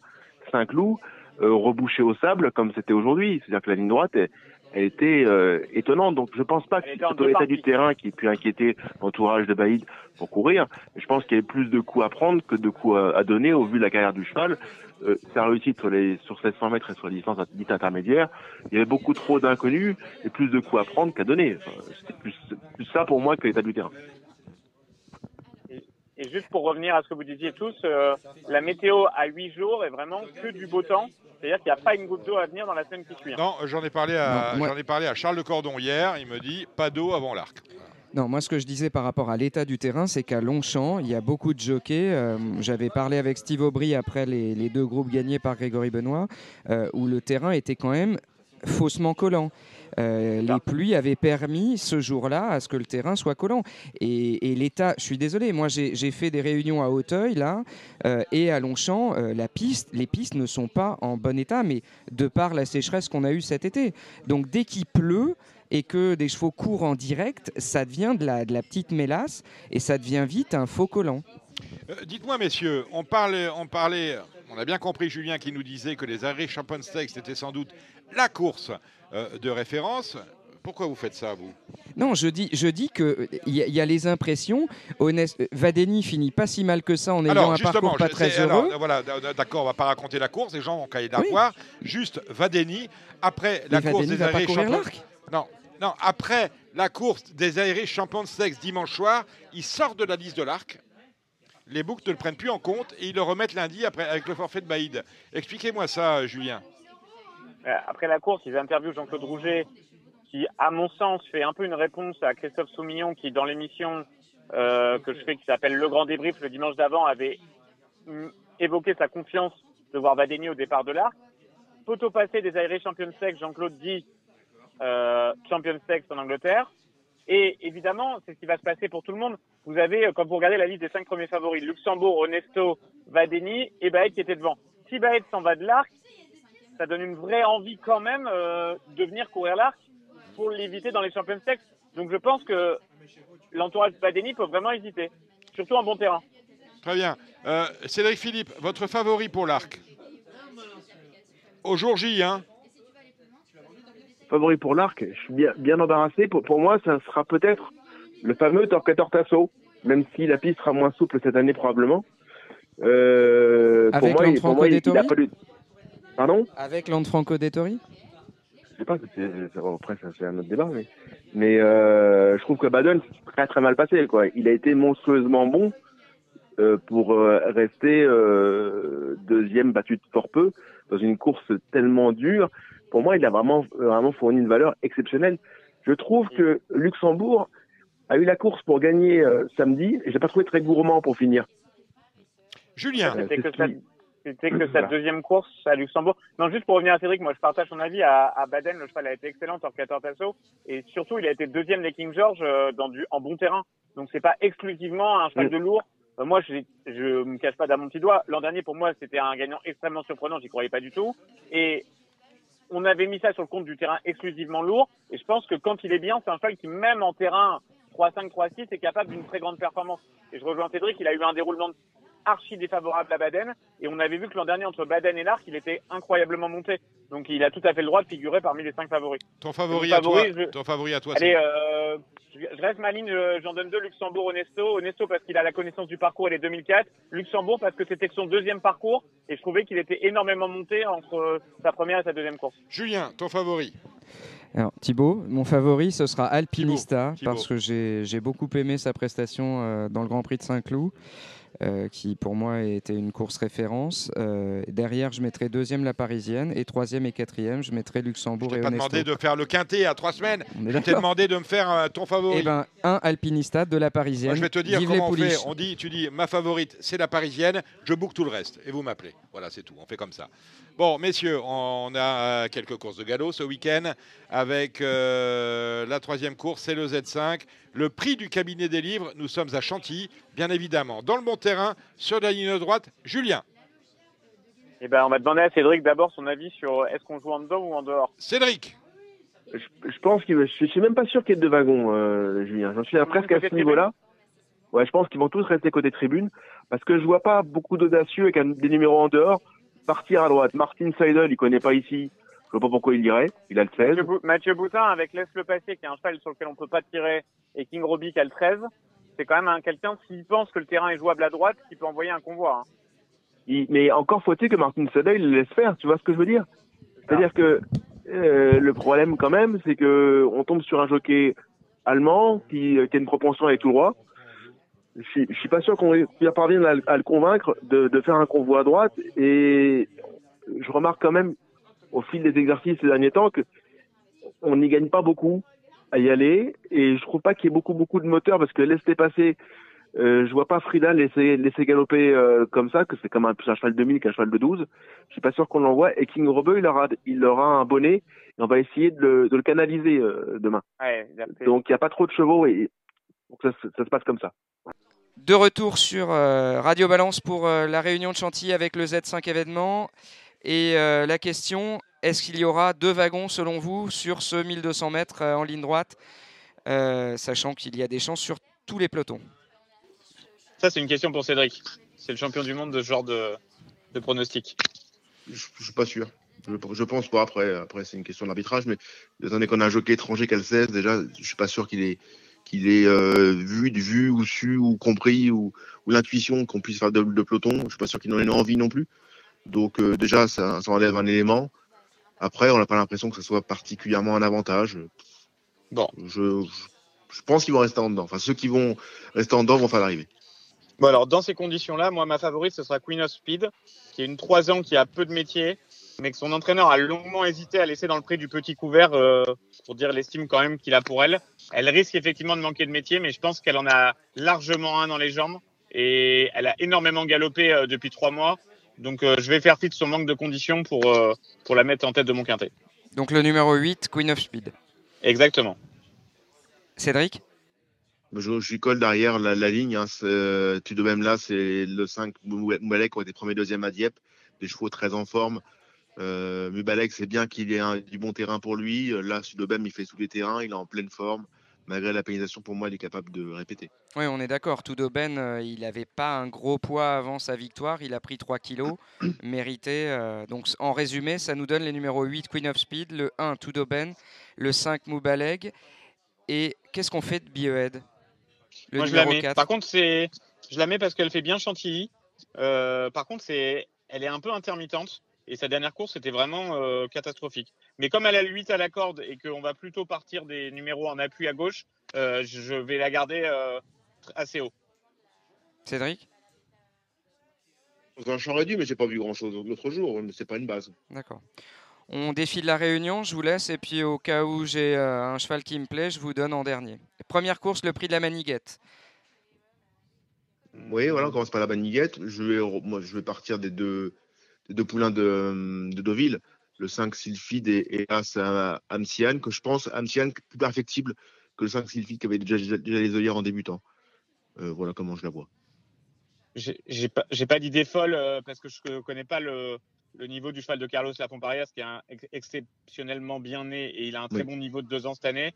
Saint-Cloud euh, rebouché au sable comme c'était aujourd'hui. C'est-à-dire que la ligne droite, elle, elle était euh, étonnante. Donc, je pense pas que c'est l'état du terrain qui ait pu inquiéter l'entourage de Baïd pour courir. Je pense qu'il y avait plus de coups à prendre que de coups à, à donner au vu de la carrière du cheval. Euh, sa réussite sur les sur 700 mètres et sur les distances dites intermédiaires, il y avait beaucoup trop d'inconnus et plus de coups à prendre qu'à donner. Enfin, C'était plus, plus ça pour moi que l'état du terrain. Et juste pour revenir à ce que vous disiez tous, euh, la météo à 8 jours est vraiment que du beau temps. C'est-à-dire qu'il n'y a pas une goutte d'eau à venir dans la semaine qui suit. hein. Non, j'en ai parlé à Non, moi- j'en ai parlé à Charles de Cordon hier. Il me dit pas d'eau avant l'arc. Non, moi ce que je disais par rapport à l'état du terrain, c'est qu'à Longchamp, il y a beaucoup de jockeys. Euh, J'avais parlé avec Steve Aubry après les, les deux groupes gagnés par Grégory Benoît, euh, où le terrain était quand même faussement collant. Euh, les pluies avaient permis ce jour-là à ce que le terrain soit collant. Et, et l'état, je suis désolé, moi j'ai fait des réunions à Hauteuil là euh, et à Longchamp, euh, la piste, les pistes ne sont pas en bon état, mais de par la sécheresse qu'on a eue cet été. Donc dès qu'il pleut et que des chevaux courent en direct, ça devient de la, de la petite mélasse et ça devient vite un faux collant. Euh, Dites-moi, messieurs, on parlait, on parlait, on a bien compris Julien qui nous disait que les Irish Champion Stakes c'était sans doute la course de référence. Pourquoi vous faites ça, vous? Non, je dis, je dis que il y, a- il y a les impressions. Honnête, Vadeni finit pas si mal que ça en ayant Alors, un justement, parcours pas je- très heureux. alors, voilà, d'accord, on va pas raconter la course, les gens ont qu'à y la Oui. voir. Juste Vadeni, après la Mais course Vadeni des courir Champions... l'arc. Non, non, après la course des Irish Champions Stakes dimanche soir, il sort de la liste de l'arc. Les boucs ne le prennent plus en compte et ils le remettent lundi après avec le forfait de Baïd. Expliquez-moi ça, euh, Julien. Euh, Après la course, ils interviewent Jean-Claude Rouget, qui, à mon sens, fait un peu une réponse à Christophe Soumillon, qui, dans l'émission euh, que je fais, qui s'appelle Le Grand Débrief, le dimanche d'avant, avait mm, évoqué sa confiance de voir Vadeni au départ de l'arc. Photo passé des Irish Champions Stakes, Jean-Claude dit euh, Champions Stakes en Angleterre. Et évidemment, c'est ce qui va se passer pour tout le monde. Vous avez, euh, quand vous regardez la liste des cinq premiers favoris, Luxembourg, Onesto, Vadeni et Baët qui était devant. Si Baët s'en va de l'arc, ça donne une vraie envie quand même euh, de venir courir l'arc pour l'éviter dans les Champions Stakes. Donc je pense que l'entourage de Vadeni peut vraiment hésiter, surtout en bon terrain. Très bien. Euh, Cédric Philippe, votre favori pour l'arc Au jour J, hein favori pour l'arc, je suis bien, bien embarrassé. Pour, pour moi, ça sera peut-être le fameux Torquator Tasso, même si la piste sera moins souple cette année probablement. Euh, Avec pour moi, il- Lanfranco pour moi, il- il a fallu- Pardon Avec Lanfranco Dettori Je sais pas, c'est- c'est- après ça, c'est un autre débat, mais, mais euh, je trouve que Baden c'est très très mal passé. Quoi. Il a été monstrueusement bon euh, pour euh, rester euh, deuxième battu de fort peu dans une course tellement dure. Pour moi, il a vraiment vraiment fourni une valeur exceptionnelle. Je trouve que Luxembourg a eu la course pour gagner euh, samedi et j'ai pas trouvé très gourmand pour finir. Julien. Euh, C'était que, c'était que sa deuxième course à Luxembourg. Non, juste pour revenir à Cédric, moi je partage son avis. À, à Baden, le cheval a été excellent, Torquator Tasso. Et surtout, il a été deuxième des King George euh, dans du, en bon terrain. Donc c'est pas exclusivement un cheval de lourd. Euh, moi, je, je me cache pas d'un mon petit doigt. L'an dernier, pour moi, c'était un gagnant extrêmement surprenant. J'y croyais pas du tout. Et on avait mis ça sur le compte du terrain exclusivement lourd. Et je pense que quand il est bien, c'est un cheval qui, même en terrain 3-5, 3-6, est capable d'une très grande performance. Et je rejoins Cédric, il a eu un déroulement de archi défavorable à Baden. Et on avait vu que l'an dernier, entre Baden et l'Arc, il était incroyablement monté. Donc il a tout à fait le droit de figurer parmi les cinq favoris. Ton favori, à toi, je- ton favori à toi, Allez, euh, je reste ma ligne, j'en donne deux, Luxembourg, Onesto. Onesto parce qu'il a la connaissance du parcours et les 2004. Luxembourg parce que c'était son deuxième parcours et je trouvais qu'il était énormément monté entre euh, sa première et sa deuxième course. Julien, ton favori Alors, Thibaut, mon favori, ce sera Alpinista, Thibaut. parce que j'ai j'ai beaucoup aimé sa prestation euh, dans le Grand Prix de Saint-Cloud, euh, qui pour moi était une course référence. Euh, derrière, je mettrai deuxième la Parisienne, et troisième et quatrième, je mettrai Luxembourg Je et t'ai pas Onesto. demandé de faire le quintet à trois semaines. Je t'ai demandé de me faire euh, ton favori. Eh ben, un Alpinista, de la Parisienne. Moi, je vais te dire Vive comment on fait. On dit, tu dis, ma favorite, c'est la parisienne. Je boucle tout le reste et vous m'appelez. Voilà, c'est tout. On fait comme ça. Bon, messieurs, on a euh, quelques courses de galop ce week-end avec euh, la troisième course, c'est le Z5. Le prix du cabinet des livres. Nous sommes à Chantilly, bien évidemment, dans le bon terrain, sur la ligne droite. Julien, Et ben, on va demander à Cédric d'abord son avis sur euh, est-ce qu'on joue en dedans ou en dehors? Cédric. Je, je pense qu'il, je suis même pas sûr qu'il y ait deux wagons, euh, Julien. J'en suis presque à ce niveau-là. Ouais, je pense qu'ils vont tous rester côté tribune parce que je vois pas beaucoup d'audacieux avec un- des numéros en dehors partir à droite. Martin Seidel, il connaît pas ici. Je vois pas pourquoi il irait. Il a le 16. Mathieu, Bou- Mathieu Boutin avec Laisse le passer, qui est un cheval sur lequel on peut pas tirer, et King Robbie qui a le 13. C'est quand même un, quelqu'un, s'il pense que le terrain est jouable à droite, qui peut envoyer un convoi. hein. Il- mais encore faut-il que Martin Seidel le laisse faire. Tu vois ce que je veux dire? C'est-à-dire que euh, le problème quand même, c'est que on tombe sur un jockey allemand qui, qui a une propension à aller tout droit. Je suis, je suis pas sûr qu'on qu'on parvienne à, le- à le convaincre de, de faire un convoi à droite. Et je remarque quand même au fil des exercices ces derniers temps que on n'y gagne pas beaucoup à y aller. Et je trouve pas qu'il y ait beaucoup beaucoup de moteurs parce que laisser passer. Euh, je vois pas Frida laisser, laisser galoper euh, comme ça, que c'est comme un, un cheval de 1000 qu'un cheval de 12. Je suis pas sûr qu'on l'envoie. Et King Robeux, il aura, il aura un bonnet et on va essayer de le, de le canaliser euh, demain. Ouais, Donc il n'y a pas trop de chevaux et donc ça, se- ça se passe comme ça. De retour sur euh, Radio Balance pour euh, la réunion de Chantilly avec le Z5 événement. Et euh, la question, est-ce qu'il y aura deux wagons selon vous sur ce 1200 mètres euh, en ligne droite, euh, sachant qu'il y a des chances sur tous les pelotons? Ça, c'est une question pour Cédric. C'est le champion du monde de ce genre de, de pronostic. Je, je suis pas sûr. Je, je pense pas. Après, après c'est une question d'arbitrage, mais étant donné qu'on a un jockey étranger qui a le 16, déjà, je suis pas sûr qu'il ait qu'il ait euh, vu, vu ou su ou compris ou, ou l'intuition qu'on puisse faire de, de peloton. Je suis pas sûr qu'il en ait envie non plus. Donc euh, déjà, ça, ça enlève un élément. Après, on n'a pas l'impression que ce soit particulièrement un avantage. Bon. Je, je, je pense qu'ils vont rester en dedans. Enfin, ceux qui vont rester en dedans vont faire l'arrivée. Bon, alors, dans ces conditions-là, moi, ma favorite, ce sera Queen of Speed, qui est une 3 ans qui a peu de métier, mais que son entraîneur a longuement hésité à laisser dans le prix du petit couvert euh, pour dire l'estime quand même qu'il a pour elle. Elle risque effectivement de manquer de métier, mais je pense qu'elle en a largement un dans les jambes et elle a énormément galopé euh, depuis trois mois. Donc, euh, je vais faire fi de son manque de conditions pour, euh, pour la mettre en tête de mon quintet. Donc le numéro 8, Queen of Speed. Exactement. Cédric? Je, je lui colle derrière la, la ligne. Hein, c'est- tout de même là, c'est le 5 Moubalek qui ont été premier deuxième à Dieppe. Des chevaux très en forme. Euh, Mubalek, c'est bien qu'il ait un- du bon terrain pour lui. Là, Sudobem, il fait tous les terrains. Il est en pleine forme. Malgré la pénalisation, pour moi, il est capable de répéter. Oui, on est d'accord. Tudoben, euh, il n'avait pas un gros poids avant sa victoire. Il a pris 3 kilos, mérité. euh, donc, en résumé, ça nous donne les numéros 8, Queen of Speed, le 1, Tudoben, le 5, Moubaleg. Et qu'est-ce qu'on fait de Biohead Le Moi, je la numéro mets. 4. Par contre, c'est, je la mets parce qu'elle fait bien Chantilly. Euh, par contre, c'est, elle est un peu intermittente. Et sa dernière course était vraiment euh, catastrophique. Mais comme elle a le 8 à la corde et qu'on va plutôt partir des numéros en appui à gauche, euh, je vais la garder euh, assez haut. Cédric? J'en aurais dû, mais j'ai pas vu grand-chose l'autre jour. C'est pas une base. D'accord. On défile la réunion, je vous laisse. Et puis, au cas où j'ai euh, un cheval qui me plaît, je vous donne en dernier. Première course, le prix de la maniguette. Oui, voilà, on commence par la baniguette. Je vais, moi, je vais partir des deux, des deux poulains de, de Deauville, le 5 Sylphide et, et As Amsian, que je pense Amsian plus perfectible que le 5 Sylphide qui avait déjà, les œillères en débutant. Euh, voilà comment je la vois. J'ai pas, pas d'idée folle euh, parce que je connais pas le, le niveau du cheval de Carlos Lafomparias qui est un ex- exceptionnellement bien né et il a un très Oui. bon niveau de deux ans cette année.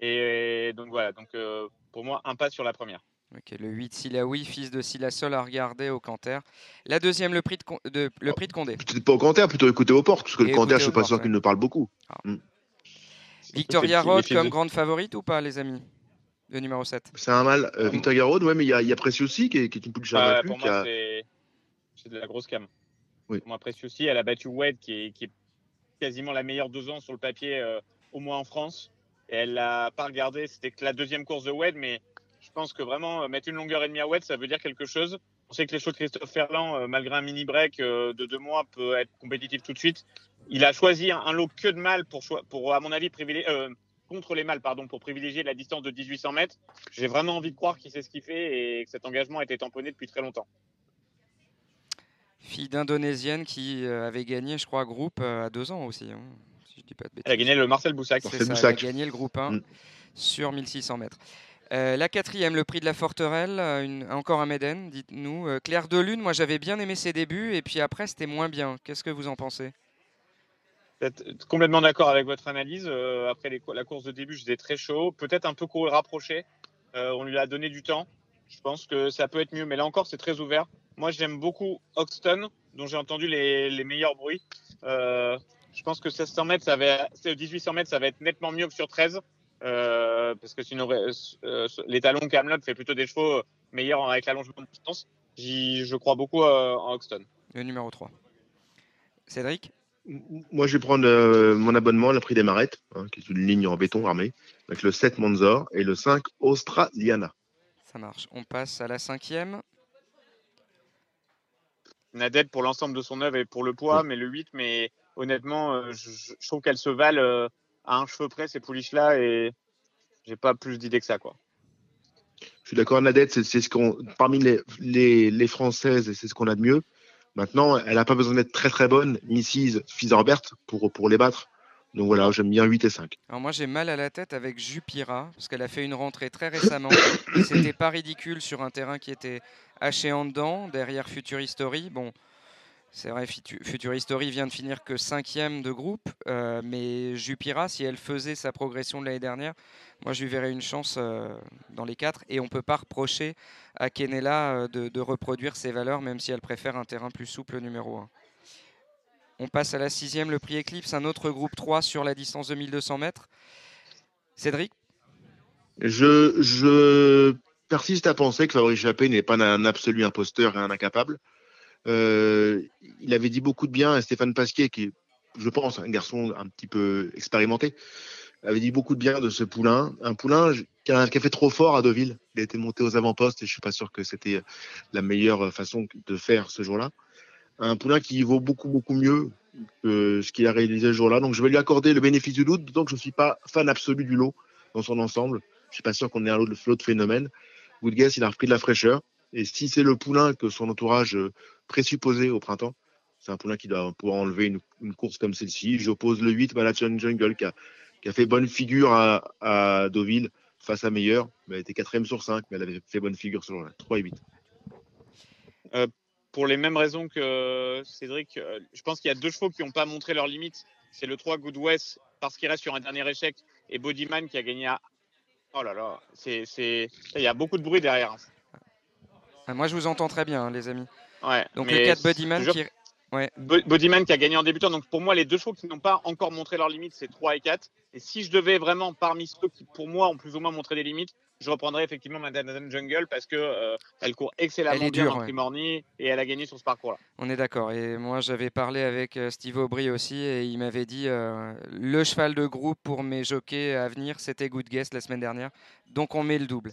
Et donc voilà, donc euh, pour moi, un pas sur la première. Ok, le 8 Silaoui, fils de Silasol à regarder au Canter. La deuxième, le prix de, Con- de- le prix de Condé. Peut-être pas au Canter, plutôt écouter aux portes, parce que Et le Canter, je suis aux pas portes, sûr ouais. qu'il ne parle beaucoup. Mm. Victoria fils comme de- grande favorite ou pas, les amis Le numéro 7. C'est un mal. Euh, Victor Garrod, ouais, mais il y a, il y a Preciously qui est, qui est une Bah, invaincue, pour moi, a- c'est de la grosse cam. Oui. Pour moi, Precious elle a battu Wed, qui est, qui est quasiment la meilleure deux ans sur le papier, euh, au moins en France. Et elle l'a pas regardé. C'était que la deuxième course de Wed, mais pense que vraiment euh, mettre une longueur et demie à Wed, ça veut dire quelque chose. On sait que les chevaux de Christophe Ferland, euh, malgré un mini break euh, de deux mois, peut être compétitif tout de suite. Il a choisi un, lot que de mâles pour, à mon avis, privilégier, euh, contre les mâles, pardon, pour privilégier la distance de 1800 mètres. J'ai vraiment envie de croire qu'il sait ce qu'il fait et que cet engagement a été tamponné depuis très longtemps. Fille d'indonésienne qui avait gagné, je crois, groupe à deux ans aussi. hein, si je dis pas de Elle a gagné le Marcel Boussac. Marcel ça, Boussac. Elle a gagné le groupe 1 Mm. sur 1600 mètres. Euh, la quatrième, le prix de la Forterelle, euh, encore un Méden, dites-nous. Euh, Claire de Lune, moi j'avais bien aimé ses débuts et puis après c'était moins bien. Qu'est-ce que vous en pensez? Complètement d'accord avec votre analyse. Après la course de début, j'étais très chaud. Peut-être un peu rapproché. On lui a donné du temps. Je pense que ça peut être mieux. Mais là encore, c'est très ouvert. Moi, j'aime beaucoup Hoxton, dont j'ai entendu les, meilleurs bruits. Je pense que 1600 mètres, ça va, c'est 1800 mètres, ça va être nettement mieux que sur 13. Euh, parce que sinon, euh, les talons Camelot fait plutôt des chevaux meilleurs avec l'allongement de distance. Je crois beaucoup euh, en Hoxton. Le numéro 3. Cédric Moi, je vais prendre euh, mon abonnement, le prix des Marettes, hein, qui est une ligne en béton armé, avec le 7 Monzor et le 5 Australiana. Ça marche. On passe à la cinquième. Nadette pour l'ensemble de son œuvre et pour le poids, mais le 8, mais honnêtement, je, je trouve qu'elles se valent euh, à un cheveu près, ces pouliches-là, et j'ai pas plus d'idées que ça, quoi. Je suis d'accord, Nadette, c'est c'est ce qu'on, parmi les, les, les Françaises, c'est ce qu'on a de mieux. Maintenant, elle n'a pas besoin d'être très très bonne, Mrs. Fizerbert, pour, pour les battre. Donc voilà, j'aime bien 8 et 5. Alors moi j'ai mal à la tête avec Jupira parce qu'elle a fait une rentrée très récemment. C'était pas ridicule sur un terrain qui était haché en dedans, derrière Future History. Bon, c'est vrai, History vient de finir que cinquième de groupe, euh, mais Jupira, si elle faisait sa progression de l'année dernière, moi je lui verrais une chance euh, dans les quatre. Et on peut pas reprocher à Kenella euh, de, de reproduire ses valeurs, même si elle préfère un terrain plus souple numéro 1. On passe à la sixième, le prix Eclipse, un autre groupe 3 sur la distance de 1200 mètres. Cédric? Je, je persiste à penser que Fabrice Chappé n'est pas un absolu imposteur et un incapable. Euh, il avait dit beaucoup de bien à Stéphane Pasquier, qui je pense, un garçon un petit peu expérimenté, avait dit beaucoup de bien de ce poulain. Un poulain qui a, fait trop fort à Deauville. Il a été monté aux avant-postes et je suis pas sûr que c'était la meilleure façon de faire ce jour-là. Un poulain qui vaut beaucoup, beaucoup mieux que ce qu'il a réalisé ce jour-là. Donc je vais lui accorder le bénéfice du doute, donc je ne suis pas fan absolu du lot dans son ensemble. Je suis pas sûr qu'on ait un lot de flot de phénomène. Woodguess, il a repris de la fraîcheur. Et si c'est le poulain que son entourage euh, présupposait au printemps, c'est un poulain qui doit pouvoir enlever une, course comme celle-ci. J'oppose le 8, Malachian Jungle, qui a, fait bonne figure à, à Deauville face à Meilleur. Elle était quatrième sur 5, mais elle avait fait bonne figure sur 3 et 8. Euh, pour les mêmes raisons que Cédric, euh, je pense qu'il y a deux chevaux qui n'ont pas montré leurs limites. C'est le 3 Good West, parce qu'il reste sur un dernier échec, et Bodyman qui a gagné à. Oh là là, c'est, il y a beaucoup de bruit derrière. Ah, Moi, je vous entends très bien, hein, les amis. Ouais, Donc le 4 c'est- Bodyman qui... Ouais. Bo- Bodyman qui a gagné en débutant. Donc pour moi, les deux chevaux qui n'ont pas encore montré leurs limites, c'est 3 et 4. Et si je devais vraiment, parmi ceux qui pour moi ont plus ou moins montré des limites, je reprendrais effectivement Madame Jungle parce que euh, elle court excellemment Elle est bien dure, dans ouais. Primorny et elle a gagné sur ce parcours-là. On est d'accord. Et moi, j'avais parlé avec euh, Steve Aubry aussi, et il m'avait dit euh, le cheval de groupe pour mes jockeys à venir, c'était Good Guess la semaine dernière. Donc, on met le double.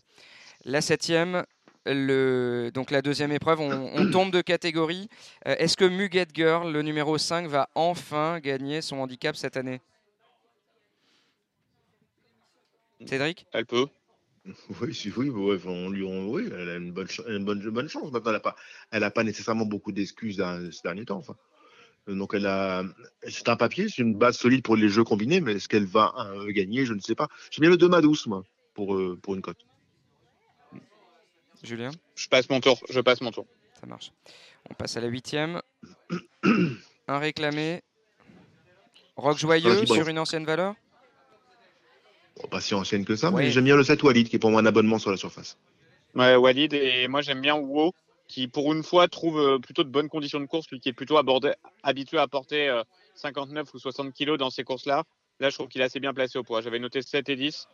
La septième, le... donc la deuxième épreuve, on, on tombe de catégorie. Euh, Est-ce que Muget Girl, le numéro 5, va enfin gagner son handicap cette année? Cédric? Elle peut. Oui, si, oui, oui, on lui, on- oui, elle a une bonne, ch- une bonne, une bonne chance. Maintenant, elle n'a pas, elle a pas nécessairement beaucoup d'excuses ces derniers temps. Enfin. Euh, Donc, elle a, c'est un papier, c'est une base solide pour les jeux combinés, mais est-ce qu'elle va euh, gagner? Je ne sais pas. J'aime bien le 2 douce, moi, pour, euh, pour une cote. Julien Je passe mon tour. Je passe mon tour. Ça marche. On passe à la huitième. Un réclamé. Rock joyeux sur une ancienne valeur Bon, pas si ancienne que ça, Ouais. mais j'aime bien le 7 Walid, qui est pour moi un abonnement sur la surface. Ouais, Walid et moi j'aime bien Wo qui pour une fois trouve euh, plutôt de bonnes conditions de course, lui qui est plutôt abordé- habitué à porter euh, 59 ou 60 kilos dans ces courses-là. Là, je trouve qu'il est assez bien placé au poids. J'avais noté 7 et 10.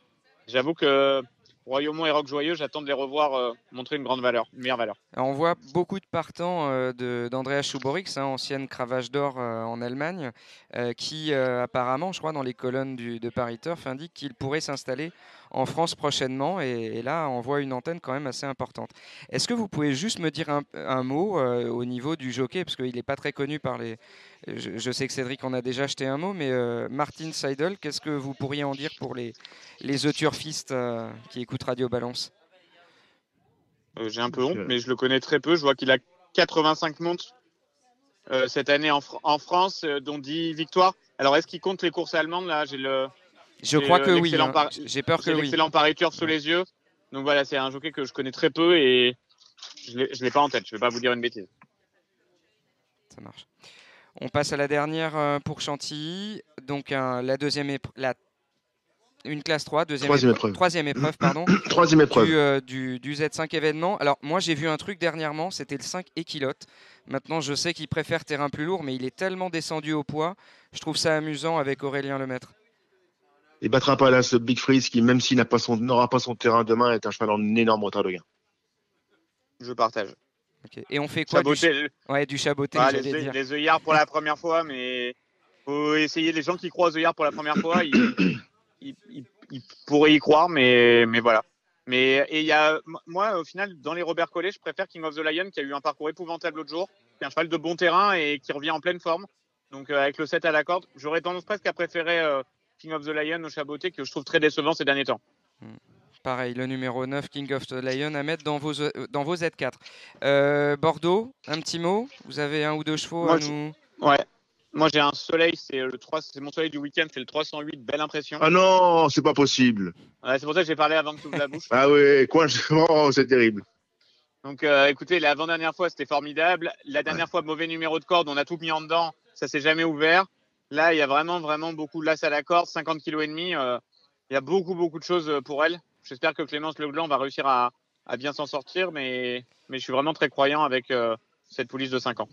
J'avoue que Royaumont et Rock Joyeux, j'attends de les revoir euh, montrer une grande valeur, une meilleure valeur. On voit beaucoup de partants euh, d'Andreas Schuborix, hein, ancienne cravache d'or euh, en Allemagne, euh, qui apparemment, je crois, dans les colonnes de Paris Turf, indique qu'il pourrait s'installer en France prochainement. Et, et là, on voit une antenne quand même assez importante. Est-ce que vous pouvez juste me dire un, un mot euh, au niveau du jockey, parce qu'il n'est pas très connu par les... Je, je sais que Cédric en a déjà acheté un mot, mais euh, Martin Seidel, qu'est-ce que vous pourriez en dire pour les, les euturfistes euh, qui écoutent Radio Balance? Euh, J'ai un peu honte, mais je le connais très peu. Je vois qu'il a 85 montes euh, cette année en, Fr- en France, euh, dont 10 victoires. Alors, est-ce qu'il compte les courses allemandes? Là J'ai le. Je crois que oui, hein. Par- J'ai peur que oui. l'excellent Paris Turf sous les yeux. Donc voilà, c'est un jockey que je connais très peu et je ne l'ai pas en tête. Je ne vais pas vous dire une bêtise. Ça marche. On passe à la dernière euh, pour Chantilly. Donc un- la deuxième épreuve, la... une classe 3, deuxième Troisième épreuve, épreuve. troisième épreuve, pardon. Troisième épreuve. Du, euh, du, du Z5 événement. Alors moi j'ai vu un truc dernièrement, c'était le 5 équilote. Maintenant je sais qu'il préfère terrain plus lourd, mais il est tellement descendu au poids. Je trouve ça amusant avec Aurélien Lemaître. Il battra pas là ce Big Freeze qui, même s'il n'a pas son- n'aura pas son terrain demain, est un cheval en énorme retard de gain. Je partage. Et on fait quoi du, Chaboté, ch- ouais, du chaboté, Ah, les, dire. les œillards pour la première fois, mais faut essayer. Les gens qui croient aux œillards pour la première fois, ils, ils- ils- ils pourraient y croire, mais, mais voilà. Mais et il y a, moi, au final, dans les Robert Collet, je préfère King of the Lion, qui a eu un parcours épouvantable l'autre jour, qui est un cheval de bon terrain et qui revient en pleine forme. Donc euh, avec le 7 à la corde, j'aurais tendance presque à préférer euh, King of the Lion au Chaboté, que je trouve très décevant ces derniers temps. Pareil, le numéro 9, King of the Lion, à mettre dans vos, euh, dans vos Z4. Euh, Bordeaux, un petit mot? Vous avez un ou deux chevaux Moi, à nous? Ouais. Moi, j'ai un soleil, c'est le 3, c'est mon soleil du week-end, c'est le 308, belle impression. Ah non, c'est pas possible. Ouais, c'est pour ça que j'ai parlé avant que tu ouvres la bouche. Ah ouais, quoi, oh, c'est terrible. Donc, euh, écoutez, l'avant-dernière fois, c'était formidable. La dernière fois, mauvais numéro de corde, on a tout mis en dedans, ça s'est jamais ouvert. Là, il y a vraiment, vraiment beaucoup de lasse à la corde, 50 kg et demi. euh, il y a beaucoup, beaucoup de choses euh, pour elle. J'espère que Clémence Legland va réussir à, à bien s'en sortir, mais, mais je suis vraiment très croyant avec euh, cette police de 5 ans.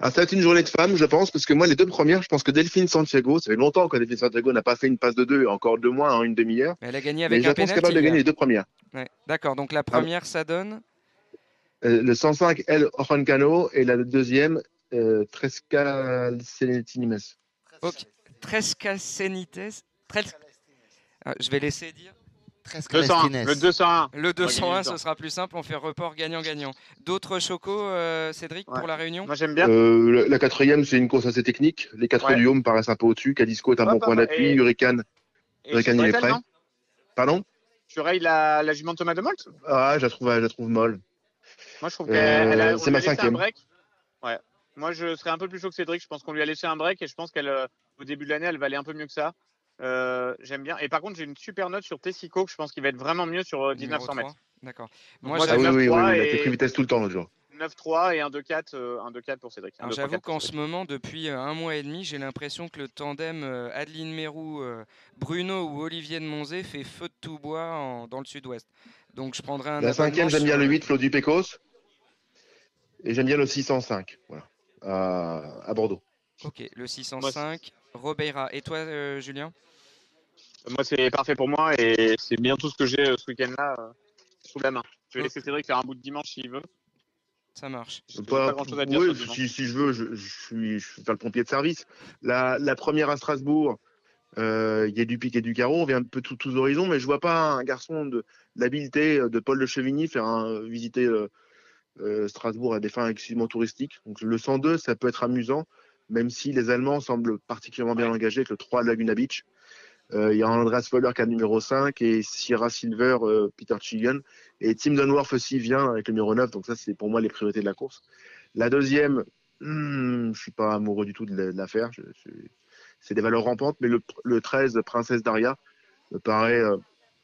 Ah, ça va être une journée de femmes, je pense, parce que moi, les deux premières, je pense que Delphine Santiago, ça fait longtemps que Delphine Santiago n'a pas fait une passe de deux, encore deux mois en une demi-heure. Mais Elle a gagné Mais avec je un pense penalty. capable de gagner les deux premières. Ouais, D'accord, donc la première, ça donne Euh, le 105, El Oroncano, et la deuxième, euh, Tresca Senetinimes. Ok. Tresca Cenites. Tres- Ah, je vais laisser dire. 201, le 201. Le 201, On va gagner ce sera plus simple. On fait report gagnant-gagnant. D'autres chocos, euh, Cédric, pour la réunion? Moi, j'aime bien. Euh, la- la quatrième, c'est une course assez technique. Les quatre Ouais. du Home paraissent un peu au-dessus. Cadisco est un Ouais, bon pas point d'appui. Et- Hurricane, Hurricane, il est prêt. non? Pardon? Tu rayes la, la jument Thomas de Molt Ah, je la trouve, je la trouve molle. Moi, je trouve Euh, qu'elle a, on c'est ma cinquième. break. Ouais. Moi, je serais un peu plus chaud que Cédric. Je pense qu'on lui a laissé un break et je pense qu'elle, euh, au début de l'année, elle valait un peu mieux que ça. Euh, J'aime bien. Et par contre, j'ai une super note sur Tessico que je pense qu'il va être vraiment mieux sur euh, Numéro 1900 mètres. 3, D'accord. Moi, moi, Ah oui, oui, oui, 9-3 oui, il a et- pris vitesse tout le temps l'autre jour. 9-3 et un 2-4 euh, un 2-4 pour Cédric. Un Alors, 2-3-4 J'avoue qu'en ce moment, depuis euh, un mois et demi, j'ai l'impression que le tandem euh, Adeline Mérou, euh, Bruno ou Olivier de Monzé fait feu de tout bois en- dans le sud-ouest. Donc je prendrai un La cinquième, j'aime bien le 8, Flo du Pecos. Et j'aime bien le 605, voilà, à, à Bordeaux. Ok, le 605, Robeira. Et toi, euh, Julien? Moi, c'est parfait pour moi et c'est bien tout ce que j'ai euh, ce week-end-là euh, sous la main. Je vais laisser Cédric faire un bout de dimanche s'il veut. Ça marche. J'ai pas grand-chose à dire oui, sur le dimanche. si, si je veux, je, je suis, je vais faire le pompier de service. La, la première à Strasbourg, euh, il y a du pic et du carreau, on vient un peu tous tous horizons, mais je vois pas un garçon de l'habileté de Paul de Chevigny faire un, visiter euh, Strasbourg à des fins exclusivement touristiques. Donc le 102, ça peut être amusant, même si les Allemands semblent particulièrement bien engagés avec le 3 Laguna Beach. Euh, il y a Andreas Voller qui a le numéro 5 et Sierra Silver, euh, Peter Chigan. Et Tim Dunworth aussi vient avec le numéro 9. Donc ça, c'est pour moi les priorités de la course. La deuxième, hmm, je suis pas amoureux du tout de la- de l'affaire. C'est des valeurs rampantes, mais le, le 13, Princesse Daria, me paraît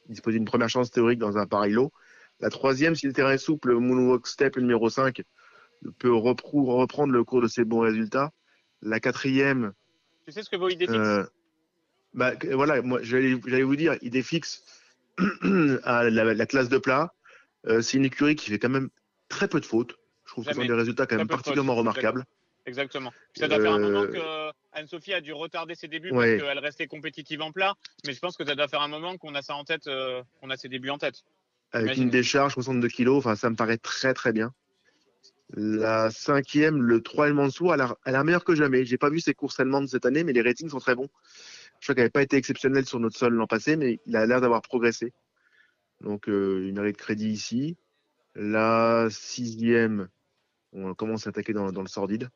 disposer d'une première chance théorique dans un pareil lot. La troisième, si le terrain est souple, Moonwalk Step, numéro 5, peut reprendre le cours de ses bons résultats. La quatrième, Tu sais ce que vaut Idéfix? Euh, bah, voilà, moi j'allais vous dire, idée fixe à la, la classe de plat. Euh, c'est une écurie qui fait quand même très peu de fautes. Je trouve que ce sont des résultats quand même particulièrement remarquables. Exactement. Puis ça doit faire un moment Euh, que Anne-Sophie a dû retarder ses débuts Ouais. parce qu'elle restait compétitive en plat. Mais je pense que ça doit faire un moment qu'on a ça en tête, euh, qu'on a ses débuts en tête. Avec une décharge 62 kg, enfin, ça me paraît très très bien. La cinquième, le 3 El Mansour, elle a, elle a meilleure que jamais. J'ai pas vu ses courses allemandes cette année, mais les ratings sont très bons. Je crois qu'elle n'avait pas été exceptionnelle sur notre sol l'an passé, mais il a l'air d'avoir progressé. Donc, euh, il mérite crédit ici. La sixième, on commence à attaquer dans, dans le sordide.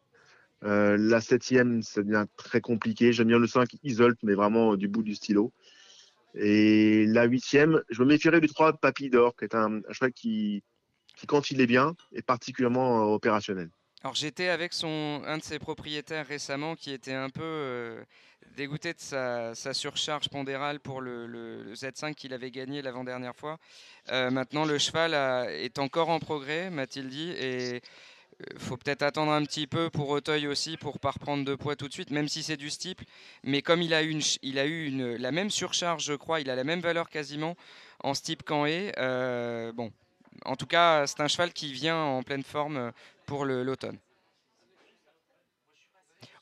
Euh, la septième, ça devient très compliqué. J'aime bien le 5, Isolt, mais vraiment euh, du bout du stylo. Et la huitième, je me méfierais du 3, Papy d'Or, qui est un, un cheval qui, qui, quand il est bien, est particulièrement euh, opérationnel. Alors j'étais avec son, un de ses propriétaires récemment qui était un peu euh, dégoûté de sa, surcharge pondérale pour le, le- le Z5 qu'il avait gagné l'avant-dernière fois. Euh, maintenant le cheval est encore en progrès, m'a-t-il dit, faut peut-être attendre un petit peu pour Auteuil aussi pour pas reprendre de poids tout de suite, même si c'est du steeple. Mais comme il a une, il a eu une, la même surcharge, je crois, il a la même valeur quasiment en steeple qu'en haie. euh, bon, en tout cas, c'est un cheval qui vient en pleine forme pour l'automne.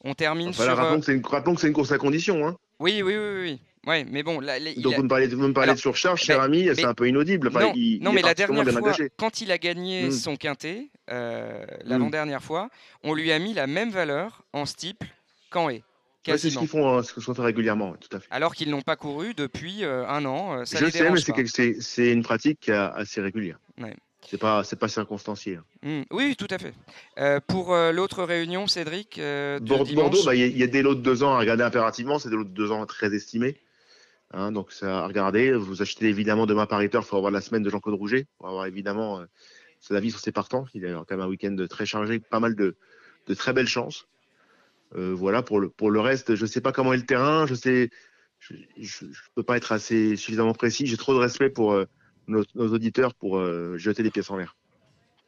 On termine Enfin, sur. rappelons euh, que c'est une, rappelons que c'est une course à condition. Hein. Oui, oui, oui, oui. oui. Ouais, mais bon, là, il Donc a- vous me parlez, vous me parlez Alors, de surcharge, cher ben, ami, c'est un peu inaudible. Enfin, non, il, non, il mais la dernière fois, quand il a gagné Mm. son quintet, euh, l'avant-dernière fois, on lui a mis la même valeur en steeple qu'en haie, Ouais, c'est ce qu'ils font, hein, ce qu'ils font régulièrement, tout à fait. Alors qu'ils n'ont pas couru depuis euh, un an. euh, ça Je les sais, mais c'est une pratique assez régulière. Ouais. C'est pas, c'est pas circonstancié. hein. Mm, Oui, tout à fait. Euh, pour euh, l'autre réunion, Cédric, euh, de Bordeaux, bah, il y, y a des lots de deux ans à regarder impérativement. C'est des lots de deux ans très estimés. Hein, donc, c'est à regarder. Vous achetez évidemment demain par il faut avoir la semaine de Jean-Claude Rouget. Pour avoir évidemment euh, son avis sur ses partants. Il a quand même un week-end très chargé, pas mal de, de très belles chances. Euh, voilà, pour le, pour le reste, je sais pas comment est le terrain. Je sais, je, je, je peux pas être assez suffisamment précis. J'ai trop de respect pour euh, nos, nos auditeurs pour euh, jeter des pièces en l'air.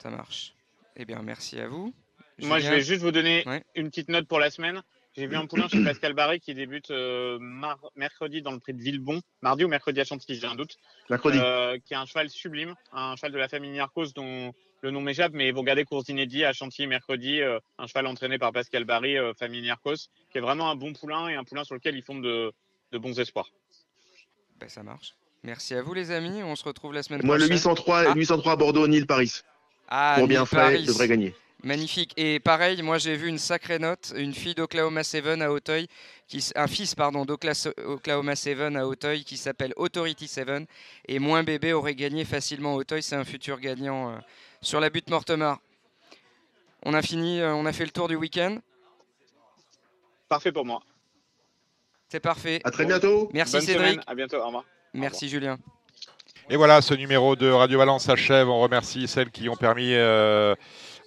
ça marche. Eh bien, merci à vous. Moi, je vais juste vous donner Ouais. une petite note pour la semaine. J'ai vu un poulain chez Pascal Barré qui débute euh, mar- mercredi dans le prix de Villebon, mardi ou mercredi à Chantilly, j'ai un doute. Mercredi. Euh, qui est un cheval sublime, un cheval de la famille Niarchos dont le nom m'échappe, mais vous regardez course inédit à Chantilly mercredi, euh, un cheval entraîné par Pascal Barry, euh, famille Niarchos, qui est vraiment un bon poulain et un poulain sur lequel ils font de, de bons espoirs. Ben, ça marche. Merci à vous, les amis. On se retrouve la semaine Moi, le prochaine. 803, Ah. 803 Bordeaux, Nîmes, Paris. Ah, pour bien Neil frais, Paris. devrait gagner. Magnifique. Et pareil, moi j'ai vu une sacrée note, une fille d'Oklahoma 7 à Auteuil, qui, un fils pardon d'Oklahoma 7 à Auteuil qui s'appelle Authority 7 et moins bébé aurait gagné facilement Auteuil, c'est un futur gagnant euh, sur la butte Mortemar. On a fini, euh, on a fait le tour du week-end. Parfait pour moi. C'est parfait. À très bientôt. Merci Bonne Cédric. semaine, à bientôt, au revoir. Merci Julien. Et voilà, ce numéro de Radio Balance s'achève. On remercie celles qui ont permis. Euh,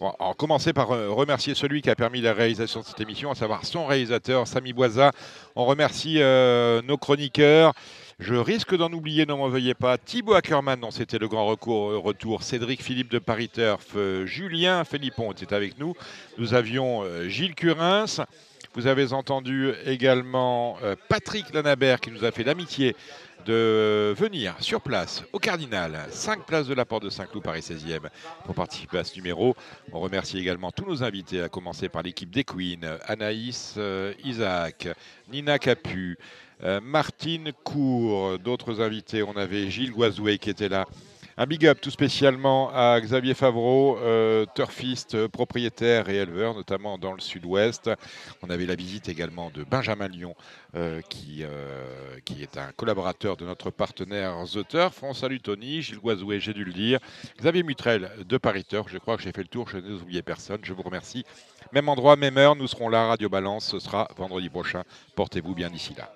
on va commencer par euh, remercier celui qui a permis la réalisation de cette émission, à savoir son réalisateur, Samy Boisa. On remercie euh, nos chroniqueurs. Je risque d'en oublier, ne m'en veuillez pas. Thibaut Ackermann, dont c'était le grand recours, euh, retour. Cédric Philippe de Paris Turf. Julien Philippon était avec nous. Nous avions Gilles Curins. Vous avez entendu également Patrick Lanabert qui nous a fait l'amitié de venir sur place au Cardinal, 5 places de la Porte de Saint-Cloud, Paris 16e, pour participer à ce numéro. On remercie également tous nos invités, à commencer par l'équipe des Queens, Anaïs euh, Isaac, Nina Capu, euh, Martine Cour, d'autres invités. On avait Gilles Guazoué qui était là. Un big up tout spécialement à Xavier Favreau, euh, turfiste, euh, propriétaire et éleveur, notamment dans le sud-ouest. On avait la visite également de Benjamin Lyon, euh, qui, qui est un collaborateur de notre partenaire The Turf. On salue Tony, Gilles Guazoué, j'ai dû le dire. Xavier Mutrel de Paris Turf, je crois que j'ai fait le tour, je n'ai oublié personne. Je vous remercie. Même endroit, même heure, nous serons là, Radio Balance, ce sera vendredi prochain. Portez-vous bien d'ici là.